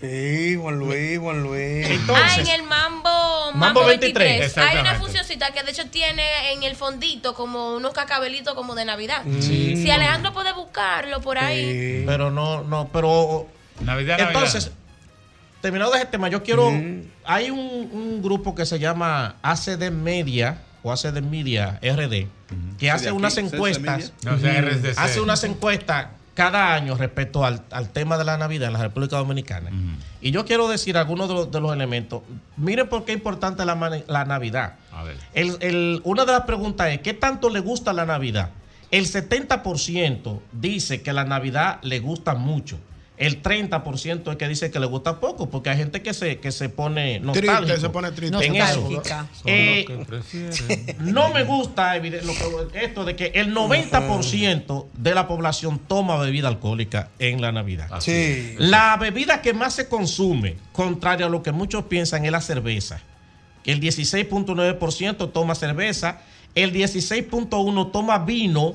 Sí, Juan Luis, Juan Luis. ah, en el Mambo, Mambo, Mambo 23. 23, Hay una fusioncita que de hecho tiene en el fondito como unos cacabelitos como de Navidad. Sí. Si Alejandro puede buscarlo por ahí. Pero no, no, pero. Navidad, Entonces, Navidad. Terminado de ese tema, yo quiero. Hay un, un grupo que se llama ACD Media o ACD Media RD que hace aquí, unas encuestas. Media. No, o sea, RDC. Hace unas encuestas cada año respecto al, al tema de la Navidad en la República Dominicana. Y yo quiero decir algunos de los, de los elementos. Miren por qué es importante la, la Navidad. A ver. El- el- una de las preguntas es, ¿qué tanto le gusta la Navidad? El 70% dice que la Navidad le gusta mucho. El 30% es que dice que le gusta poco, porque hay gente que se, que se pone nostálgico. Triste, se pone triste. En eso. Eh, no me gusta evide- lo que- esto de que el 90% de la población toma bebida alcohólica en la Navidad. Sí. La bebida que más se consume, contrario a lo que muchos piensan, es la cerveza. El 16.9% toma cerveza, el 16.1% toma vino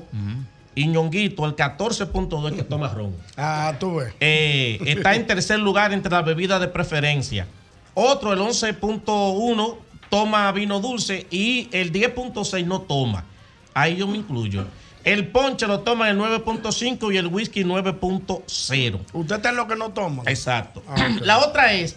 y ñonguito, el 14.2% es que toma ron. Ah, tú ves. Eh, está en tercer lugar entre las bebidas de preferencia. Otro, el 11.1, toma vino dulce y el 10.6 no toma. Ahí yo me incluyo. El ponche lo toma el 9.5 y el whisky 9.0. Usted está en lo que no toma. Exacto. Ah. La otra es.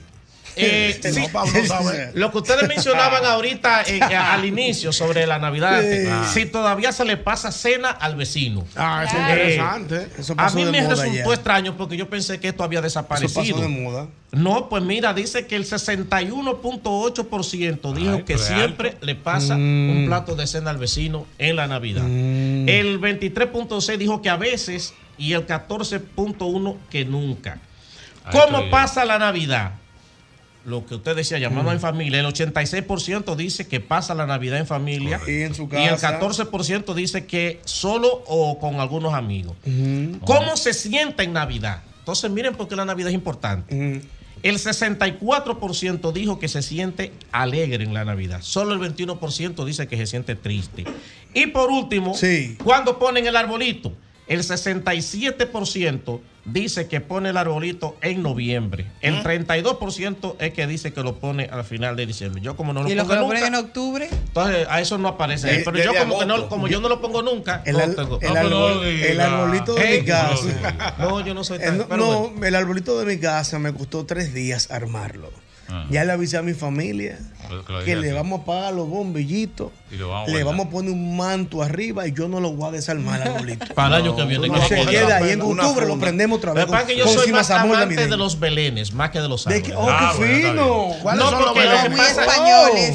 Eh, No, sí, Pablo sabe. lo que ustedes mencionaban ahorita eh, eh, al inicio sobre la Navidad, Sí. si todavía se le pasa cena al vecino. Ah, eso es Eh, interesante. Eso a mí de me moda resultó ya. extraño porque yo pensé que esto había Eso desaparecido. pasó de moda. No, pues mira, dice que el 61.8% dijo Ay, que siempre le pasa Mm. un plato de cena al vecino en la Navidad. El 23.6 dijo que a veces y el 14.1 que nunca. Ay, ¿Cómo pasa la Navidad? Lo que usted decía, llamando Mm. en familia, el 86% dice que pasa la Navidad en familia Y en su y el casa. 14% dice que solo o con algunos amigos. ¿Cómo se siente en Navidad? Entonces miren por qué la Navidad es importante. El 64% dijo que se siente alegre en la Navidad. Solo el 21% dice que se siente triste. Y por último, cuando ponen el arbolito, el 67% dice que pone el arbolito en noviembre. El 32% es que dice que lo pone al final de diciembre. Yo como no lo ¿Y los pongo que lo nunca, ponen en octubre? entonces a eso no aparece. De- Pero de- yo de como que no, como yo no lo pongo nunca, El, al- tengo- el árbol- arbolito de ¿Eh? mi casa. No, yo no soy Eh, tan. no, pero no, bueno. el arbolito de mi casa me costó tres días armarlo. Ah. Ya le avisé a mi familia Lo- que le así. vamos a pagar los bombillitos. Y lo vamos a le vamos a poner un manto arriba y yo no lo voy a desarmar al bolito. Para el año que viene. No, que se lo queda ahí en octubre, lo prendemos otra vez. que pasa es que yo soy más amante de los belenes, más que de los ¿De árboles. qué? Oh, qué Ah, está fino. bien. ¿Cuáles No, son los porque lo que pasa, españoles.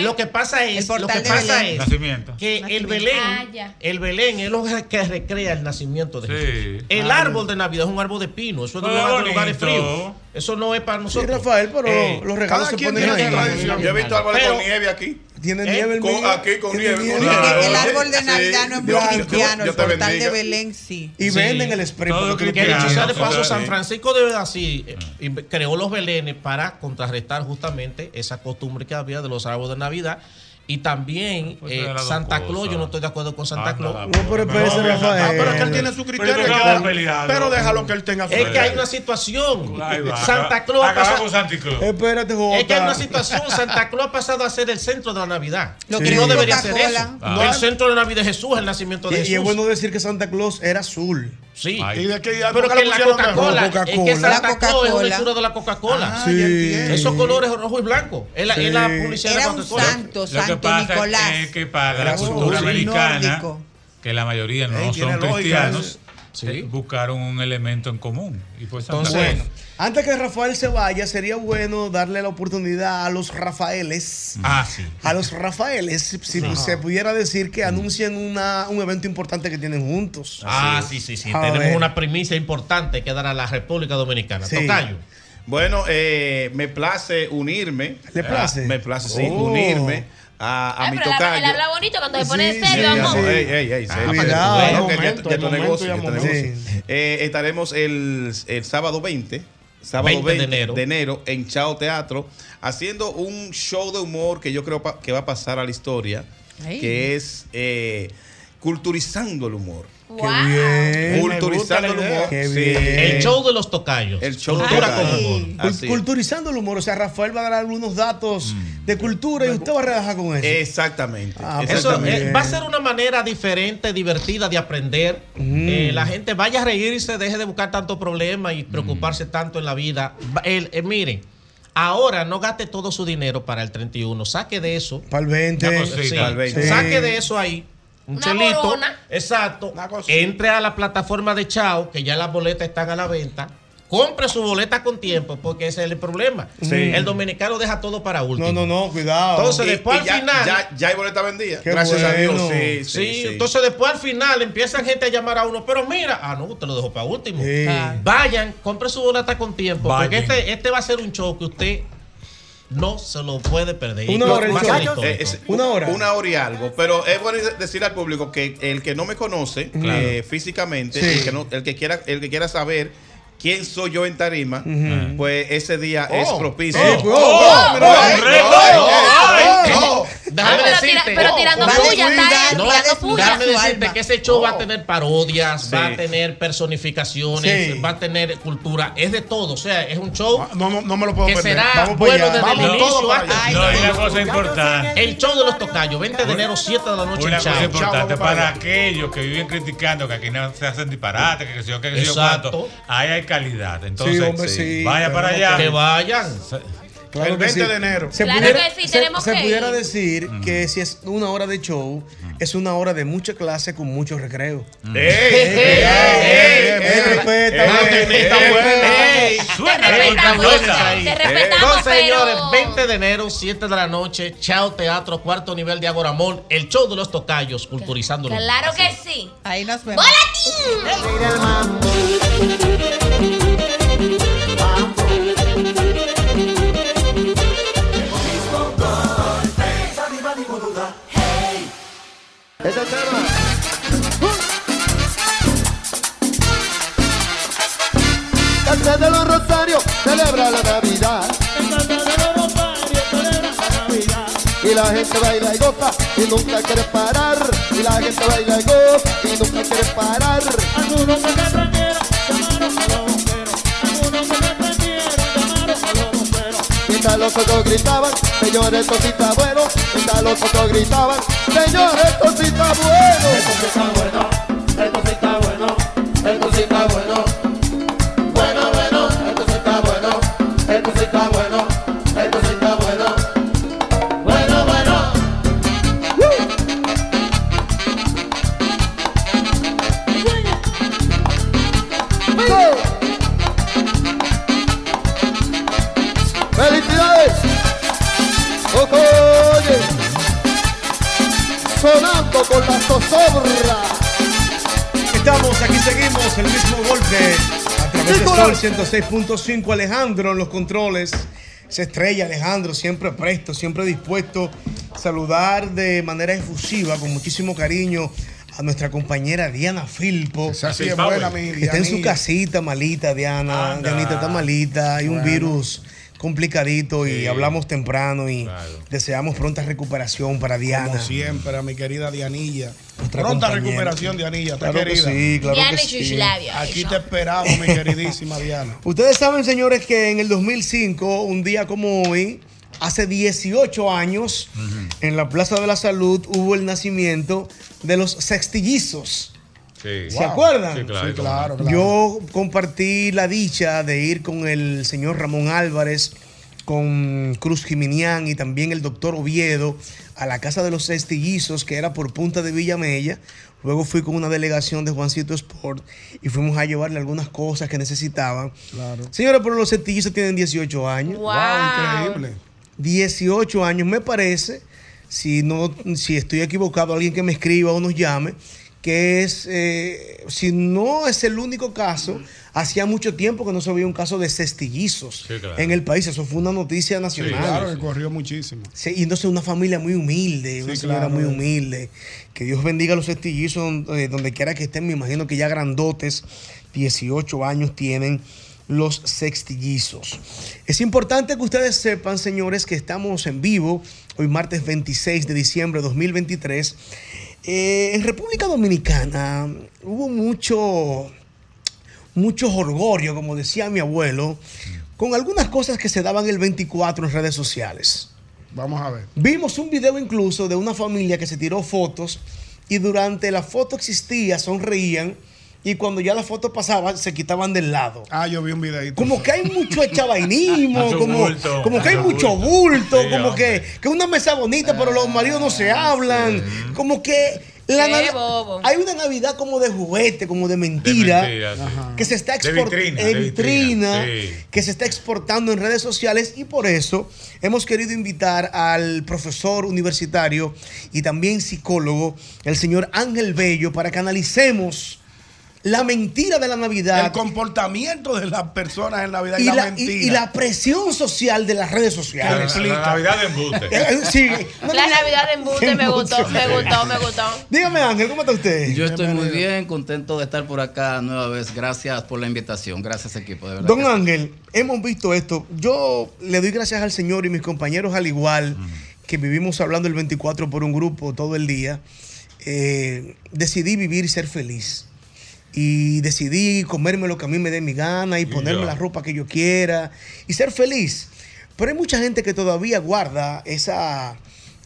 lo- ¿Qué que pasa El es, lo que pasa Belén. es Nacimiento. que el Ah, Belén, ya. el Belén es lo que recrea el nacimiento de Jesús. El Ah. árbol de Navidad es un árbol de pino, eso es de Ah, lugar- de bonito. lugares fríos. Eso no es para nosotros. Rafael, pero Eh, los regalos se ponen ahí. tradición. Yo he visto árboles Pero- con nieve aquí. Tiene ¿Eh? nieve el Con- mío. aquí con nieve, el árbol de Sí. Navidad no es muy cristiano, el portal de. Belén sí. Y venden el spray. Todo que dicho sea de paso, San Francisco de así eh, y creó los belenes para contrarrestar justamente esa costumbre que había de los árboles de Navidad. Y también Pues eh, Santa cosa. Claus, yo no estoy de acuerdo con Santa Claus. la No, pero espérese, Rafael. Ah, pero es que él tiene su criterio. que- pero déjalo que él tenga su Es que hay una situación. Santa Claus ha pasado. con Santa Claus. Espérate, Jota. Es que hay una situación. Santa Claus ha pasado a ser el centro de la Navidad. Lo que no es debería ser eso. Ah. El centro de la Navidad es Jesús, el nacimiento de Y, Jesús. y es bueno decir que Santa Claus era azul. Sí. ¿Y de qué? Pero ¿por qué que la Coca-Cola, es que La Claus es Coca-Cola. una lectura de la Coca-Cola. Ah, entiendo. Esos colores rojo y blanco. Es la, es la publicidad Era de un Coca-Cola. santo, Lo que Santo pasa Nicolás. es que para Era la cultura americana, Nórdico. que la mayoría no son lógica cristianos, Sí. eh, buscaron un elemento en común. Y pues Santa Entonces, Claus. Antes que Rafael se vaya, sería bueno darle la oportunidad a los Rafaeles. Ah, sí. A los Rafaeles, si, se pudiera decir que anuncien una, un evento importante que tienen juntos. Ah, sí, sí, sí. A Tenemos ver. una primicia importante que dar a la República Dominicana. Sí. Tocayo. Bueno, eh, me place unirme. ¿Le place? Ah, me place, sí, Oh. unirme a, a Ay, mi tocayo. él habla bonito cuando se pone Sí, serio, sí, amor. sí. Ey, ey, ey, Ah, cuidado. Tu momento. negocio. Eh, estaremos el, el sábado 20, sábado 20 20, de enero. en Chao Teatro, haciendo un show de humor que yo creo pa- que va a pasar a la historia, Ay. que es eh, culturizando el humor. Wow. bien. Culturizando el humor. Qué sí. bien. El show de los tocayos. El show de Cultura con humor. Cul- Así es. Culturizando el humor. O sea, Rafael va a dar algunos datos Mm. de cultura y usted va a relajar con eso. Exactamente. Ah, Eso exactamente. eh, va a ser una manera diferente, divertida de aprender. Mm. Eh, la gente vaya a reírse, deje de buscar tanto problema y preocuparse tanto en la vida. El- eh, miren, ahora no gaste todo su dinero para el 31. Saque de eso. Para el 20. Una cosita. Sí, para el 20. Saque de eso ahí. Un Una chelito. Exacto. Entre a la plataforma de Chao, que ya las boletas están a la venta. Compre su boleta con tiempo, porque ese es el problema. Sí. El dominicano deja todo para último. No, no, no, cuidado. Entonces, Y- después y al ya, final. Ya, ya hay boleta vendida. Qué Gracias a Dios. Sí, Sí, sí, sí. entonces después al final empiezan gente a llamar a uno, pero mira, ah, no, usted lo dejó para último. Sí. Vayan, compre su boleta con tiempo, porque este, este va a ser un show que usted no se lo puede perder. Una hora histórico. es- Una hora. Una hora y algo. Pero es bueno decirle al público que el que no me conoce eh, físicamente, Sí. el, que no- el que quiera, el que quiera saber quién soy yo en tarima, pues ese día es Oh. propicio. Oh, oh, oh, oh, oh, no. Déjame pero, tira- decirte. pero tirando puya, está él, No, tirando descuidar puya. Déjame decirte que ese show va a tener parodias, va a tener personificaciones, Sí. va a tener cultura, es de todo. O sea, es un show Ah, No, no, no me lo puedo que perder. será Vamos bueno desde el inicio hasta No, y final. una cosa importante. El show de los tocayos, 20 de enero, 7 de la noche en Una cosa importante Chao, para aquellos que viven criticando que aquí no se hacen disparates, que yo, que yo cuánto. Ahí hay calidad. Entonces, Sí, hombre, sí. vaya para allá. Que vayan. Claro El que 20 sí. de enero. Se Claro pudiera, que sí, se- tenemos se que pudiera ir. decir que si es una hora de show, es una hora de mucha clase con mucho recreo. Eh, eh, pero- señores, 20 de enero, 7 de la noche, Chao Teatro, cuarto nivel de Agoramón, el show de los tocayos, culturizando Claro que sí. Ahí nos vemos. ¡Boletín! Casa de los Rosarios celebra la Navidad. Y la gente baila y goza y nunca quiere parar. Y la gente baila y goza y nunca quiere parar. Algunos llamaron a Mientras los otros gritaban, señores, esto sí está bueno. Mientras los otros gritaban, señores, esto sí está bueno. Esto sí está bueno, esto sí está bueno, esto sí está bueno. Seguimos el mismo golpe a través de Sol 106.5. Alejandro en los controles. Se estrella Alejandro, siempre presto, siempre dispuesto a saludar de manera efusiva, con muchísimo cariño, a nuestra compañera Diana Filpo. Esa sí es buena, mi Está en su casita malita, Diana. Anda. Dianita está malita. Hay un Bueno. virus complicadito y Sí. hablamos temprano y deseamos pronta recuperación para Diana. Como siempre, a mi querida Dianilla. Nuestra Pronta compañera. recuperación, Dianilla. ¿Está Claro que querida? sí, claro Diana que y sí. Aquí te esperamos, mi queridísima Diana. Ustedes saben, señores, que en el 2005, un día como hoy, hace 18 años, en la Plaza de la Salud hubo el nacimiento de los sextillizos. Sí. ¿Se acuerdan? Sí, claro. cómo no. Yo compartí la dicha de ir con el señor Ramón Álvarez, con Cruz Jiminián y también el doctor Oviedo a la casa de los sextillizos, que era por Punta de Villamella. Luego fui con una delegación de Juancito Sport y fuimos a llevarle algunas cosas que necesitaban. Claro. Señores, pero los sextillizos tienen 18 años. Wow, increíble. 18 años, me parece, si no, si estoy equivocado, alguien que me escriba o nos llame, que es, eh, si no es el único caso, hacía mucho tiempo que no se veía un caso de cestillizos Sí, claro. en el país. Eso fue una noticia Sí, nacional. claro, que corrió muchísimo. Sí, y entonces una familia muy humilde, una Sí, señora claro. muy humilde. Que Dios bendiga a los cestillizos donde, donde quiera que estén. Me imagino que ya grandotes, 18 años tienen los sextillizos. Es importante que ustedes sepan, señores, que estamos en vivo hoy martes 26 de diciembre de 2023. Eh, en República Dominicana hubo mucho, mucho orgullo, como decía mi abuelo, con algunas cosas que se daban el 24 en redes sociales. Vamos a ver. Vimos un video incluso de una familia que se tiró fotos y durante la foto existía, sonreían y cuando ya la foto pasaba se quitaban del lado. Ah, yo vi un videito. Como que hay mucho echabainismo, como, bulto, como que hay mucho bulto, Sí, como hombre. que, que una mesa bonita, pero los maridos no se hablan. Como que la bobo. hay una Navidad como de juguete, como de mentira, mentira, sí. que se está exportando en vitrina, vitrina, sí. que se está exportando en redes sociales y por eso hemos querido invitar al profesor universitario y también psicólogo, el señor Ángel Bello, para que analicemos la mentira de la Navidad El comportamiento de las personas en Navidad y, y la, la, mentira. y- y la presión social de las redes sociales. la- la Navidad de embuste. Eh, sí. No, La Navidad de embuste me gustó, me gustó, me gustó. Dígame, Ángel, ¿cómo está usted? Yo estoy muy bien, contento de estar por acá nueva vez. Gracias por la invitación. Gracias, equipo, de verdad. Don. Ángel, hemos visto esto. Yo le doy gracias al Señor y mis compañeros al igual, que vivimos hablando el 24 por un grupo todo el día. eh, decidí vivir y ser feliz. Y decidí comerme lo que a mí me dé mi gana y ponerme la ropa que yo quiera y ser feliz. Pero hay mucha gente que todavía guarda esa,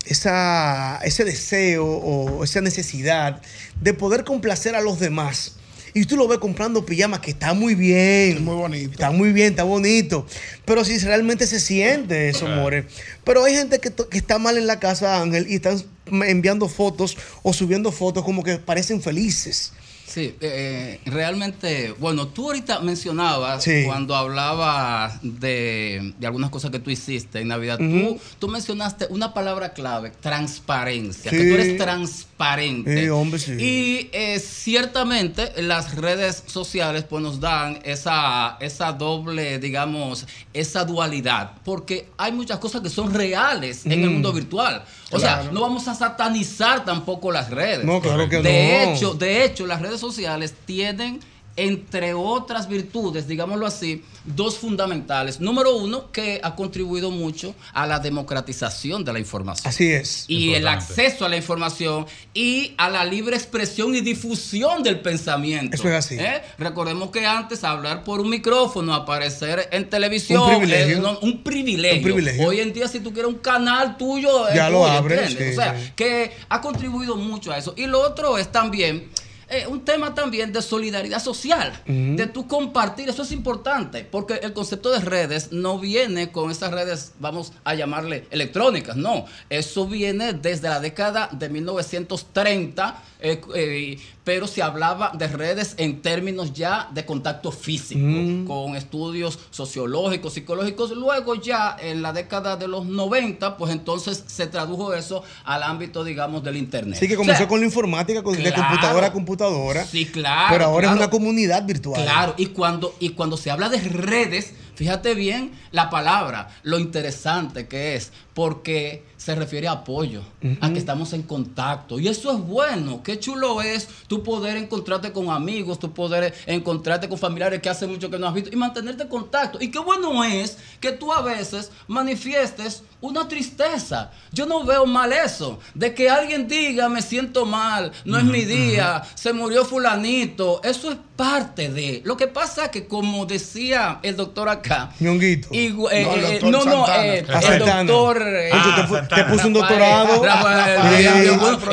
esa, ese deseo o esa necesidad de poder complacer a los demás. Y tú lo ves comprando pijamas que está muy bien. muy bonito. Está muy bien, está bonito. Pero si realmente se siente eso, more. Pero hay gente que, que está mal en la casa, Ángel, y están enviando fotos o subiendo fotos como que parecen felices. Sí, eh, realmente, bueno, tú ahorita mencionabas Sí. cuando hablaba de, de algunas cosas que tú hiciste en Navidad, Ujú. tú, tú mencionaste una palabra clave, transparencia, Sí. que tú eres transparente. Sí, hombre, sí. Y eh, ciertamente las redes sociales pues nos dan esa, esa doble, digamos, esa dualidad, porque hay muchas cosas que son reales en el Mm. mundo virtual. O sea, no vamos a satanizar tampoco las redes. No, claro que de no. Hecho, de hecho, las redes sociales tienen, entre otras virtudes, digámoslo así, dos fundamentales. Número uno, que ha contribuido mucho a la democratización de la información. Así es. Y el acceso a la información y a la libre expresión y difusión del pensamiento. Eso es así. ¿Eh? Recordemos que antes hablar por un micrófono, aparecer en televisión, Un privilegio. eh, no, un privilegio. Un privilegio. Hoy en día, si tú quieres un canal tuyo, es Ya lo abres, o sea, sí. que ha contribuido mucho a eso. Y lo otro es también eh, un tema también de solidaridad social, de tú compartir, eso es importante, porque el concepto de redes no viene con esas redes, vamos a llamarle electrónicas, no, eso viene desde la década de 1930, eh, eh, pero se hablaba de redes en términos ya de contacto físico, Mm. con estudios sociológicos, psicológicos, luego ya en la década de los 90, pues entonces se tradujo eso al ámbito, digamos, del Internet. Sí, que O comenzó sea, con la informática, con, de computadora a computadora. computadora. Sí, claro. Pero ahora claro. es una comunidad virtual. Claro, y cuando, y cuando se habla de redes, fíjate bien la palabra, lo interesante que es, porque se refiere a apoyo, a que estamos en contacto. Y eso es bueno, qué chulo es tú poder encontrarte con amigos, tú poder encontrarte con familiares que hace mucho que no has visto y mantenerte en contacto. Y qué bueno es que tú a veces manifiestes una tristeza. Yo no veo mal eso, de que alguien diga me siento mal, no es mi día, se murió fulanito, eso es parte de. Lo que pasa es que como decía el doctor acá, Ñonguito. y, eh, No, el eh, no, no, eh, el doctor. Te pu- te puso un doctorado.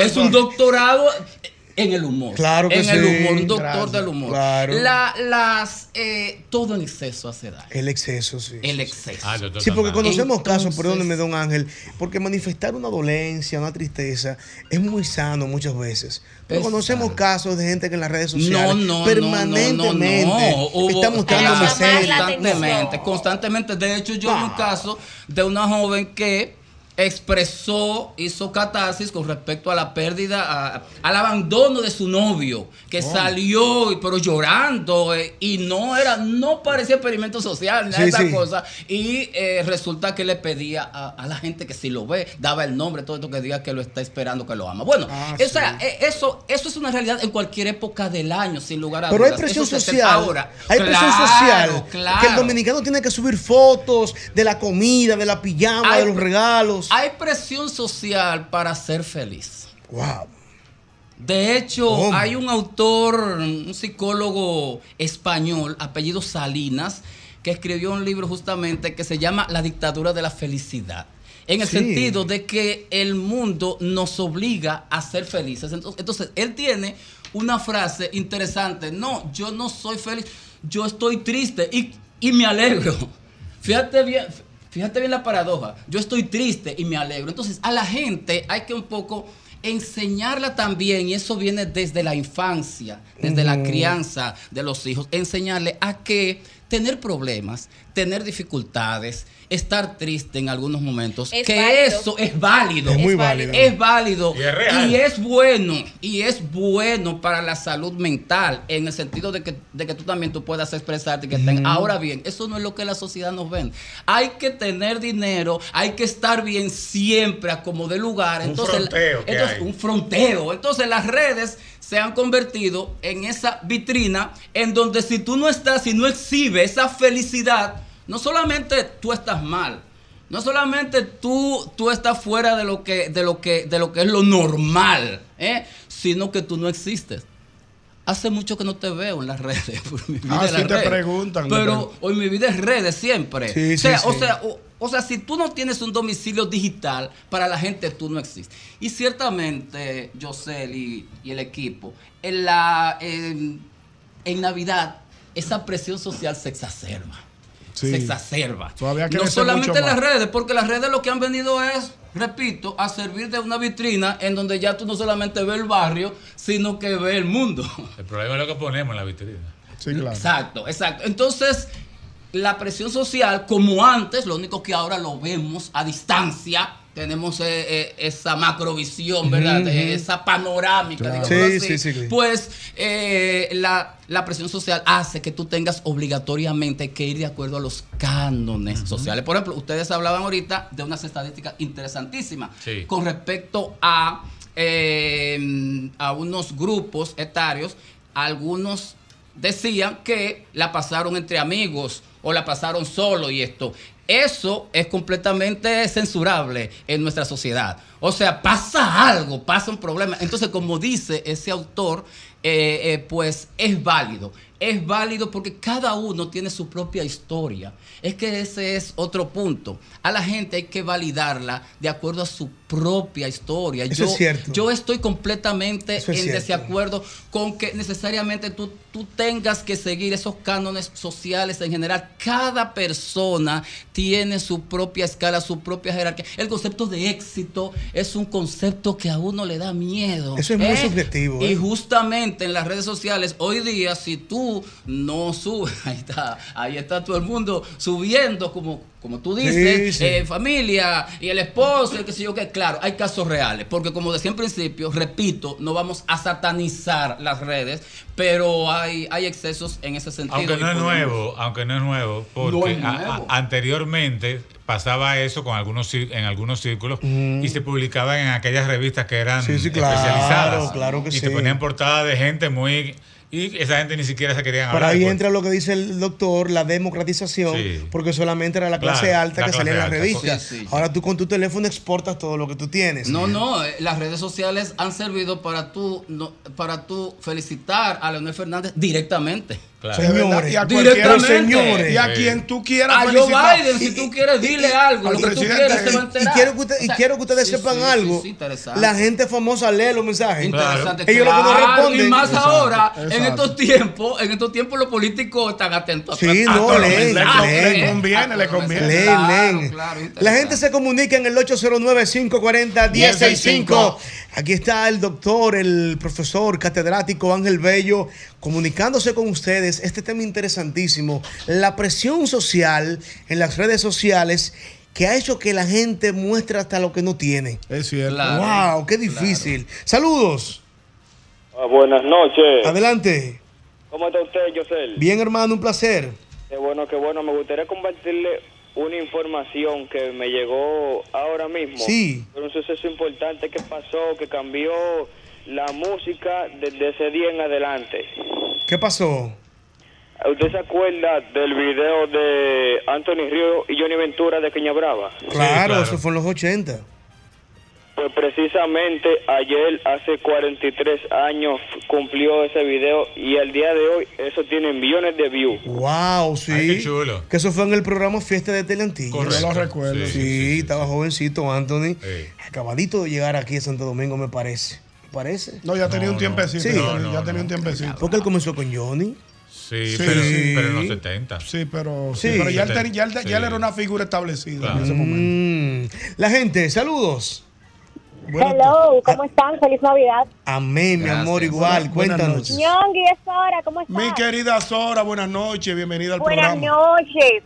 Es un doctorado en el humor. Claro que en el humor, un doctor Gracias. del humor. Claro. La- las, eh, todo en exceso hace daño. El exceso, sí. El exceso. Sí, porque conocemos casos, perdóneme, don Ángel, porque manifestar una dolencia, una tristeza, es muy sano muchas veces. Pero conocemos casos de gente que en las redes sociales No, no, permanentemente no, no, no. Está mostrando Ah, miseria. Constantemente, constantemente. De hecho, yo vi un caso de una joven que expresó, hizo catarsis con respecto a la pérdida, a- al abandono de su novio, que Oh. salió, pero llorando, eh, y no era, no parecía experimento social, ni Sí, esa sí. cosa. Y eh, resulta que le pedía a, a la gente que si lo ve, daba el nombre, todo esto que diga que lo está esperando, que lo ama. Bueno, Ah, o sea, eh, eso, eso es una realidad en cualquier época del año, sin lugar a Pero hay dudas. presión Eso social. Ahora, hay presión claro, social. claro. Que el dominicano tiene que subir fotos de la comida, de la pijama, Hay de los regalos. Hay presión social para ser feliz. Wow. De hecho, hay un autor, un psicólogo español, apellido Salinas, que escribió un libro justamente que se llama La dictadura de la felicidad. En el Sí. sentido de que el mundo nos obliga a ser felices. Entonces, entonces, él tiene una frase interesante. No, yo no soy feliz, yo estoy triste y, y me alegro. Fíjate bien, fíjate bien la paradoja. Yo estoy triste y me alegro. Entonces, a la gente hay que un poco enseñarla también, y eso viene desde la infancia, desde la crianza de los hijos, enseñarle a que tener problemas, tener dificultades, estar triste en algunos momentos, Es que válido. eso es válido. Es muy válido. Es válido. Y es real. Y es bueno. Y es bueno para la salud mental, en el sentido de que, de que tú también tú puedas expresarte. y Que ten- Ahora bien, eso no es lo que la sociedad nos ven. Hay que tener dinero, hay que estar bien siempre a como de lugar. Un Entonces, fronteo que entonces, hay. un fronteo. Entonces las redes se han convertido en esa vitrina en donde si tú no estás y no exhibes esa felicidad, no solamente tú estás mal, no solamente tú, tú estás fuera de lo que, de lo que, de lo que es lo normal, ¿eh? sino que tú no existes. Hace mucho que no te veo en las redes. por mi vida Ah, sí te redes. preguntan, Pero hoy mi vida es redes siempre. Sí, o, sea, sí, o sí. sea, o, o sea, si tú no tienes un domicilio digital, para la gente tú no existes. Y ciertamente, Yosel y, y el equipo, en, la, en, en Navidad, esa presión social se exacerba. Sí. Se exacerba. No solamente en las redes, porque las redes lo que han venido es, repito, a servir de una vitrina en donde ya tú no solamente ves el barrio, sino que ves el mundo. El problema es lo que ponemos en la vitrina. Sí, claro. Exacto, exacto. Entonces, la presión social, como antes, lo único que ahora lo vemos a distancia, tenemos eh, eh, esa macrovisión, ¿verdad? Esa panorámica, Claro. digámoslo Sí, así. sí, sí. Pues eh, la, la presión social hace que tú tengas obligatoriamente que ir de acuerdo a los cánones sociales. Por ejemplo, ustedes hablaban ahorita de unas estadísticas interesantísimas Sí. con respecto a, eh, a unos grupos etarios, algunos decían que la pasaron entre amigos o la pasaron solo y esto. Eso es completamente censurable en nuestra sociedad. O sea, pasa algo, pasa un problema. Entonces, como dice ese autor, eh, eh, pues es válido. Es válido porque cada uno tiene su propia historia. Es que ese es otro punto. A la gente hay que validarla de acuerdo a su propia historia. Eso yo, es cierto. yo estoy completamente es en cierto. desacuerdo con que necesariamente tú, tú tengas que seguir esos cánones sociales en general. Cada persona tiene su propia escala, su propia jerarquía. El concepto de éxito es un concepto que a uno le da miedo. Eso es muy subjetivo, Y ¿eh? justamente en las redes sociales, hoy día, si tú no subes, ahí está, ahí está todo el mundo subiendo como como tú dices, Sí, sí. eh, familia y el esposo, y qué sé yo qué. Claro, hay casos reales, porque como decía en principio, repito, no vamos a satanizar las redes, pero hay, hay excesos en ese sentido. Aunque no es nuevo, aunque no es nuevo, porque No es a- nuevo. a- anteriormente pasaba eso con algunos en algunos círculos y se publicaba en aquellas revistas que eran Sí, sí, claro, especializadas claro que y sí. te ponían portada de gente muy y esa gente ni siquiera se querían Pero hablar. ahí pues. entra lo que dice el doctor, la democratización, Sí. porque solamente era la clase Claro, alta la que salía en las revistas. Sí, sí. Ahora tú con tu teléfono exportas todo lo que tú tienes. No, no, eh, las redes sociales han servido para tú, no, para tú felicitar a Leonel Fernández directamente. Claro. Verdad, y a Directamente. señores. Y a quien tú quieras A Joe. Biden, si tú quieres, dile algo. al Lo que tú presidente. quieras se va a Y quiero que, usted- y O sea, quiero que ustedes sí, sepan sí, algo. sí, sí, interesante. la gente famosa lee los mensajes. Interesante, Ellos lo que no claro, responden. Y más Exacto, ahora, en estos tiempos, en estos tiempos los políticos están atentos a Sí, a no, leen, mensajes. leen. Le conviene, le conviene. Leen, Claro, leen. claro, La gente se comunica en el 809-540-1065. Aquí está el doctor, el profesor catedrático Ángel Bello, comunicándose con ustedes este tema interesantísimo, la presión social en las redes sociales que ha hecho que la gente muestre hasta lo que no tiene. Es cierto. wow, qué difícil. Saludos. Ah, buenas noches. Adelante. ¿Cómo está usted, Josel? Bien, hermano, un placer. Qué bueno, qué bueno. Me gustaría compartirle una información que me llegó ahora mismo. Sí. Por un suceso importante que pasó, que cambió la música desde ese día en adelante. ¿Qué pasó? ¿Usted se acuerda del video de Anthony Río y Johnny Ventura de Caña Brava? Claro, eso fue en los 80. Pues precisamente ayer, hace 43 años, cumplió ese video y al día de hoy eso tiene millones de views. Wow, sí. Ay, qué chulo. Que eso fue en el programa Fiesta de Teleantillas. Correcto. Yo lo recuerdo. Sí, estaba jovencito Anthony. Acabadito de llegar aquí a Santo Domingo, me parece. ¿Me parece? No, ya tenía un tiempecito. Sí. ya, ya tenía un tiempecito. Porque él comenzó con Johnny. Sí, Sí. Pero, pero en los 70. Sí, pero, sí, Sí. pero ya, él, ten- ya, él- ya él Sí. era una figura establecida Claro. en ese momento. Mm. La gente, saludos. Hello, ¿cómo están? Feliz Navidad. Amén, mi amor, igual. Buenas Cuéntanos. Ñongui, es hora, ¿cómo estás? Mi querida Sora, buenas noches, bienvenida al Buenas programa. noches.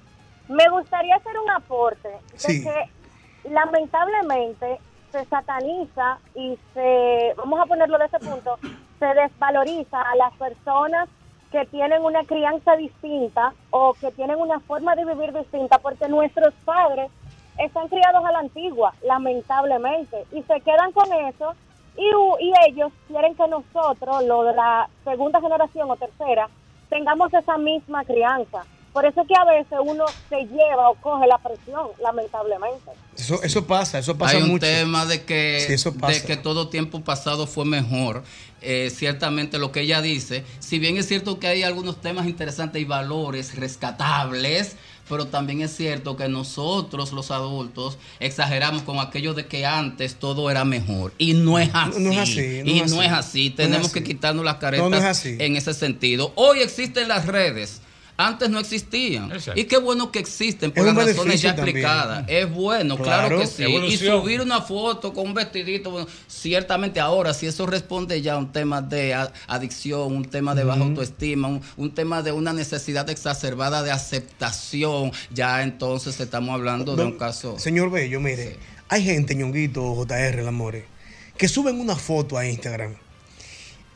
Me gustaría hacer un aporte de Sí. que lamentablemente se sataniza y se, vamos a ponerlo de ese punto, se desvaloriza a las personas que tienen una crianza distinta o que tienen una forma de vivir distinta porque nuestros padres están criados a la antigua, lamentablemente, y se quedan con eso y, y ellos quieren que nosotros, lo de la segunda generación o tercera, tengamos esa misma crianza. Por eso es que a veces uno se lleva o coge la presión, lamentablemente. Eso, eso pasa, eso pasa Hay un mucho. tema de que, Sí, eso pasa. de que todo tiempo pasado fue mejor. Eh, ciertamente lo que ella dice, si bien es cierto que hay algunos temas interesantes y valores rescatables, pero también es cierto que nosotros los adultos exageramos con aquello de que antes todo era mejor. Y no es así. No es así, no y es no así. es así. Es Tenemos así. que quitarnos las caretas en ese sentido. Hoy existen las redes. Antes no existían. Y qué bueno que existen por Es las razones ya también. explicadas. Es bueno, claro, Claro. que sí. Evolución. Y subir una foto con un vestidito, bueno, ciertamente ahora, si eso responde ya a un tema de adicción, un tema de baja autoestima, un, un tema de una necesidad exacerbada de aceptación, ya entonces estamos hablando de un caso. Señor Bello, mire, hay gente, ñonguito, JR, el amore, que suben una foto a Instagram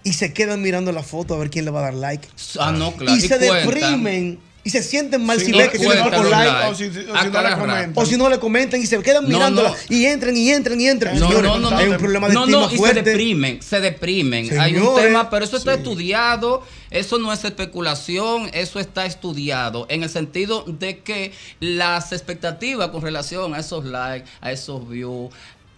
y se quedan mirando la foto a ver quién le va a dar like. Ah, no, claro. Y se cuentan. deprimen y se sienten mal si y ven que tienen los likes. likes. O si- o si A no le comentan. O si no le comentan y se quedan No, mirándola no. y entran y entran y entran. No, Señores, no, no, hay no. un problema de no, estima no, y fuerte. se deprimen, se deprimen. Hay un tema, pero eso está estudiado, eso no es especulación, eso está estudiado, en el sentido de que las expectativas con relación a esos likes, a esos views,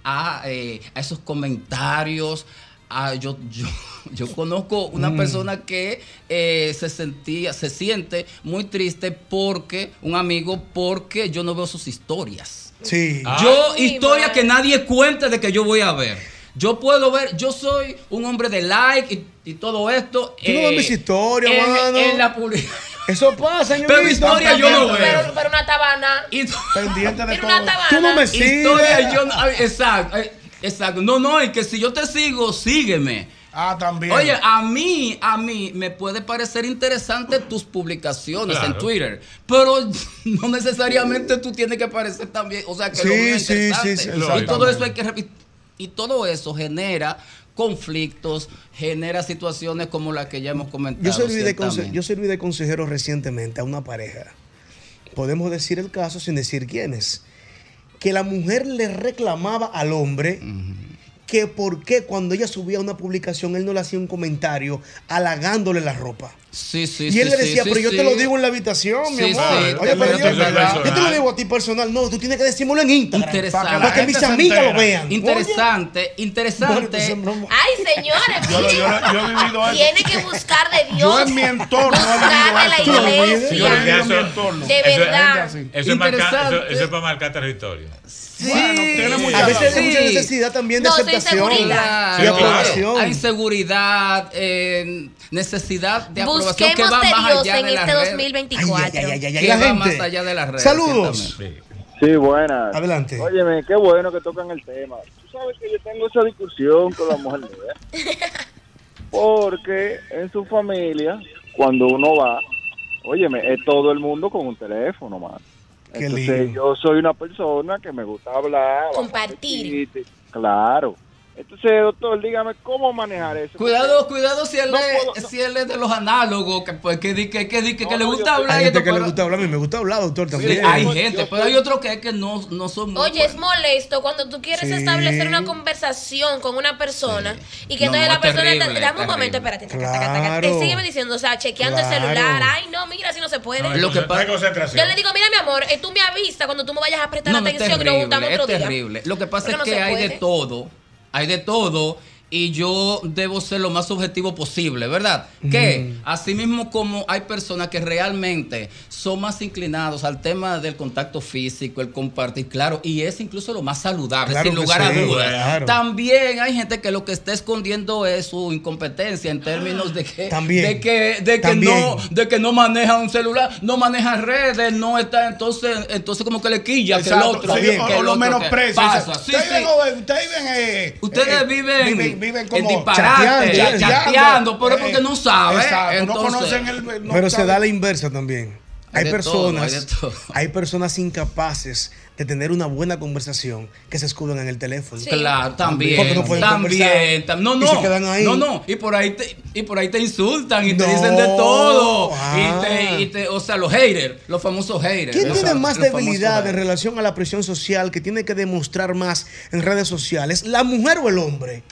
a, eh, a esos comentarios. A- yo, yo, yo conozco una Mm. persona que eh, se sentía, se siente muy triste porque, un amigo, porque yo no veo sus historias. Sí. Yo, historia que nadie cuente de que yo voy a ver. Yo puedo ver, yo soy un hombre de like y, y todo esto. Tú no ves mis historias, en, mano. en la publicidad. Eso pasa, Pero mi ñonguito. historia yo no Pero, veo. pero una tabana. Pendiente de Mira una tabana. Tú no me sigues. Historia yo no- ay, exacto, exacto. No, no, es que si yo te sigo, sígueme. Ah, también. Oye, a mí, a mí me puede parecer interesante tus publicaciones en. Twitter, pero no necesariamente tú tienes que parecer también, o sea, que lo Sí, es sí, interesante. sí, sí, y todo eso hay que y todo eso genera conflictos, genera situaciones como las que ya hemos comentado. Yo serví, de conse- yo serví de consejero recientemente a una pareja. Podemos decir el caso sin decir quiénes. Que la mujer le reclamaba al hombre que por qué cuando ella subía una publicación él no le hacía un comentario halagándole la ropa. Sí, sí, y él sí, le decía, sí, pero yo sí. te lo digo en la habitación, mi amor. sí, Oye, pero yo, te lo digo a ti personal. No, tú tienes que decírmelo en Instagram. Interesante. Para que mis amigas lo vean. Interesante, interesante. Ay, señores, Yo yo he vivido eso. Tiene que buscar de Dios. Yo en mi entorno he Buscar de la iglesia. Yo he vivido en mi entorno. De verdad. Eso, es marcar- Interesante. eso- eso es para marcar territorio. Bueno, tiene A veces hay mucha necesidad también de No, sí, aceptación. y aprobación. Hay inseguridad, eh, necesidad de aprobación que Busquemos va de más Dios allá en de este redes. 2024. Que va más allá de las redes. Saludos. Sí, buenas. Adelante. Óyeme, qué bueno que tocan el tema. Tú sabes que yo tengo esa discusión con la mujer mía. Porque en su familia, cuando uno va, óyeme, es todo el mundo con un teléfono, man. Qué Entonces lindo. yo soy una persona que me gusta hablar. Compartir. Claro. Entonces, doctor, dígame cómo manejar eso. Cuidado, cuidado si él, No es, puedo- si él es de los análogos, que, pues, que, di- que, que, di- que, que le no, gusta yo- hablar. Hay gente esto, que le gusta hablar. A mí me gusta hablar, doctor, Sí, también. hay gente, pero hay otros que, que no, no son muy Oye, es molesto cuando tú quieres Sí. establecer una conversación con una persona y que No, entonces no, la persona terrible, te, dame un momento, espérate, taca, taca, taca, Claro. te sigue diciendo, o sea, chequeando Claro. el celular, ay, no, mira, si no se puede. No, Lo que pasa- Yo le digo, mira, mi amor, eh, tú me avisas cuando tú me vayas a prestar No, no, es atención y nos juntamos otro es día. terrible. Lo que pasa Porque es no que hay de todo, hay de todo y yo debo ser lo más objetivo posible, ¿verdad? Que así mismo como hay personas que realmente son más inclinados al tema del contacto físico, el compartir, claro, y es incluso lo más saludable, Claro sin lugar a dudas. claro. También hay gente que lo que está escondiendo es su incompetencia en términos de que, También. de que, de que También. no, de que no maneja un celular, no maneja redes, no está entonces, entonces como que le quilla que el Exacto, otro, sí, que o- el o lo otro menosprecia. ustedes sí. ustedes viven, eh, Ustedes eh, viven, viven, viven en como disparate, chateando, chateando, pero es eh, porque no saben. Exacto, no conocen el. no Pero se da la inversa también. Hay Hay, de todo, personas, hay personas incapaces de tener una buena conversación que se escudan en el teléfono. Claro, también, Porque no pueden también, tam- no, y se quedan ahí. no, no, y por ahí te, y por ahí te insultan y te dicen de todo, ah. y te, y te, o sea, los haters, los famosos haters. ¿Quién tiene más debilidad en relación a la presión social que tiene que demostrar más en redes sociales? ¿La mujer o el hombre?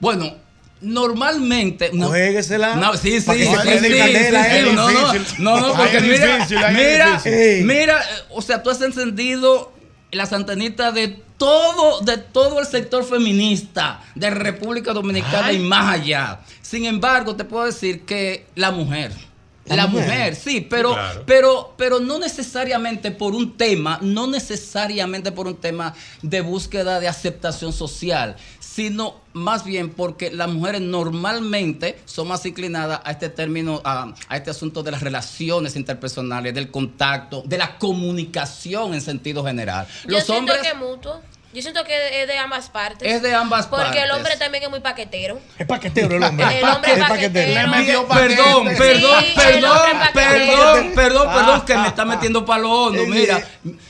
Bueno, normalmente. No, Juéguesela. No, sí, sí, sí, sí, no, no, no, no, porque mira, mira, mira, eh, o sea, tú has encendido las antenitas de todo, de todo el sector feminista de República Dominicana y más allá. Sin embargo, te puedo decir que la mujer. La mujer. mujer. sí, pero, claro. pero, pero no necesariamente por un tema, no necesariamente por un tema de búsqueda de aceptación social, sino más bien porque las mujeres normalmente son más inclinadas a este término, a, a este asunto de las relaciones interpersonales, del contacto, de la comunicación en sentido general. Yo Los hombres que es mutuo. Yo siento que es de ambas partes. es de ambas Porque partes. el hombre también es muy paquetero. Es paquetero el hombre. El hombre es paquetero. Le metió Perdón, perdón, Sí, perdón, perdón, perdón, perdón, Ah, que me ah, está ah. metiendo para lo hondo. Mira,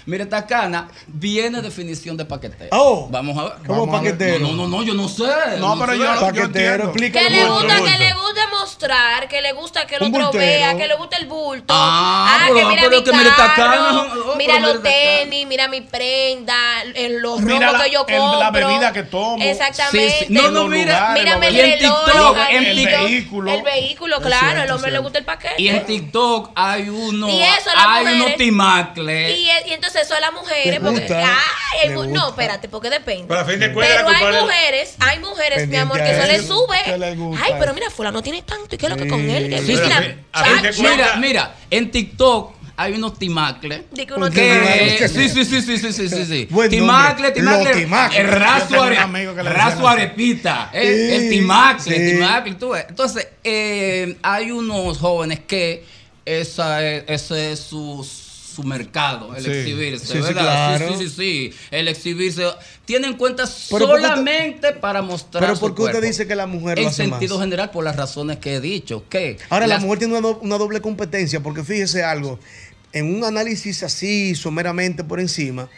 mira esta cana, viene definición de paquetero. Oh. Vamos a ver. ¿Cómo paquetero? No, no, no, yo no sé. No, pero sé. yo- Paquetero, explica. Que le gusta, que le gusta mostrar, que le gusta que el otro vea, que le gusta el bulto. Ah, que mira mi que mira esta carro, cana, mira los tenis, mira mi prenda, el- los Mira la- que yo el- compro. la bebida que tomo. Exactamente. Sí, sí. No, no, mira, Mírame el Y en reloj, TikTok, el vehículo. El vehículo, claro, cierto, el hombre le gusta el paquete. Y en TikTok hay uno, Y eso, hay mujeres- unos timacles. Y, y entonces eso a las mujeres, porque, ay, gusta. no, espérate, porque depende. Pero a fin de cuentas, Pero hay mujeres, hay mujeres, mi amor, que eso le sube. que le gusta Ay, pero mira, fulano tiene tanto, ¿y qué es lo que con él? Mira, a fin- a fin de chacho, cuentas- Mira, mira, en TikTok hay unos timacles. Digo unos eh, timacles. Sí, sí, sí, sí, sí, sí, sí, sí. Timacle, timacle. El raso, arepita. El, sí, el timacle, Entonces, eh, hay unos jóvenes que esa ese es su, su mercado, el exhibirse, ¿verdad? Claro. Sí, sí, sí, El exhibirse. Tienen cuentas solamente para mostrar. Pero ¿por qué usted dice que la mujer En lo hace sentido general, por las razones que he dicho. que Ahora, la mujer tiene una, una doble competencia, porque fíjese algo en un análisis así, someramente por encima,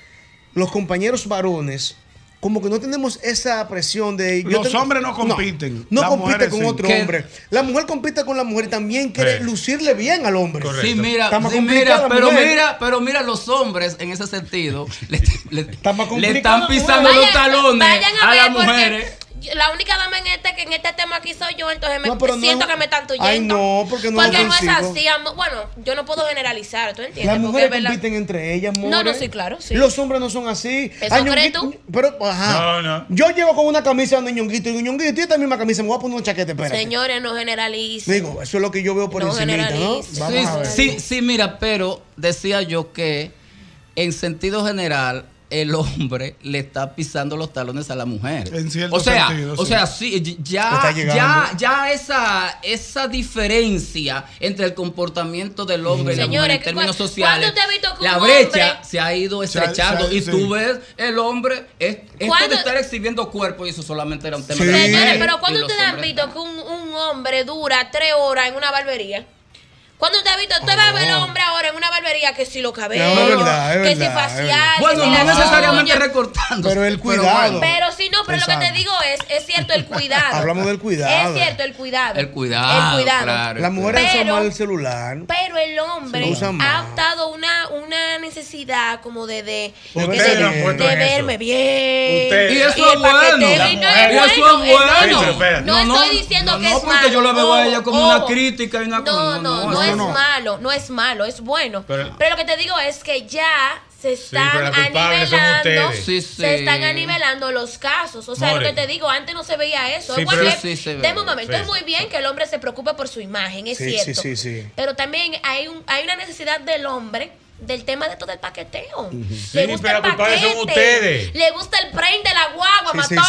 los compañeros varones, como que no tenemos esa presión de... Los tengo- hombres no compiten, No, las compite con sí. otro ¿Qué? hombre. La mujer compite con la mujer y también quiere Sí. lucirle bien al hombre. Sí, mira, Está más sí, complicada mira, pero mujer. mira, pero mira, los hombres en ese sentido le, le- le están pisando Vayan- los talones vayan a, a las mujeres. La única dama en este, que en este tema aquí soy yo, entonces me No, no siento que me están tuyendo. Ay, no, porque no es Porque no es así. amo- Bueno, yo no puedo generalizar, ¿tú entiendes? Las mujeres compiten entre ellas, No, more. no, sí, claro, sí. Los hombres no son así. ¿Eso Ay, crees tú? Pero, ajá. No, no. Yo llego con una camisa de Ñonguito y Ñonguito, y esta misma camisa, me voy a poner una chaqueta, espérate. Señores, no generalicen. Digo, eso es lo que yo veo por No encima, ¿no? Sí, a ver. sí, sí, mira, pero decía yo que en sentido general el hombre le está pisando los talones a la mujer. En cierto o sea, sentido, o sí. sea, sí, ya, ya, ya esa, esa diferencia entre el comportamiento del hombre y la Señores, mujer en términos sociales, ¿cuándo te ha visto que la un brecha hombre- se ha ido estrechando se y sí. tú ves el hombre es, esto ¿Cuándo- de estar exhibiendo cuerpo y eso solamente era un tema Sí. de la Señores, pero ¿cuándo ustedes han visto que un, un hombre dura tres horas en una barbería? ¿Cuándo usted ha visto? Usted va a ver al hombre ahora en una barbería que si los cabellos, No, es verdad, es que si verdad, es facial, que Bueno, si no necesariamente uñas. recortando. Pero el cuidado. Pero sí, no, pero lo que te digo es, es cierto el cuidado. Hablamos del cuidado. Es cierto el cuidado. El cuidado, El cuidado. claro. Las mujeres usan mal el celular. Pero el hombre ha optado una, una necesidad como de, de, de, de- lo han puesto de en eso. verme bien. Y eso es bueno. y no es Y eso es bueno, no, no, no estoy diciendo no, que no, es porque malo. yo la veo a ella como una crítica y una No, no, no, es no. malo, no es malo, es bueno. Pero- Pero, lo que te digo es que ya se están anivelando, ustedes. Sí, sí. se están anivelando los casos. O sea, More. lo que te digo, antes no se veía eso. Sí, Igual pero- que- Sí, sí se ve. deme un momento, Sí. es muy bien que el hombre se preocupe por su imagen, es Sí, cierto. sí, sí, sí. Pero también hay, un, hay una necesidad del hombre del tema de todo el paqueteo. Sí, Le gusta pero el culpables son paquete. ustedes. Le gusta el print de la guagua, Sí, matón.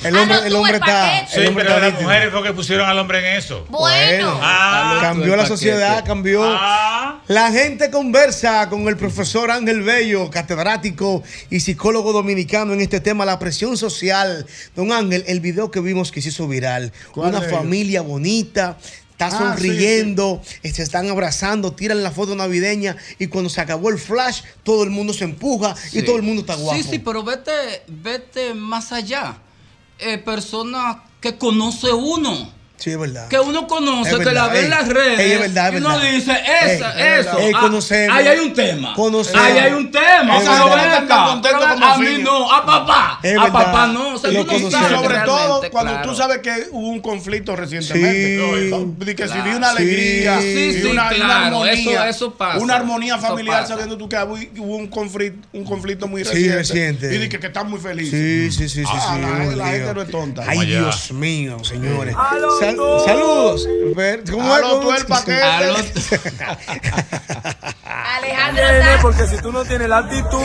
sí. El hombre- el hombre está- paquete. Sí, El hombre pero está las mujeres fue que pusieron al hombre en eso. Bueno. Ah, cambió el la sociedad, cambió. Ah. La gente conversa con el profesor Ángel Bello, catedrático y psicólogo dominicano en este tema, la presión social. Don Ángel, el video que vimos que se hizo viral, ¿Cuál una familia bonita. Está Ah, sonriendo, se están abrazando, tiran la foto navideña y cuando se acabó el flash, todo el mundo se empuja y todo el mundo está guapo. Sí, sí, pero vete, vete más allá. Eh, personas que conoce uno. Sí, es verdad. Que uno conoce, Es que verdad, la ve ey, en las redes. ey, es verdad, es y uno verdad. dice, esa, Ey, eso. ey, ah, conocemos. ahí hay un tema. Conocemos. Ahí hay un tema. Es O sea, no verdad. ven Están acá. contentos como a mí no, a papá. Es a verdad. papá no. O sea, tú no sabes sobre todo cuando claro. tú sabes que hubo un conflicto recientemente. Sí. No, que si Claro. vi una alegría Sí, sí, una, una armonía, eso- eso pasa. una armonía familiar sabiendo tú que hubo un conflicto, un conflicto muy Sí, reciente. reciente. Y de que, que están muy felices. Sí, sí, sí, sí, Ah, sí. la- gente no es tonta. Ay. Dios mío, señores. Sal- saludos. Ver, ¿Cómo es? tú el paquete. Alejandro porque si tú no tienes la actitud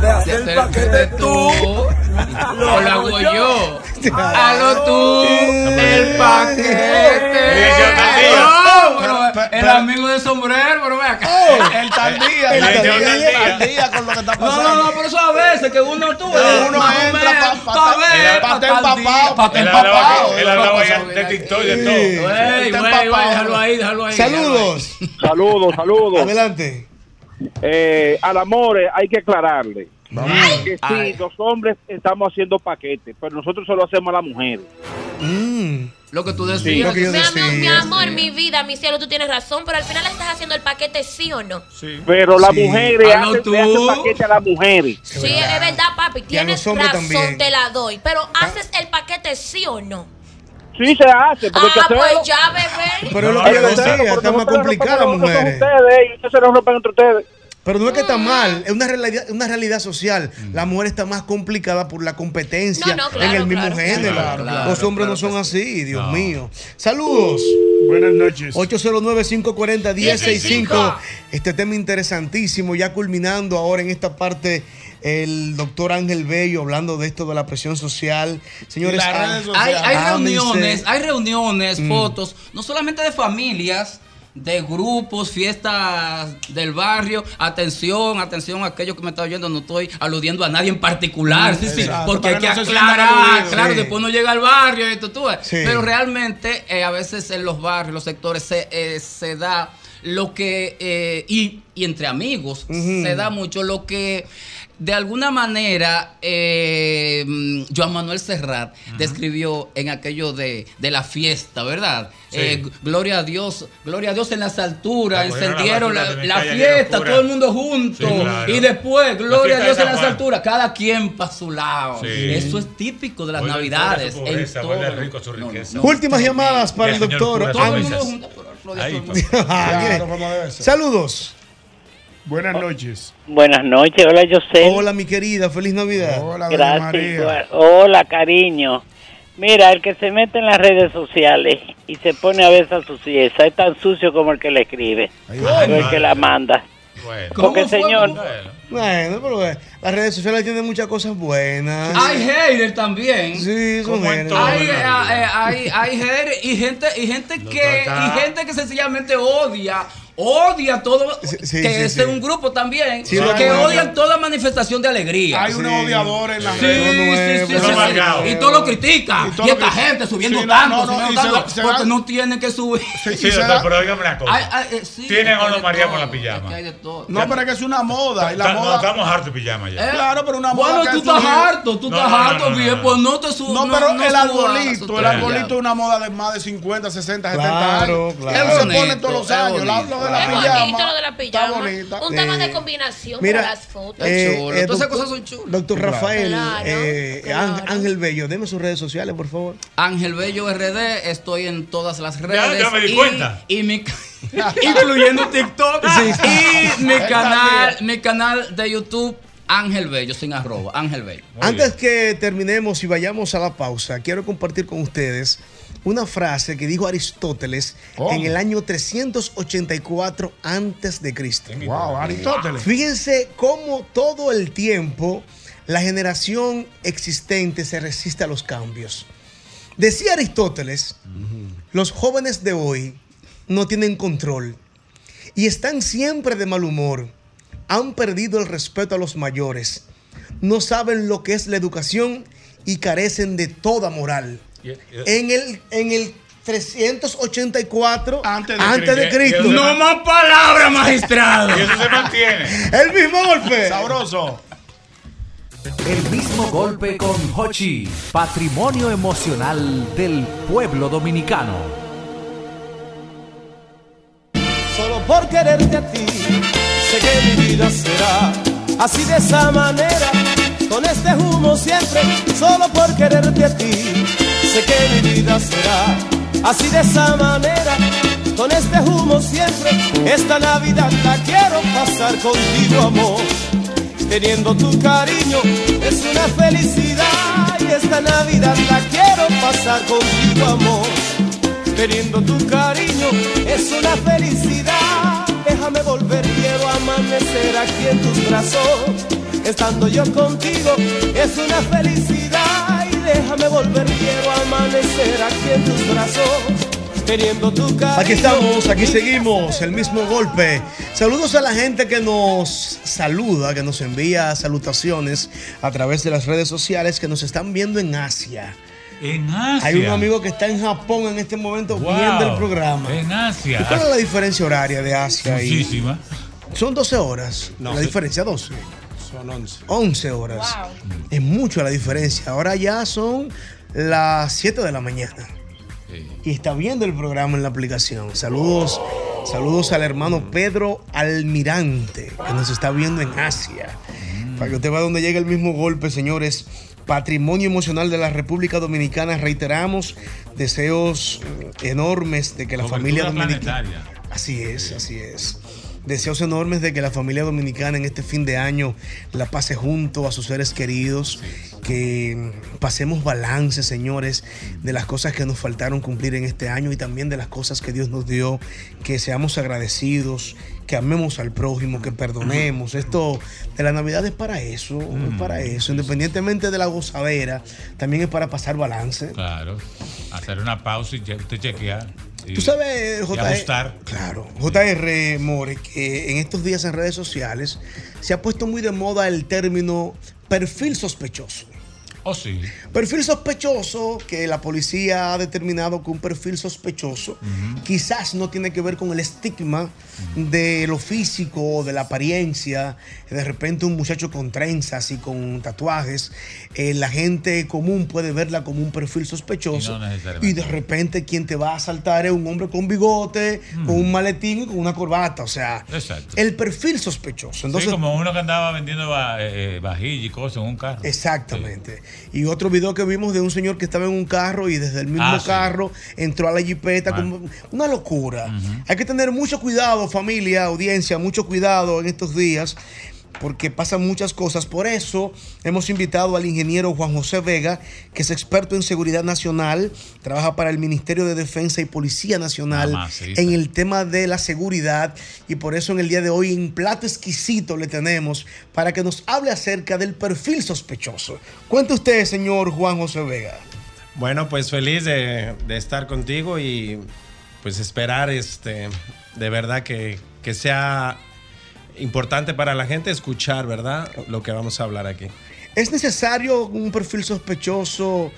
de hacer el paquete tú, O lo hago yo. Hazlo tú. El paquete. No, pero el amigo de sombrero, pero ve acá. El día, El el tal tal día. día, tal día con lo que está No, pasando. no, no, pero eso a veces que uno tú uno entra pa- pa- pa- pa- empapado, pa- Él empapado. él hablaba de TikTok de todo. Déjalo ahí, déjalo ahí. Saludos. Saludos, saludos. Adelante. Eh, al amor eh, hay que aclararle. Que sí, Ay. los hombres estamos haciendo paquetes, pero nosotros solo hacemos a las mujeres. Mm, Lo que tú lo decías. que yo Mi, amor, mi decía. amor, mi vida, mi cielo, tú tienes razón, pero al final estás haciendo el paquete sí o no. Pero las Sí. mujeres hacen, tú. le hacen paquete a las mujeres. Sí, es verdad, papi, tienes razón, también. te la doy. Pero ¿haces el paquete sí o no? Sí se hace, porque que Ah, hacerlo. pues ya, bebé. Pero es lo que yo decía, está más son mujeres. Ustedes, y ustedes se los rompen entre ustedes. Pero no es que está Mm. mal, es una realidad, una realidad social. La mujer está más complicada por la competencia No, no, claro, en el mismo claro. género. Claro, claro, Los hombres no claro son así, Dios No. mío. Saludos. Buenas noches. 809-540-1065. Este tema interesantísimo, ya culminando ahora en esta parte. El doctor Ángel Bello hablando de esto de la presión social. Señores, ah. Hay, reuniones, hay reuniones, Mm. fotos, no solamente de familias, de grupos, fiestas del barrio. Atención, atención a aquellos que me están oyendo, no estoy aludiendo a nadie en particular, sí, sí, porque hay que no aclarar, claro, Sí. después uno llega al barrio, esto tú ves. Sí. Pero realmente eh, a veces en los barrios, los sectores, se, eh, se da lo que, eh, y, y entre amigos, se da mucho lo que de alguna manera eh, mm, Joan Manuel Serrat describió en aquello de, de la fiesta, ¿verdad? Sí. Eh, gloria a Dios, gloria a Dios en las alturas, La encendieron la fiesta, todo el mundo junto. Sí, claro. Y después, gloria a Dios en las alturas, cada quien para su lado. Sí. Eso es típico de las navidades. pobreza, en vuelve todo- rico su riqueza. Últimas llamadas para el doctor. Todo el mundo junto, Ahí. Claro. Saludos. Buenas noches. Buenas noches, hola José. Hola, mi querida, feliz Navidad. Hola, Gracias. Hola, cariño. Mira, el que se mete en las redes sociales y se pone a besar su cieza es tan sucio como el que le escribe o el que la manda. Porque, señor, Bueno, pero eh, las redes sociales tienen muchas cosas buenas. Hay haters también. Sí, son haters. Hay, eh, eh, hay, hay haters y gente, y gente que, y gente que sencillamente odia. Odia todo, sí, que sí, es sí. un grupo también, Sí, que lo que- odian toda manifestación de alegría. Hay unos odiadores en las Sí, redes. sí, sí, sí, Unos sí. amargados. Y todo lo critica. Y Y, todo lo esta que- gente subiendo Sí, no, tanto, no, no, subiendo se porque no tienen que subir. Sí, doctor, pero óigame una cosa. Ay, ay, eh, sí, Tienen a María con la pijama. No, pero es que es una moda. Y la Ta- no, moda. estamos hartos de pijama ya. Claro, pero una moda. Bueno, tú estás harto, tú No, estás no, no, harto, no, bien, no. pues no te subas. No, pero el arbolito, el arbolito es una moda de más de 50, 60, 70 Claro, años. Es se pone todos los años. Lo de la pijama. bonito lo de la pijama. Está bonita. Un tema de Eh, combinación mira, para las fotos. eh, chulo. eh, Todas esas cosas son chulas. Doctor. Rafael, Claro, eh, claro. Ángel- Ángel Bello, deme sus redes sociales, por favor. Ángel Bello RD, estoy en todas las redes. ya me di y, cuenta. y mi, incluyendo TikTok. y mi canal, mi canal de YouTube, Ángel Bello, sin arroba, Ángel Bello. Antes que terminemos y vayamos a la pausa, quiero compartir con ustedes una frase que dijo Aristóteles ¿Cómo? en el año 384 antes de Cristo. Wow, Aristóteles. Fíjense cómo todo el tiempo la generación existente se resiste a los cambios. Decía Aristóteles, los jóvenes de hoy no tienen control y están siempre de mal humor. Han perdido el respeto a los mayores. No saben lo que es la educación y carecen de toda moral. En el, en el 384 antes de, Cristo. No más palabras, magistrado. Y eso se mantiene. El mismo golpe. Sabroso. El mismo golpe con Hochi, patrimonio emocional del pueblo dominicano. Solo por quererte a ti, sé que mi vida será así de esa manera, con este humo siempre, solo por quererte a ti, sé que mi vida será así de esa manera, con este humo siempre, esta Navidad la quiero pasar contigo, amor. Teniendo tu cariño es una felicidad y esta Navidad la quiero pasar contigo, amor. Teniendo tu cariño es una felicidad. Déjame volver, quiero amanecer aquí en tus brazos. Estando yo contigo es una felicidad. Y déjame volver, quiero amanecer aquí en tus brazos. Teniendo tu cariño. Aquí estamos, aquí seguimos, el mismo golpe. Saludos a la gente que nos saluda, que nos envía salutaciones a través de las redes sociales, que nos están viendo en Asia. En Asia. Hay un amigo que está en Japón en este momento Wow, viendo el programa. En Asia. ¿Y cuál es la diferencia horaria de Asia? y- Muchísima. Son 12 horas. No, la diferencia, 12. Son 11. 11 horas. Es mucho la diferencia. Ahora ya son las 7 de la mañana. Y está viendo el programa en la aplicación. Saludos, saludos al hermano Pedro Almirante, que nos está viendo en Asia. Para que usted vea dónde llega el mismo golpe, señores. Patrimonio emocional de la República Dominicana. Reiteramos deseos enormes de que la Cobertura familia dominicana. planetaria. Así es, así es. Deseos enormes de que la familia dominicana en este fin de año la pase junto a sus seres queridos, que pasemos balance, señores, de las cosas que nos faltaron cumplir en este año y también de las cosas que Dios nos dio, que seamos agradecidos, que amemos al prójimo, que perdonemos. Esto de la Navidad es para eso, es para eso, independientemente de la gozadera, también es para pasar balance. Claro. Hacer una pausa y usted chequear. Tú sabes, JR. Claro, JR More, que en estos días en redes sociales se ha puesto muy de moda el término perfil sospechoso. Oh, sí. Perfil sospechoso, que la policía ha determinado que un perfil sospechoso quizás no tiene que ver con el estigma de lo físico, de la apariencia. De repente un muchacho con trenzas y con tatuajes, eh, la gente común puede verla como un perfil sospechoso. Y no. Y de repente quien te va a asaltar es un hombre con bigote, con un maletín y con una corbata. O sea, Exacto. el perfil sospechoso. Entonces, sí, como uno que andaba vendiendo eh, eh, vajilla y cosas en un carro. Exactamente. Y otro video que vimos de un señor que estaba en un carro y desde el mismo Ah, sí. carro entró a la jipeta. como una locura. Hay que tener mucho cuidado, familia, audiencia, mucho cuidado en estos días. Porque pasan muchas cosas. Por eso hemos invitado al ingeniero Juan José Vega, que es experto en seguridad nacional, trabaja para el Ministerio de Defensa y Policía Nacional en el tema de la seguridad. Y por eso en el día de hoy, en plato exquisito, le tenemos para que nos hable acerca del perfil sospechoso. Cuente usted, señor Juan José Vega. Bueno, pues feliz de, de estar contigo y pues esperar este de verdad que, que sea importante para la gente escuchar, ¿verdad? Lo que vamos a hablar aquí. ¿Es necesario un perfil sospechoso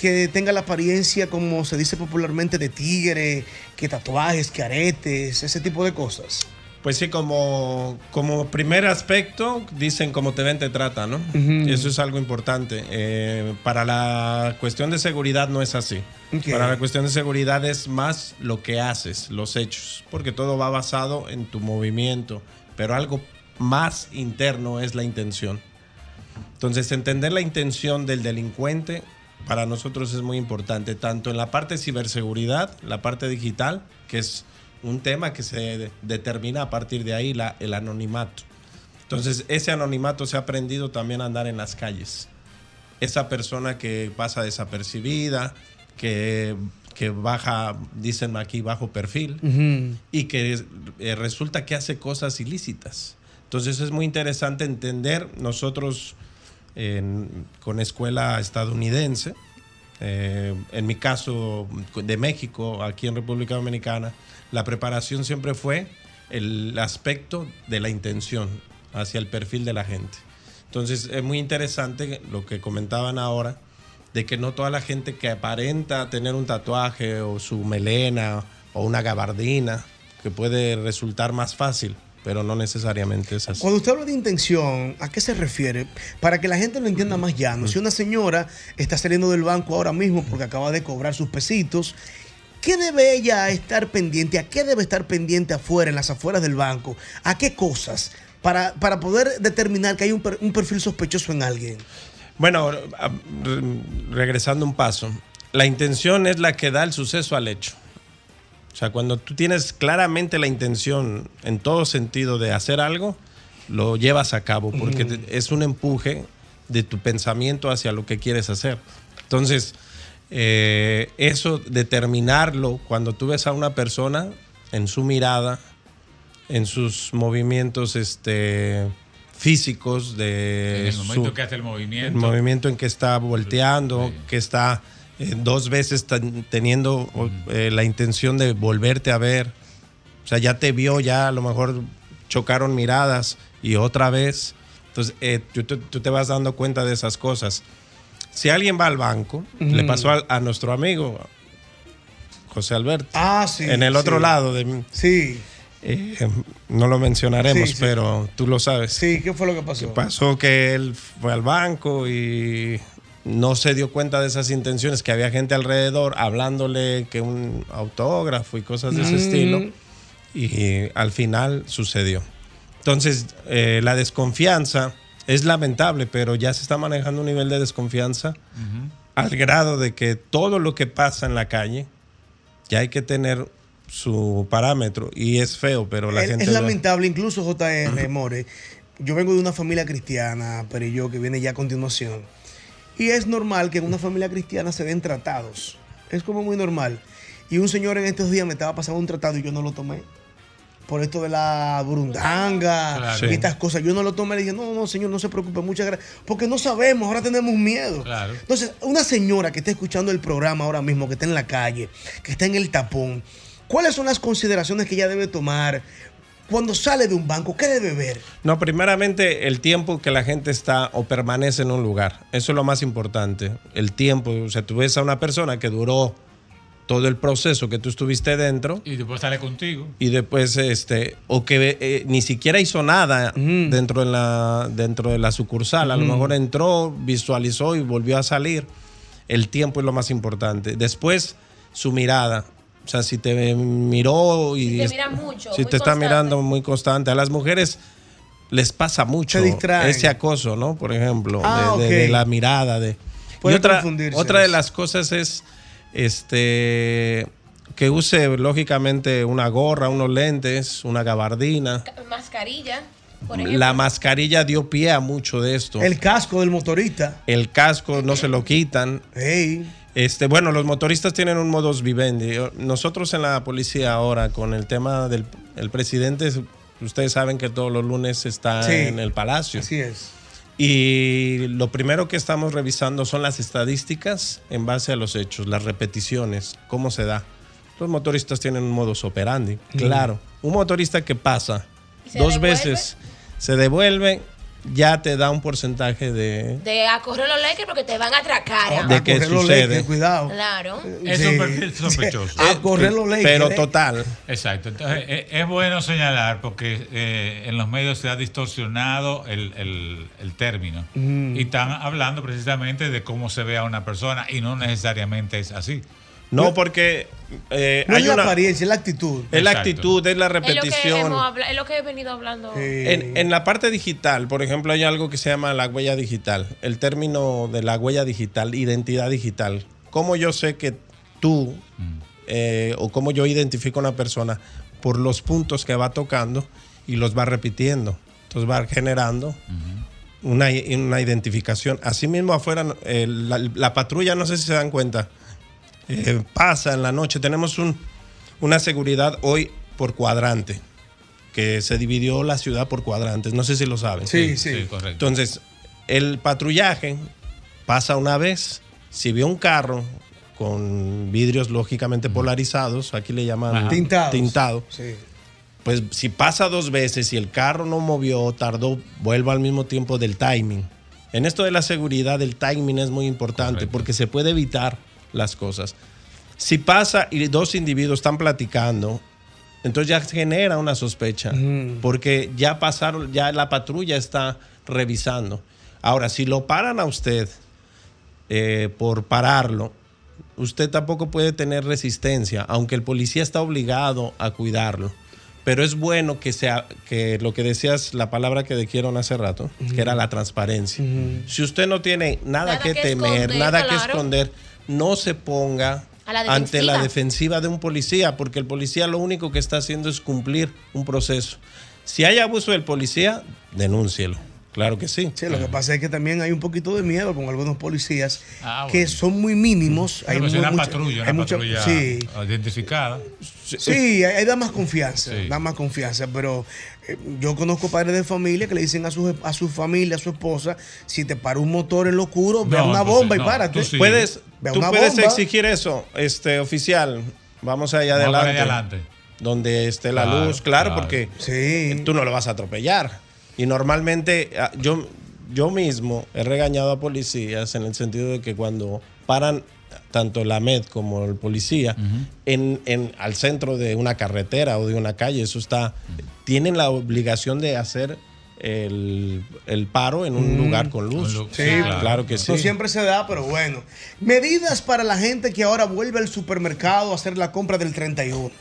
que tenga la apariencia, como se dice popularmente, de tigre, que tatuajes, que aretes, ese tipo de cosas? Pues sí, como, como primer aspecto, dicen como te ven, te trata, ¿no? Ujú. Eso es algo importante. Eh, para la cuestión de seguridad no es así. Para la cuestión de seguridad es más lo que haces, los hechos, porque todo va basado en tu movimiento, pero algo más interno es la intención. Entonces, entender la intención del delincuente para nosotros es muy importante, tanto en la parte ciberseguridad, la parte digital, que es un tema que se de- determina a partir de ahí la- el anonimato. Entonces, ese anonimato se ha aprendido también a andar en las calles. Esa persona que pasa desapercibida, que, que baja, dicen aquí, bajo perfil, y que eh, resulta que hace cosas ilícitas. Entonces es muy interesante entender nosotros en- con escuela estadounidense, eh, en mi caso de México, aquí en República Dominicana, la preparación siempre fue el aspecto de la intención hacia el perfil de la gente. Entonces es muy interesante lo que comentaban ahora, de que no toda la gente que aparenta tener un tatuaje o su melena o una gabardina, que puede resultar más fácil, pero no necesariamente es así. Cuando usted habla de intención, ¿a qué se refiere? Para que la gente lo entienda más llano. Si una señora está saliendo del banco ahora mismo porque acaba de cobrar sus pesitos, ¿qué debe ella estar pendiente? ¿A qué debe estar pendiente afuera, en las afueras del banco? ¿A qué cosas? Para, para poder determinar que hay un, per- un perfil sospechoso en alguien. Bueno, a- re- regresando un paso, la intención es la que da el suceso al hecho. O sea, cuando tú tienes claramente la intención en todo sentido de hacer algo, lo llevas a cabo porque es un empuje de tu pensamiento hacia lo que quieres hacer. Entonces, eh, eso determinarlo cuando tú ves a una persona en su mirada, en sus movimientos este, físicos, de En el momento su- que hace el movimiento. el movimiento en que está volteando, que está eh, dos veces teniendo eh, la intención de volverte a ver. O sea, ya te vio, ya a lo mejor chocaron miradas y otra vez. Entonces, eh, tú, tú- tú te vas dando cuenta de esas cosas. Si alguien va al banco, le pasó a, nuestro amigo José Alberto. Ah, sí. En el otro sí. lado de mí. Sí. Eh, no lo mencionaremos, Sí, sí. pero tú lo sabes. Sí, ¿qué fue lo que pasó? Pasó que él fue al banco y no se dio cuenta de esas intenciones, que había gente alrededor hablándole que un autógrafo y cosas de ese Mm. estilo. Y al final sucedió. Entonces, eh, la desconfianza es lamentable, pero ya se está manejando un nivel de desconfianza al grado de que todo lo que pasa en la calle ya hay que tener su parámetro y es feo, pero la Es- gente es lo- lamentable, incluso JR, More. Yo vengo de una familia cristiana, pero yo que viene ya a continuación. Y es normal que en una familia cristiana se den tratados. Es como muy normal. Y un señor en estos días me estaba pasando un tratado y yo no lo tomé. por esto de la burundanga Claro. y estas cosas. Yo no lo tomé y dije, no, no, señor, no se preocupe, muchas gracias. Porque no sabemos, ahora tenemos miedo. Claro. Entonces, una señora que está escuchando el programa ahora mismo, que está en la calle, que está en el tapón, ¿cuáles son las consideraciones que ella debe tomar cuando sale de un banco? ¿Qué debe ver? No, primeramente el tiempo que la gente está o permanece en un lugar. Eso es lo más importante. El tiempo. O sea, tú ves a una persona que duró todo el proceso que tú estuviste dentro Y después sale contigo. y después, este, o que eh, ni siquiera hizo nada dentro, de la, dentro de la sucursal. A lo Mm. mejor entró, visualizó y volvió a salir. El tiempo es lo más importante. Después, su mirada. O sea, si te miró y Si te mira mucho, si muy te está constante. mirando muy constante. A las mujeres les pasa mucho ese acoso, ¿no? Por ejemplo, Ah, de, de- de ok. la mirada. De, y Puede otra, confundirse otra de las cosas es este que use lógicamente una gorra, unos lentes, una gabardina. Mascarilla, por ejemplo. La mascarilla dio pie a mucho de esto. El casco del motorista. El casco no se lo quitan. Hey. Este, bueno, los motoristas tienen un modus vivendi. Nosotros en la policía ahora, con el tema del el presidente, ustedes saben que todos los lunes está Sí. en el palacio. Así es. Y lo primero que estamos revisando son las estadísticas en base a los hechos, las repeticiones, cómo se da. Los motoristas tienen un modus operandi, claro. Un motorista que pasa ¿Y se dos devuelve? veces, se devuelve, ya te da un porcentaje de, De a correr los leques porque te van a atracar. de que correr los sucede. leques, cuidado. Claro. Es Sí. un perfil sospechoso. A correr los leques. Pero ¿eh? total. Exacto. Entonces, eh, es bueno señalar porque eh, en los medios se ha distorsionado el, el- el término. Mm. Y están hablando precisamente de cómo se ve a una persona y no necesariamente es así. No, porque eh, No hay es la una- apariencia, es la actitud. es la Exacto. actitud, es la Es lo, que repetición. habla- es lo que he venido hablando. En, en la parte digital, por ejemplo, hay algo que se llama la huella digital. El término de la huella digital, identidad digital. ¿Cómo yo sé que tú eh, o cómo yo identifico a una persona por los puntos que va tocando y los va repitiendo? Entonces va generando una, una identificación. Asimismo, afuera, eh, la, la patrulla, no sé si se dan cuenta, eh, pasa en la noche. Tenemos un, una seguridad hoy por cuadrante, que se dividió la ciudad por cuadrantes. No sé si lo saben. Sí, sí. correcto. Entonces, el patrullaje pasa una vez. Si ve un carro con vidrios lógicamente polarizados, aquí le llaman Ajá. Tintados. tintado, Sí. pues si pasa dos veces y el carro no movió, tardó, vuelva al mismo tiempo del timing. En esto de la seguridad, el timing es muy importante porque se puede evitar las cosas. Si pasa y dos individuos están platicando, entonces ya se genera una sospecha porque ya pasaron, ya la patrulla está revisando. Ahora, si lo paran a usted eh, por pararlo, usted tampoco puede tener resistencia, aunque el policía está obligado a cuidarlo. Pero es bueno que sea que lo que decías, la palabra que dijeron hace rato, que era la transparencia. Si usted no tiene nada, Nada que, que temer, esconder, nada que esconder, no se ponga la ante la defensiva. de un policía, porque el policía lo único que está haciendo es cumplir un proceso. Si hay abuso del policía, denúncielo. Claro que sí. Sí, lo que pasa es que también hay un poquito de miedo con algunos policías Ah, que son muy mínimos. Pero pues muy- es una mucha- patrulla, hay una mucha- patrulla sí, identificada. sí, hay, hay da más confianza, da más confianza, pero yo conozco padres de familia que le dicen a su, a su familia, a su esposa, si te para un motor en lo oscuro, ve a una entonces, bomba y no, párate. tú sí. Puedes, tú una puedes bomba. exigir eso, este oficial. Vamos allá Vamos adelante. adelante. Donde esté la Claro, luz, claro, claro. porque tú no lo vas a atropellar. Y normalmente ah, yo, yo mismo he regañado a policías en el sentido de que cuando paran tanto la MED como el policía en, en- al centro de una carretera o de una calle, eso está, tienen la obligación de hacer el, el paro en un Mm. lugar con luz. Sí, claro, que sí. No siempre se da, pero bueno. Medidas para la gente que ahora vuelve al supermercado a hacer la compra del 31.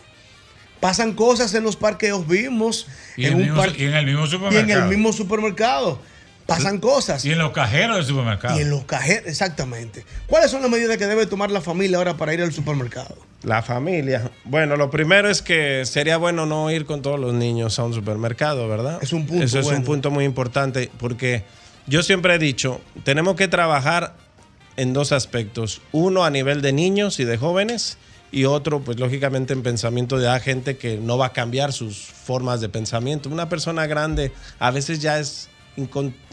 Pasan cosas en los parqueos, vimos. Y en, el mismo, par- y en el mismo y en supermercado. el mismo supermercado. Pasan cosas. Y en los cajeros del supermercado. Y en los cajeros, exactamente. ¿Cuáles son las medidas que debe tomar la familia ahora para ir al supermercado? La familia. Bueno, lo primero es que sería bueno no ir con todos los niños a un supermercado, ¿verdad? Es un punto Eso es bueno. un punto muy importante porque yo siempre he dicho, tenemos que trabajar en dos aspectos. Uno a nivel de niños y de jóvenes y otro, pues lógicamente en pensamiento de la gente que no va a cambiar sus formas de pensamiento. Una persona grande a veces ya es,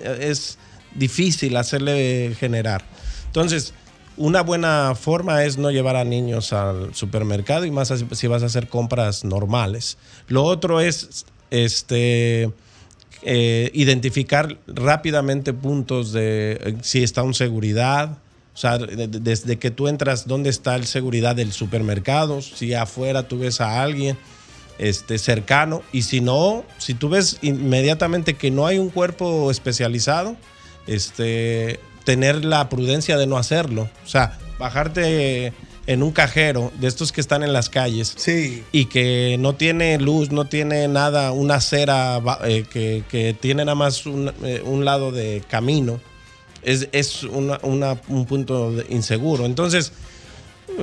es difícil hacerle generar. Entonces, una buena forma es no llevar a niños al supermercado y más si vas a hacer compras normales. Lo otro es este eh, identificar rápidamente puntos de eh, si está un seguridad, o sea, de- de- desde que tú entras, dónde está el seguridad del supermercado, si afuera tú ves a alguien este, cercano, y si no, si tú ves inmediatamente que no hay un cuerpo especializado, este, tener la prudencia de no hacerlo, o sea, bajarte en un cajero de estos que están en las calles y que no tiene luz, no tiene nada, una acera eh, que, que tiene nada más un, eh, un lado de camino, es, es una- una- un punto inseguro. Entonces,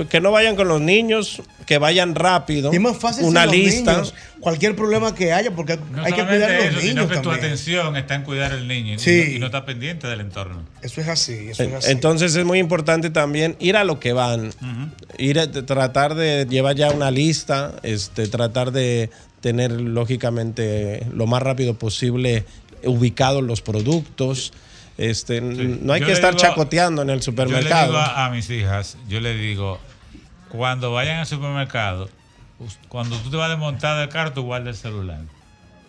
que no vayan con los niños, que vayan rápido. Y más fácil una lista. niños, cualquier problema que haya, porque No hay que cuidar a los eso, sino niños que tu también. atención está en cuidar al niño y- no, está pendiente del entorno. Eso es así, eso es así. Entonces es muy importante también ir a lo que van, ir a tratar de llevar ya una lista, este, tratar de tener lógicamente lo más rápido posible ubicados los productos. Este, No hay Yo que estar digo- chacoteando en el Yo le supermercado. digo a, a mis hijas, yo le digo, cuando vayan al supermercado, cuando tú te vas a desmontar del carro, tú guarda el celular.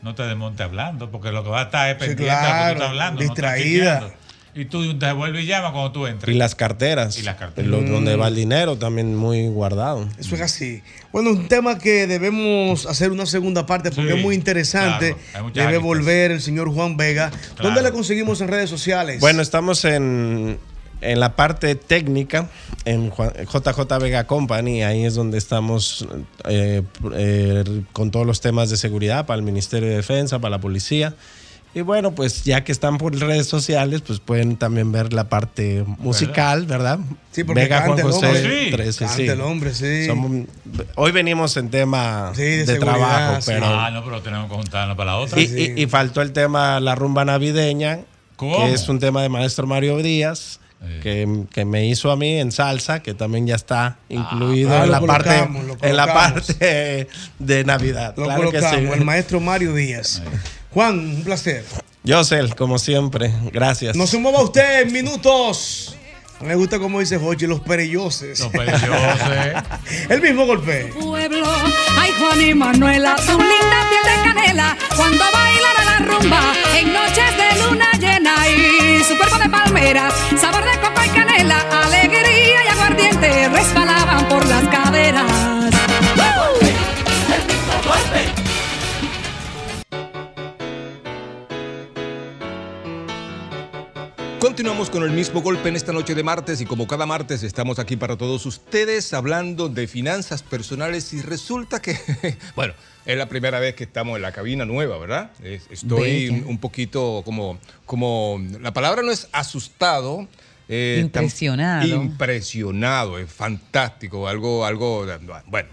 No te desmonte hablando, porque lo que va a estar es Sí, pendiente de lo que tú claro, estás hablando. no estás distraída. Y tú te vuelves y llamas cuando tú entres. Y las carteras. Y las carteras. Lo- Mm. Donde va el dinero también muy guardado. Eso es así. Bueno, un tema que debemos hacer una segunda parte porque Sí, es muy interesante. claro, Debe volver el señor Juan Vega. ¿Dónde le conseguimos en redes sociales? Bueno, estamos en, en la parte técnica, en JJ Vega Company, ahí es donde estamos eh, eh, con todos los temas de seguridad para el Ministerio de Defensa, para la policía. Y bueno, pues ya que están por redes sociales, pues pueden también ver la parte musical, ¿verdad? Sí, porque Vega Juan el José hombre. Sí, 13, canta sí. el hombre, sí. Somos- hoy venimos en tema Sí, de trabajo, sí. pero... Ah, no, pero tenemos que juntarnos para la otra. Y, y- y faltó el tema La Rumba Navideña, ¿Cómo? que es un tema de maestro Mario Díaz, que, que me hizo a mí en salsa, que también ya está incluido Ah, en, la parte, en la parte de Navidad. Lo claro que sí. el maestro Mario Díaz. Juan, un placer. Josel, como siempre, gracias. No se mueva usted en minutos. Me gusta como dice Jochi, los perilloses. Los perilloses. el mismo golpe. pueblo. Ay, Juan y Manuela, su linda piel de canela, cuando bailan a la rumba, en noches de luna llena y su cuerpo de palmeras, sabor de copa y canela, alegría y aguardiente resbalaban por las caderas. Continuamos con el mismo golpe en esta noche de martes y como cada martes estamos aquí para todos ustedes hablando de finanzas personales y resulta que, bueno, es la primera vez que estamos en la cabina nueva, ¿verdad? Es- Estoy Bella. un poquito como, como, la palabra no es asustado. eh, Impresionado. impresionado, es fantástico, algo, algo, bueno,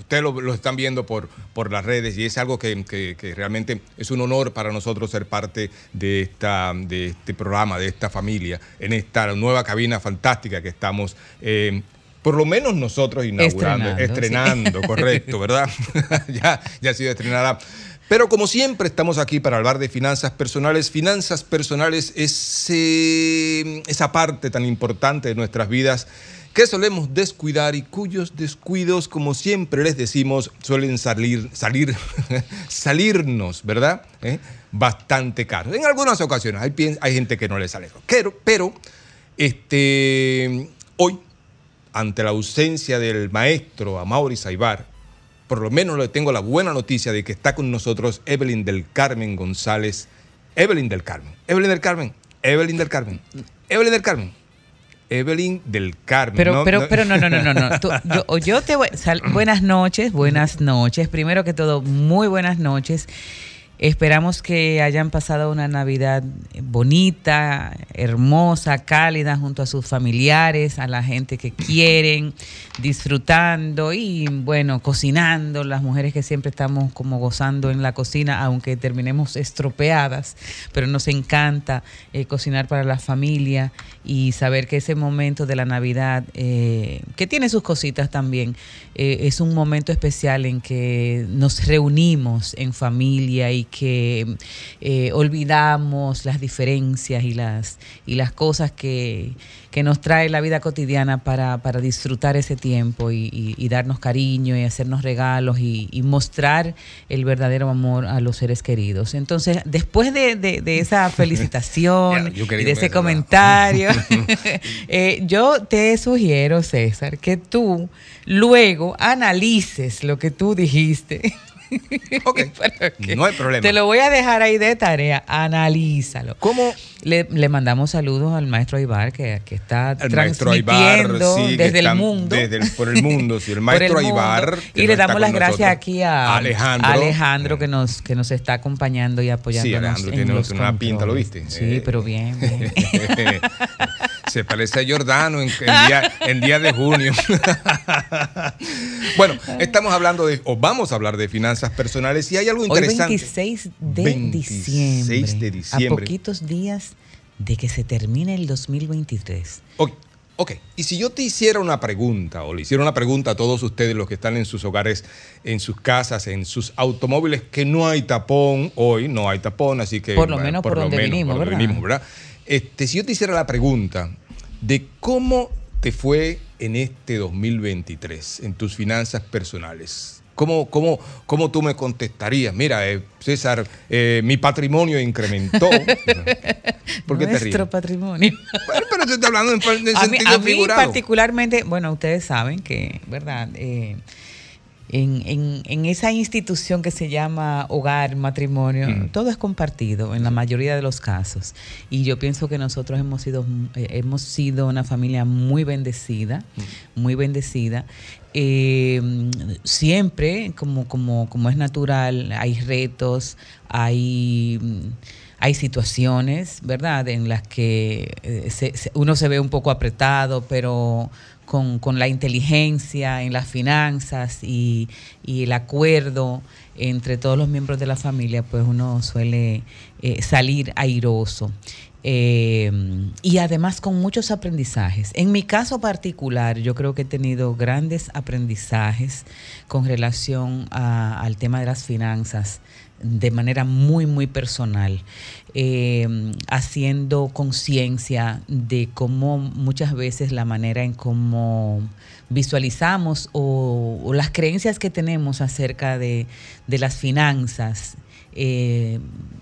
ustedes lo, lo están viendo por, por las redes y es algo que, que- que realmente es un honor para nosotros ser parte de, esta, de este programa, de esta familia, en esta nueva cabina fantástica que estamos, eh, por lo menos nosotros inaugurando, Estrenando, estrenando, sí. correcto, ¿verdad? ya, ya ha sido estrenada. Pero como siempre estamos aquí para hablar de finanzas personales. Finanzas personales es eh, esa parte tan importante de nuestras vidas que solemos descuidar y cuyos descuidos, como siempre les decimos, suelen salir, salir, salirnos, ¿verdad? ¿Eh? Bastante caros. En algunas ocasiones hay, hay gente que no le sale. Pero, pero este, hoy, ante la ausencia del maestro Amaury Saibar, por lo menos le tengo la buena noticia de que está con nosotros Evelyn del Carmen González. Evelyn del Carmen. Evelyn del Carmen. Evelyn del Carmen. Evelyn del Carmen. Evelyn del Carmen. Pero, pero, pero no, no, no, no, no. Tú- yo, yo te voy. sal- buenas noches, buenas noches. Primero que todo, muy buenas noches. Esperamos que hayan pasado una Navidad bonita, hermosa, cálida junto a sus familiares, a la gente que quieren, disfrutando y bueno, cocinando, las mujeres que siempre estamos como gozando en la cocina, aunque terminemos estropeadas, pero nos encanta eh, cocinar para la familia y saber que ese momento de la Navidad, eh, que tiene sus cositas también, eh, es un momento especial en que nos reunimos en familia y que eh, olvidamos las diferencias y las, y las cosas que, que nos trae la vida cotidiana para, para disfrutar ese tiempo y, y- y darnos cariño y hacernos regalos y, y mostrar el verdadero amor a los seres queridos. Entonces, después de, de- de esa felicitación y de ese comentario, eh, yo te sugiero, César, que tú luego analices lo que tú dijiste. Que- No hay problema. Te lo voy a dejar ahí de tarea. Analízalo. ¿Cómo? Le, le mandamos saludos al maestro Aibar que, que está El Aibar, transmitiendo sí, desde el mundo. desde el- por el mundo, sí, el maestro el. Aibar. Y le damos las gracias nosotros. aquí a Alejandro. Alejandro que nos, que nos está acompañando y apoyando. Sí, Alejandro tiene una pinta, ¿lo viste? Sí, Eh, pero bien, bien. Se parece a Jordano en, en día, en día de junio. bueno, estamos hablando de, o vamos a hablar de finanzas personales y hay algo Hoy interesante. 26 de 26 diciembre. de A poquitos días de que se termine el 2023. Ok, ok. Y si yo te hiciera una pregunta, o le hiciera una pregunta a todos ustedes, los que están en sus hogares, en sus casas, en sus automóviles, que no hay tapón hoy, no hay tapón, así que. Por lo menos por donde vinimos, por donde ¿verdad? vinimos, ¿verdad? Este, si yo te hiciera la pregunta de cómo te fue en este 2023, en tus finanzas personales. ¿Cómo, cómo, cómo tú me contestarías? Mira, eh, César, eh, mi patrimonio incrementó. ¿Por qué te ríes? Nuestro patrimonio. Bueno, pero te estoy hablando en, en a mí, sentido a mí figurado. particularmente, bueno, ustedes saben que, ¿verdad? Eh, en, en- en esa institución que se llama hogar, matrimonio, Ujú. todo es compartido en la mayoría de los casos. Y yo pienso que nosotros hemos sido, eh, hemos sido una familia muy bendecida, muy bendecida. Eh, siempre, como, como, como es natural, hay retos, hay mm, hay situaciones, ¿verdad?, en las que eh, se- se- uno se ve un poco apretado, pero con, con la inteligencia en las finanzas y, y el acuerdo entre todos los miembros de la familia, pues uno suele eh, salir airoso. Eh, y además con muchos aprendizajes. En mi caso particular, yo creo que he tenido grandes aprendizajes con relación a- al tema de las finanzas de manera muy, muy personal, eh, haciendo conciencia de cómo muchas veces la manera en cómo visualizamos o, las creencias que tenemos acerca de, de las finanzas eh,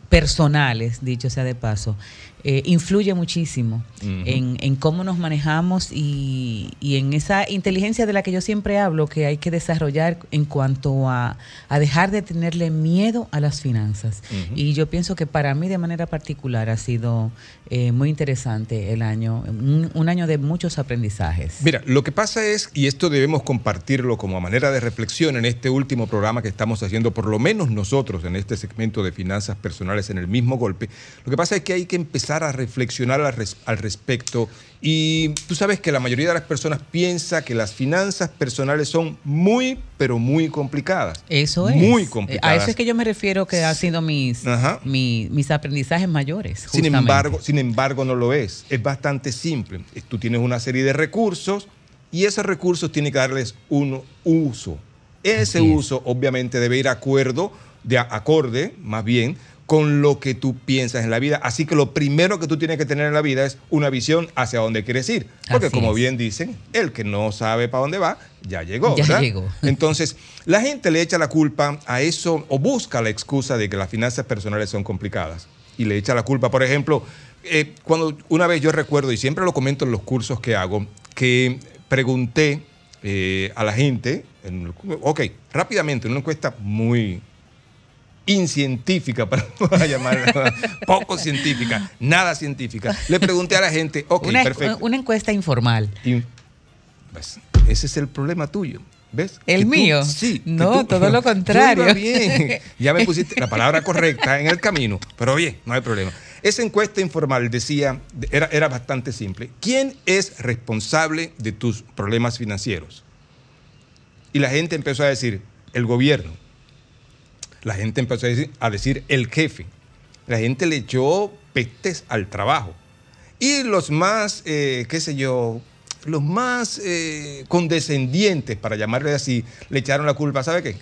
personales, dicho sea de paso, eh, influye muchísimo en, en cómo nos manejamos y, y en esa inteligencia de la que yo siempre hablo que hay que desarrollar en cuanto a, a dejar de tenerle miedo a las finanzas. Y yo pienso que para mí de manera particular ha sido eh, muy interesante el año, un, un año de muchos aprendizajes. Mira, lo que pasa es, y esto debemos compartirlo como manera de reflexión en este último programa que estamos haciendo, por lo menos nosotros en este segmento de finanzas personales en el mismo golpe, lo que pasa es que hay que empezar a reflexionar al, res- al respecto y tú sabes que la mayoría de las personas piensa que las finanzas personales son muy, pero muy complicadas. Eso es. Muy Eh, complicadas. A eso es que yo me refiero que han sido mis, Ajá. mi- mis aprendizajes mayores. Sin embargo, sin embargo, no lo es. Es bastante simple. Eh, Tú tienes una serie de recursos y esos recursos tienen que darles un uso. Ese es. uso, obviamente, debe ir acuerdo, de a- acorde, más bien, con lo que tú piensas en la vida. Así que lo primero que tú tienes que tener en la vida es una visión hacia dónde quieres ir. Porque Así como es. bien dicen, el que no sabe para dónde va, ya llegó. Ya ¿verdad? llegó. Entonces, la gente le echa la culpa a eso o busca la excusa de que las finanzas personales son complicadas. Y le echa la culpa, por ejemplo, eh, cuando una vez yo recuerdo, y siempre lo comento en los cursos que hago, que pregunté eh, a la gente, en- ok, rápidamente, en una encuesta muy incientífica, para no llamarla, poco científica, nada científica, le pregunté a la gente, ok, una, perfecto. una encuesta informal. Y, pues, ese es el problema tuyo. ¿Ves? ¿El tú- mío? sí. No, todo lo Yo iba contrario. bien. Ya me pusiste la palabra correcta en el camino. Pero bien, no hay problema. Esa encuesta informal decía, era, era bastante simple. ¿Quién es responsable de tus problemas financieros? Y la gente empezó a decir, el gobierno. La gente empezó a decir, a decir el jefe. La gente le echó pestes al trabajo. Y los más, eh, qué sé yo, los más eh, condescendientes, para llamarle así, le echaron la culpa, ¿sabe qué?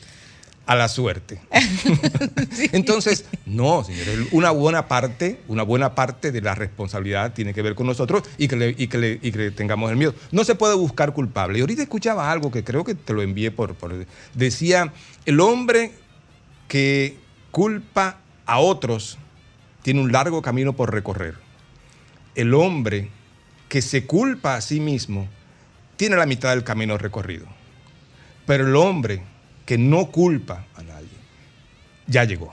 A la suerte. Entonces, no, señores, una buena parte, una buena parte de la responsabilidad tiene que ver con nosotros y que, le, y que, le- y que le tengamos el miedo. No se puede buscar culpable. Y ahorita escuchaba algo que creo que te lo envié por, por decía, el hombre que culpa a otros tiene un largo camino por recorrer. El hombre que se culpa a sí mismo tiene la mitad del camino recorrido. Pero el hombre que no culpa a nadie ya llegó.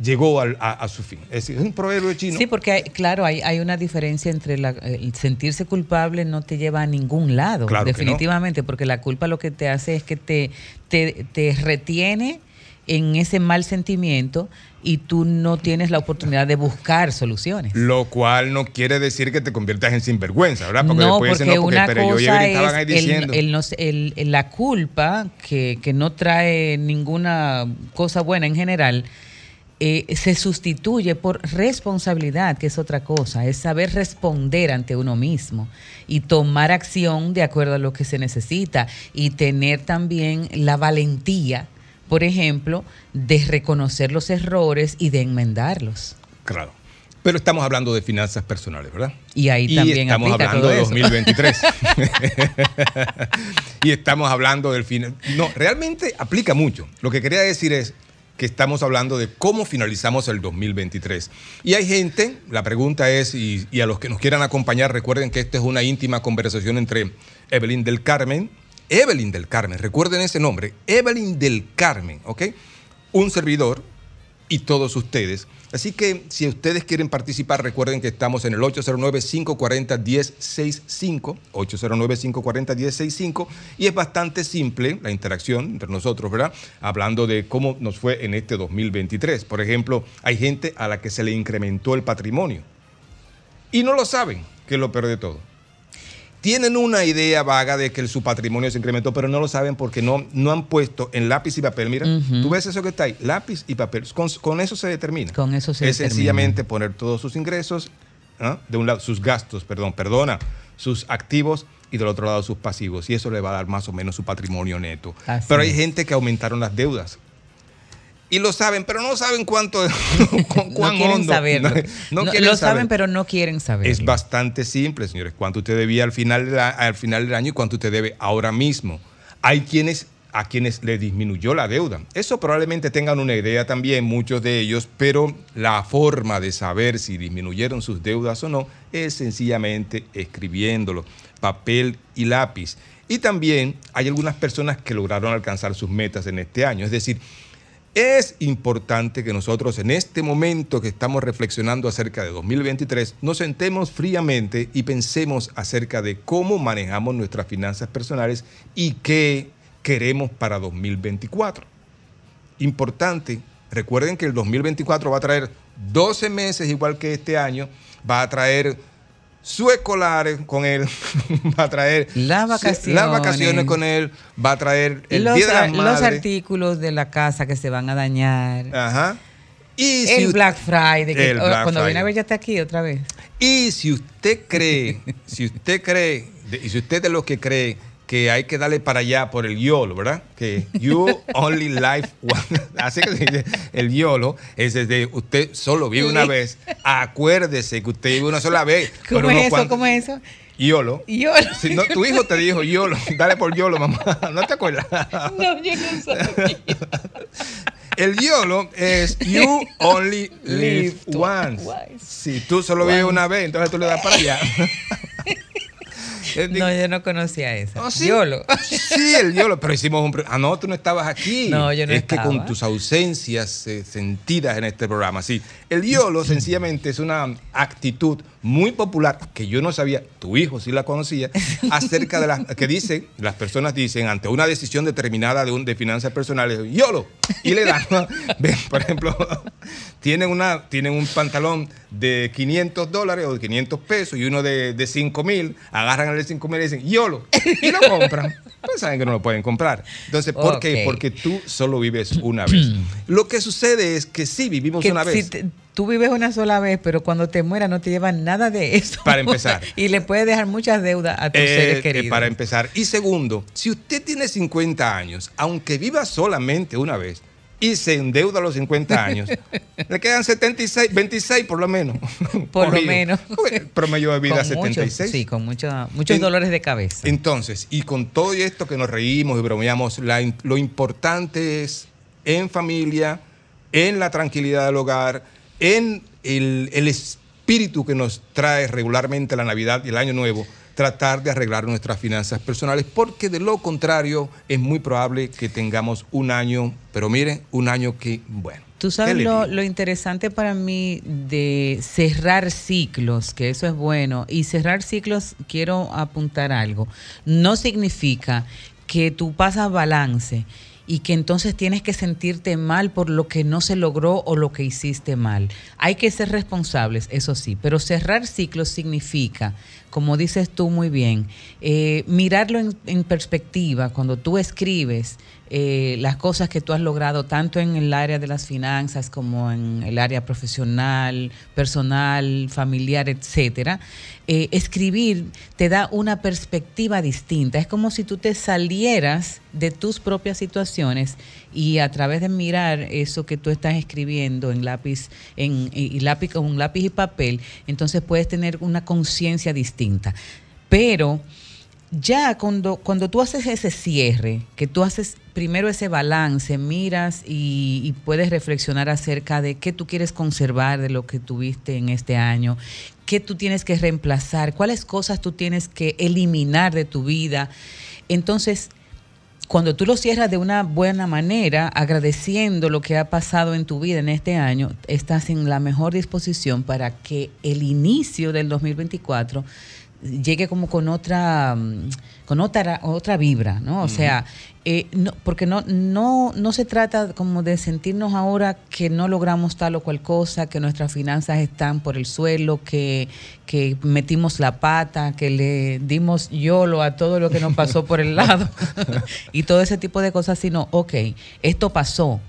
Llegó al- a, a su fin. Es decir, es un proverbio chino. Sí, porque hay- claro, hay, hay una diferencia entre la- el sentirse culpable no te lleva a ningún lado, Claro que no. definitivamente, porque la culpa lo que te hace es que te, te, te retiene en ese mal sentimiento y tú no tienes la oportunidad de buscar soluciones. Lo cual no quiere decir que te conviertas en sinvergüenza, ¿verdad? Porque no, después porque dicen, no, porque una pero yo cosa ayer es estaban ahí diciendo. el no sé, el- el- la culpa, que, que no trae ninguna cosa buena en general, eh, se sustituye por responsabilidad, que es otra cosa, es saber responder ante uno mismo y tomar acción de acuerdo a lo que se necesita y tener también la valentía, por ejemplo, de reconocer los errores y de enmendarlos. Claro. Pero estamos hablando de finanzas personales, ¿verdad? Y ahí también estamos aplica hablando todo de eso. 2023. y estamos hablando del final. No, realmente aplica mucho. Lo que quería decir es que estamos hablando de cómo finalizamos el 2023. Y hay gente, la pregunta es, y, y a los que nos quieran acompañar, recuerden que esta es una íntima conversación entre Evelyn del Carmen, Evelyn del Carmen, recuerden ese nombre, Evelyn del Carmen, ¿ok? Un servidor, y todos ustedes. Así que si ustedes quieren participar, recuerden que estamos en el 809-540-1065, 809-540-1065, y es bastante simple la interacción entre nosotros, ¿verdad? Hablando de cómo nos fue en este 2023. Por ejemplo, hay gente a la que se le incrementó el patrimonio y no lo saben, que es lo peor de todo. Tienen una idea vaga de que su patrimonio se incrementó, pero no lo saben porque no, no han puesto en lápiz y papel. Mira, tú ves eso que está ahí, lápiz y papel. Con, con eso se determina. Con eso se es determina. sencillamente poner todos sus ingresos, ¿ah? de un lado sus gastos, perdón, perdona, sus activos y del otro lado sus pasivos. Y eso le va a dar más o menos su patrimonio neto. Así pero hay es. gente que aumentaron las deudas. Y lo saben, pero no saben cuánto, cu- No cuán quieren hondo. saberlo. No, No, quieren lo saber. saben, pero no quieren saber. Es bastante simple, señores. ¿Cuánto usted debía al final, la- al final del año y cuánto usted debe ahora mismo? Hay quienes a quienes le disminuyó la deuda. Eso probablemente tengan una idea también, muchos de ellos, pero la forma de saber si disminuyeron sus deudas o no es sencillamente escribiéndolo, papel y lápiz. Y también hay algunas personas que lograron alcanzar sus metas en este año. Es decir, es importante que nosotros en este momento que estamos reflexionando acerca de 2023 nos sentemos fríamente y pensemos acerca de cómo manejamos nuestras finanzas personales y qué queremos para 2024. Importante, recuerden que el 2024 va a traer 12 meses igual que este año, va a traer su escolar con él, va a traer Las su- vacaciones. las vacaciones con él, va a traer el los, Día de las ar- los artículos de la casa que se van a dañar. Ajá. Y el si Black Friday. que- El Black cuando viene a ver ya está aquí otra vez. Y si usted cree, si usted cree, y si usted es de los que cree que hay que darle para allá por el YOLO, ¿verdad? Que you only live one. Así que se dice, el YOLO es de usted solo vive una vez. Acuérdese que usted vive una sola vez. ¿Cómo pero es eso? ¿Cómo es eso? YOLO. YOLO. Si no, tu hijo te dijo YOLO, dale por YOLO, mamá. ¿No te acuerdas? No, yo no sabía. El YOLO es You Only Live Once. Si tú solo vives una vez, entonces tú le das para allá. No, yo no conocía esa. ¿Ah, sí? Yolo. Sí, el YOLO, pero hicimos un... Ah, no, tú no estabas aquí. No, yo no Es que con tus ausencias eh, sentidas en este programa, sí. El YOLO sencillamente es una actitud muy popular que yo no sabía, tu hijo sí la conocía, acerca de las que dicen, las personas dicen ante una decisión determinada de, un, de finanzas personales, YOLO, y le dan, ven, por ejemplo, tienen, una, tienen un pantalón de 500 dólares o de 500 pesos y uno de, de 5 mil, agarran el de 5 mil y dicen YOLO, y lo compran. Pues saben que no lo pueden comprar. Entonces, ¿por qué? Porque tú solo vives una vez. Lo que sucede es que sí vivimos Que una si vez. te- tú vives una sola vez, pero cuando te mueras no te llevan nada de eso. Para empezar. y le puedes dejar muchas deudas a tus Eh, seres eh, queridos. para empezar. Y segundo, si usted tiene 50 años, aunque viva solamente una vez y se endeuda a los 50 años, le quedan 76, 26 por lo menos. Por lo menos. El Promedio de vida Con 76. muchos- sí, con mucho- muchos En- dolores de cabeza. Entonces, y con todo esto que nos reímos y bromeamos, la lo importante es en familia, en la tranquilidad del hogar, en el, el espíritu que nos trae regularmente la Navidad y el Año Nuevo, tratar de arreglar nuestras finanzas personales, porque de lo contrario es muy probable que tengamos un año, pero miren, un año que, bueno. Tú ¿qué sabes lo, lo interesante para mí de cerrar ciclos, que eso es bueno, y cerrar ciclos, quiero apuntar algo, no significa que tú pasas balance y que entonces tienes que sentirte mal por lo que no se logró o lo que hiciste mal. Hay que ser responsables, eso sí, pero cerrar ciclos significa, como dices tú muy bien, eh, mirarlo en, en perspectiva, cuando tú escribes, eh, las cosas que tú has logrado tanto en el área de las finanzas como en el área profesional, personal, familiar, etcétera. eh, escribir te da una perspectiva distinta. Es como si tú te salieras de tus propias situaciones y a través de mirar eso que tú estás escribiendo en lápiz, en y lápiz con lápiz y papel, entonces puedes tener una conciencia distinta. Pero ya cuando, cuando tú haces ese cierre, que tú haces primero ese balance, miras y, y puedes reflexionar acerca de qué tú quieres conservar de lo que tuviste en este año, qué tú tienes que reemplazar, cuáles cosas tú tienes que eliminar de tu vida. Entonces, cuando tú lo cierras de una buena manera, agradeciendo lo que ha pasado en tu vida en este año, estás en la mejor disposición para que el inicio del 2024 llegue como con otra mm, con otra otra vibra, ¿no? O sea, eh, no, porque no no no se trata como de sentirnos ahora que no logramos tal o cual cosa, que nuestras finanzas están por el suelo, que que metimos la pata, que le dimos yolo a todo lo que nos pasó por el lado y todo ese tipo de cosas, sino, ok, esto pasó,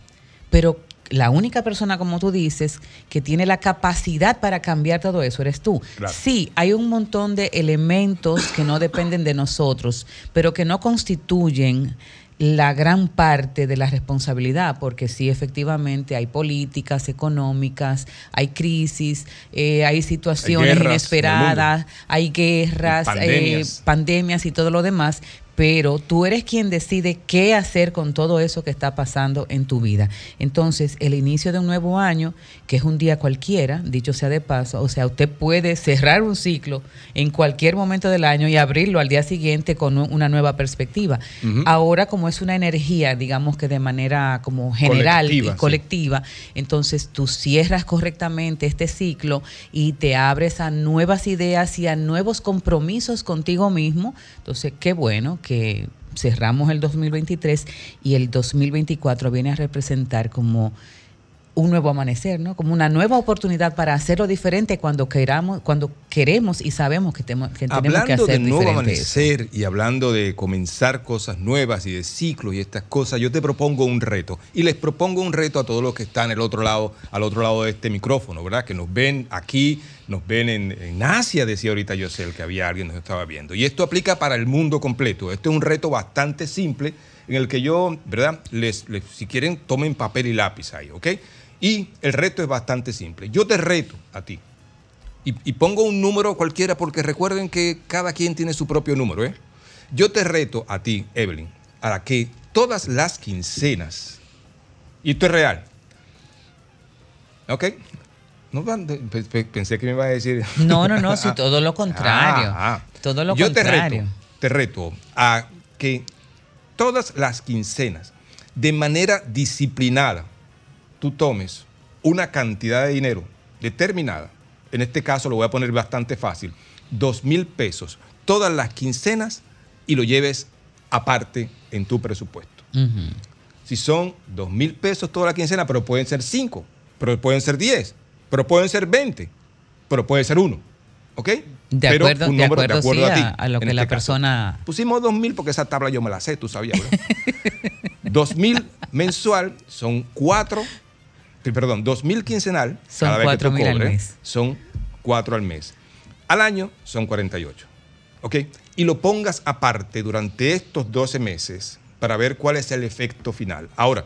pero la única persona, como tú dices, que tiene la capacidad para cambiar todo eso eres tú. Claro. Sí, hay un montón de elementos que no dependen de nosotros, pero que no constituyen la gran parte de la responsabilidad, porque sí, efectivamente, hay políticas económicas, hay crisis, eh, hay situaciones guerras inesperadas, hay guerras, Y eh, pandemias. pandemias y todo lo demás, pero tú eres quien decide qué hacer con todo eso que está pasando en tu vida. Entonces, el inicio de un nuevo año, que es un día cualquiera, dicho sea de paso, o sea, usted puede cerrar un ciclo en cualquier momento del año y abrirlo al día siguiente con un- una nueva perspectiva. Ahora, como es una energía, digamos que de manera como general Colectiva, y sí. colectiva, entonces tú cierras correctamente este ciclo y te abres a nuevas ideas y a nuevos compromisos contigo mismo. Entonces, qué bueno que cerramos el 2023 y el 2024 viene a representar como un nuevo amanecer, ¿no? Como una nueva oportunidad para hacerlo diferente cuando queramos, cuando queremos y sabemos que, temo- que tenemos que Hablando hacer de nuevo diferente eso. amanecer y hablando de comenzar cosas nuevas y de ciclos y estas cosas, yo te propongo un reto. Y les propongo un reto a todos los que están al otro lado, al otro lado de este micrófono, ¿verdad? Que nos ven aquí, nos ven en, en Asia, decía ahorita Yosel, que había alguien que nos estaba viendo. Y esto aplica para el mundo completo. Este es un reto bastante simple en el que yo, ¿verdad? Les, les- si quieren, tomen papel y lápiz ahí, ¿ok? Y el reto es bastante simple. Yo te reto a ti. Y, y pongo un número cualquiera porque recuerden que cada quien tiene su propio número, ¿eh? Yo te reto a ti, Evelyn, a que todas las quincenas, y esto es real, ¿ok? No, pensé que me iba a decir. No, no, no, sí, todo lo contrario. Ah, ah. Todo lo Yo contrario. te reto, te reto a que todas las quincenas, de manera disciplinada, tú tomes una cantidad de dinero determinada. En este caso lo voy a poner bastante fácil. Dos mil pesos todas las quincenas y lo lleves aparte en tu presupuesto. Si son dos mil pesos toda la quincena, pero pueden ser cinco, pero pueden ser diez, pero pueden ser veinte, pero puede ser uno. ¿Ok? De Pero acuerdo, un de acuerdo, sí, a ti, a, lo que la este caso. persona... Pusimos dos mil porque esa tabla yo me la sé, tú sabías, ¿verdad? dos mil mensual son cuatro, perdón, dos mil quincenal, Son cada vez que tú 4.000 al cobres, mes. son cuatro al mes. Al año son 48. ¿Ok? Y lo pongas aparte durante estos 12 meses para ver cuál es el efecto final. Ahora,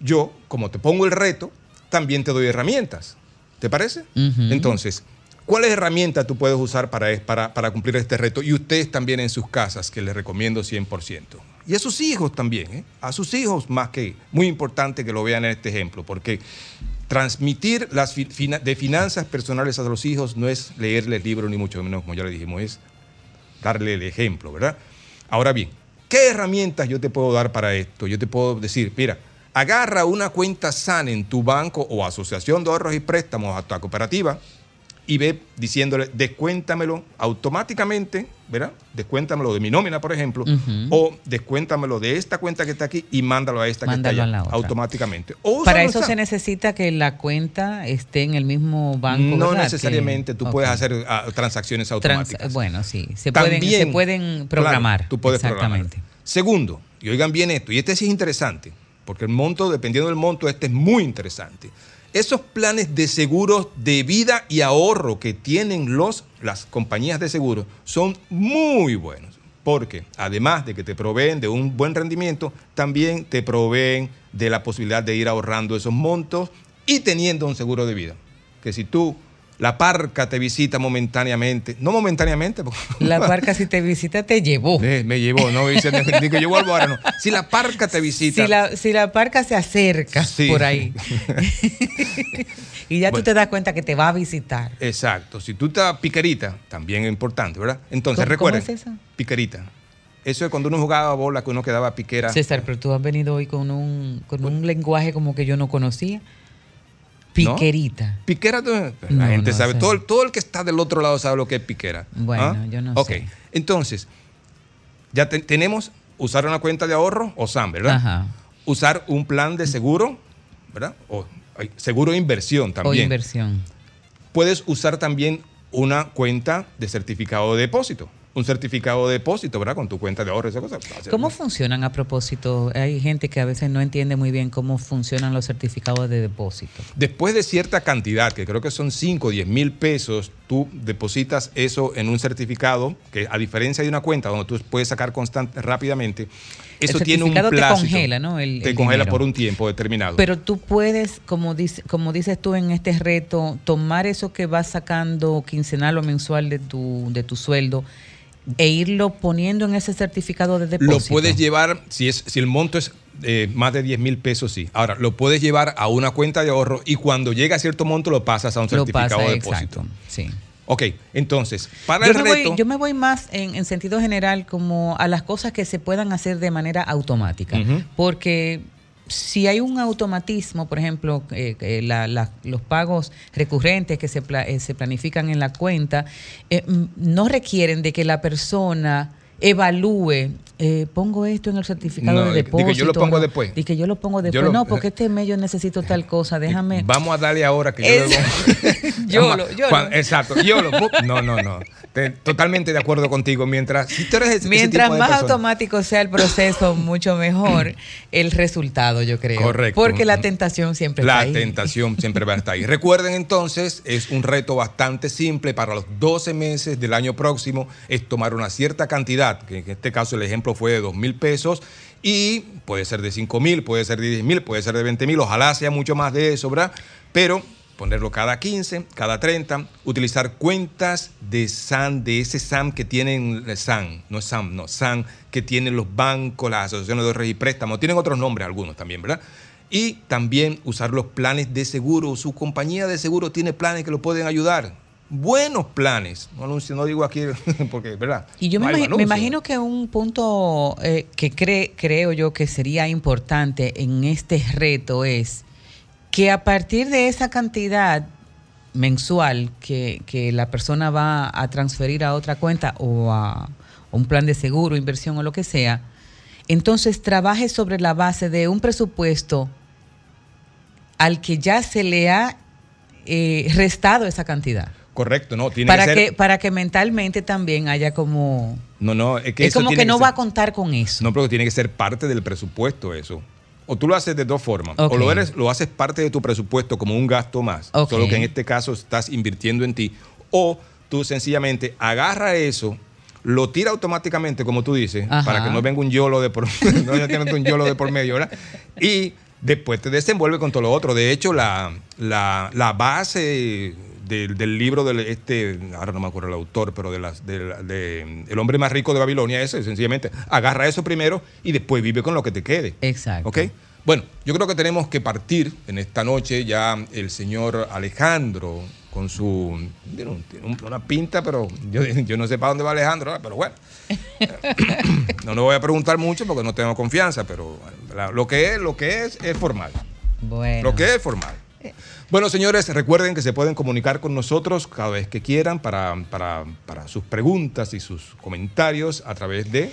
yo, como te pongo el reto, también te doy herramientas. ¿Te parece? Entonces, ¿cuáles herramientas tú puedes usar para, para, para cumplir este reto? Y ustedes también en sus casas, que les recomiendo 100%. Y a sus hijos también, ¿eh? A sus hijos más que, muy importante que lo vean en este ejemplo, porque transmitir las de finanzas personales a los hijos no es leerles libros ni mucho menos, como ya le dijimos, es darle el ejemplo, ¿verdad? Ahora bien, ¿qué herramientas yo te puedo dar para esto? Yo te puedo decir, mira, agarra una cuenta SAN en tu banco o asociación de ahorros y préstamos a tu cooperativa y ve diciéndole, descuéntamelo automáticamente, ¿verdad? Descuéntamelo de mi nómina, por ejemplo, o descuéntamelo de esta cuenta que está aquí y mándalo a esta Mándalo que está allá, automáticamente. O Para eso se necesita que la cuenta esté en el mismo banco. No ¿verdad? necesariamente, Que- tú puedes hacer ah, transacciones Trans- automáticas. bueno, sí, se pueden, se pueden programar. claro, tú puedes Exactamente. programar. Segundo, y oigan bien esto, y este sí es interesante, porque el monto, dependiendo del monto, este es muy interesante. Esos planes de seguros de vida y ahorro que tienen los, las compañías de seguro son muy buenos. Porque además de que te proveen de un buen rendimiento, también te proveen de la posibilidad de ir ahorrando esos montos y teniendo un seguro de vida. Que si tú, la parca te visita momentáneamente, no momentáneamente, porque La parca si te visita te llevó. Me llevó, no dice que yo vuelvo ahora, no. Si la parca te visita. Si la, si la parca se acerca Sí. por ahí y ya tú te das cuenta que te va a visitar. Exacto. Si tú estás piquerita, también es importante, ¿verdad? Entonces, ¿Cómo- recuerden. cómo es eso? Piquerita. Eso es cuando uno jugaba bola, que uno quedaba piquera. César, pero tú has venido hoy con un, con un lenguaje como que yo no conocía. Piquerita. Piquera, la No, gente no sabe, sé. todo, el- todo el que está del otro lado sabe lo que es piquera. Bueno, ¿Ah? yo no Ok, sé. entonces, ya te- tenemos usar una cuenta de ahorro o SAM, ¿verdad? Ajá. Usar un plan de seguro, ¿verdad? O seguro de inversión O también. inversión. Puedes usar también una cuenta de certificado de depósito. Un certificado de depósito, ¿verdad? Con tu cuenta de ahorro, esa cosa. ¿Cómo funcionan a propósito? Hay gente que a veces no entiende muy bien cómo funcionan los certificados de depósito. Después de cierta cantidad, que creo que son 5 o 10 mil pesos, tú depositas eso en un certificado, que a diferencia de una cuenta donde tú puedes sacar constante rápidamente, eso El tiene un certificado te plazo. congela, ¿no? El- te el congela dinero. por un tiempo determinado. Pero tú puedes, como, dice, como dices tú en este reto, tomar eso que vas sacando quincenal o mensual de tu, de tu sueldo e irlo poniendo en ese certificado de depósito. Lo puedes llevar, si, es, si el monto es eh, más de 10 mil pesos, sí. Ahora, lo puedes llevar a una cuenta de ahorro y cuando llega a cierto monto lo pasas a un certificado pasa, de depósito. exacto, sí. Ok, entonces, para Yo el me, reto... voy, yo me voy más en, en sentido general como a las cosas que se puedan hacer de manera automática. Porque si hay un automatismo, por ejemplo, eh, la- la- los pagos recurrentes que se, pla- eh, se planifican en la cuenta, eh, mm, no requieren de que la persona evalúe, eh, pongo esto en el certificado No, de di que yo depósito. lo pongo ¿no? después. Que yo lo pongo Yo después. lo- no, porque este mes yo necesito tal cosa, déjame... Vamos a darle ahora que yo Es- Vamos a- yolo. Cuan- Exacto, yolo. No, no, no. Te- totalmente de acuerdo contigo. Mientras, si tú eres ese- ese Mientras tipo de más persona- automático sea el proceso, mucho mejor el resultado, yo creo. Correcto. Porque la tentación siempre La está ahí. tentación siempre va a estar ahí. Recuerden entonces, es un reto bastante simple para los 12 meses del año próximo, es tomar una cierta cantidad, que en este caso el ejemplo fue de 2 mil pesos, y puede ser de 5 mil, puede ser de 10 mil, puede ser de 20 mil, ojalá sea mucho más de eso, ¿verdad? Pero ponerlo cada 15, cada 30, utilizar cuentas de SAN, de ese SAM que tienen SAN, no SAM, no, SAN, que tienen los bancos, las asociaciones de ahorros y préstamos, tienen otros nombres algunos también, ¿verdad? Y también usar los planes de seguro. Su compañía de seguro tiene planes que lo pueden ayudar. Buenos planes. No, anuncio, no digo aquí porque, ¿verdad? Y yo me, No me imagino que un punto eh, que cree, creo yo que sería importante en este reto es que a partir de esa cantidad mensual que, que la persona va a transferir a otra cuenta o a un plan de seguro, inversión o lo que sea, entonces trabaje sobre la base de un presupuesto al que ya se le ha eh, restado esa cantidad. Correcto, no, tiene Para que para que mentalmente también haya como... no, no, es que es eso como tiene que no ser- va a contar con eso. No, pero tiene que ser parte del presupuesto eso. O tú lo haces de dos formas. O lo, eres, lo haces parte de tu presupuesto como un gasto más, Ok. solo que en este caso estás invirtiendo en ti. O tú sencillamente agarra eso, lo tira automáticamente, como tú dices, Ajá. para que no venga un yolo de por, no un yolo de por medio, ¿verdad? Y después te desenvuelve con todo lo otro. De hecho, la, la, la base del, del libro del este, ahora no me acuerdo el autor, pero de las, de, de El hombre más rico de Babilonia, ese, sencillamente, agarra eso primero y después vive con lo que te quede. Exacto. ¿Ok? Bueno, yo creo que tenemos que partir en esta noche ya el señor Alejandro con su... Tiene, un- tiene un- una pinta, pero yo, yo no sé para dónde va Alejandro, pero bueno. No le voy a preguntar mucho porque no tengo confianza, pero lo que es, lo que es, es formal. Bueno. Lo que es formal. Bueno, señores, recuerden que se pueden comunicar con nosotros cada vez que quieran para, para, para sus preguntas y sus comentarios a través de...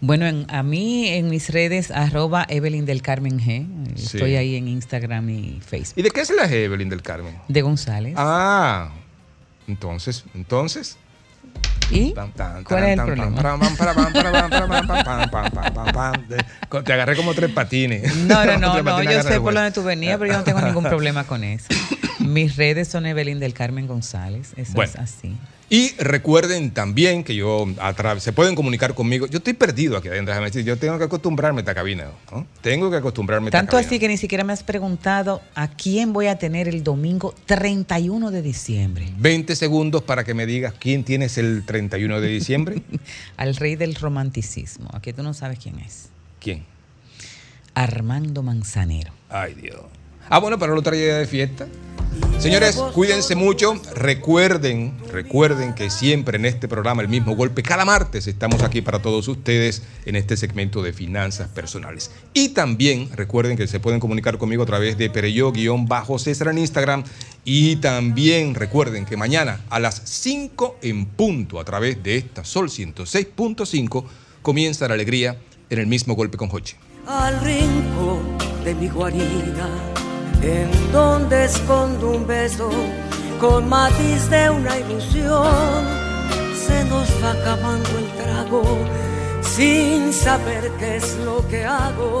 Bueno, en- a mí en mis redes, arroba Evelyn del Carmen G. Sí. Estoy ahí en Instagram y Facebook. ¿Y de qué es la Evelyn del Carmen? De González. Ah, entonces, entonces. ¿Y? Te agarré como tres patines. No, no, no, no. Yo sé por dónde tú venías, pero yo no tengo ningún problema con eso. Mis redes son Evelyn del Carmen González. Eso Bueno. es así. Y recuerden también que yo a se pueden comunicar conmigo. Yo estoy perdido aquí adentro. déjame decir, Yo tengo que acostumbrarme a esta cabina. ¿no? Tengo que acostumbrarme a esta Tanto cabina. así que ni siquiera me has preguntado a quién voy a tener el domingo 31 de diciembre. 20 segundos para que me digas quién tienes el 31 de diciembre. Al rey del romanticismo. Aquí tú no sabes quién es. ¿Quién? Armando Manzanero. Ay, Dios. Ah, bueno, para otra idea de fiesta. Señores, cuídense mucho. Recuerden, recuerden que siempre en este programa El mismo golpe, cada martes estamos aquí para todos ustedes en este segmento de finanzas personales. Y también recuerden que se pueden comunicar conmigo a través de Pereyó-César en Instagram. Y también recuerden que mañana a las 5 en punto a través de esta Sol 106.5 comienza la alegría en el mismo golpe con Hochi. al rincón de mi guarida, en donde escondo un beso con matiz de una ilusión. Se nos va acabando el trago sin saber qué es lo que hago.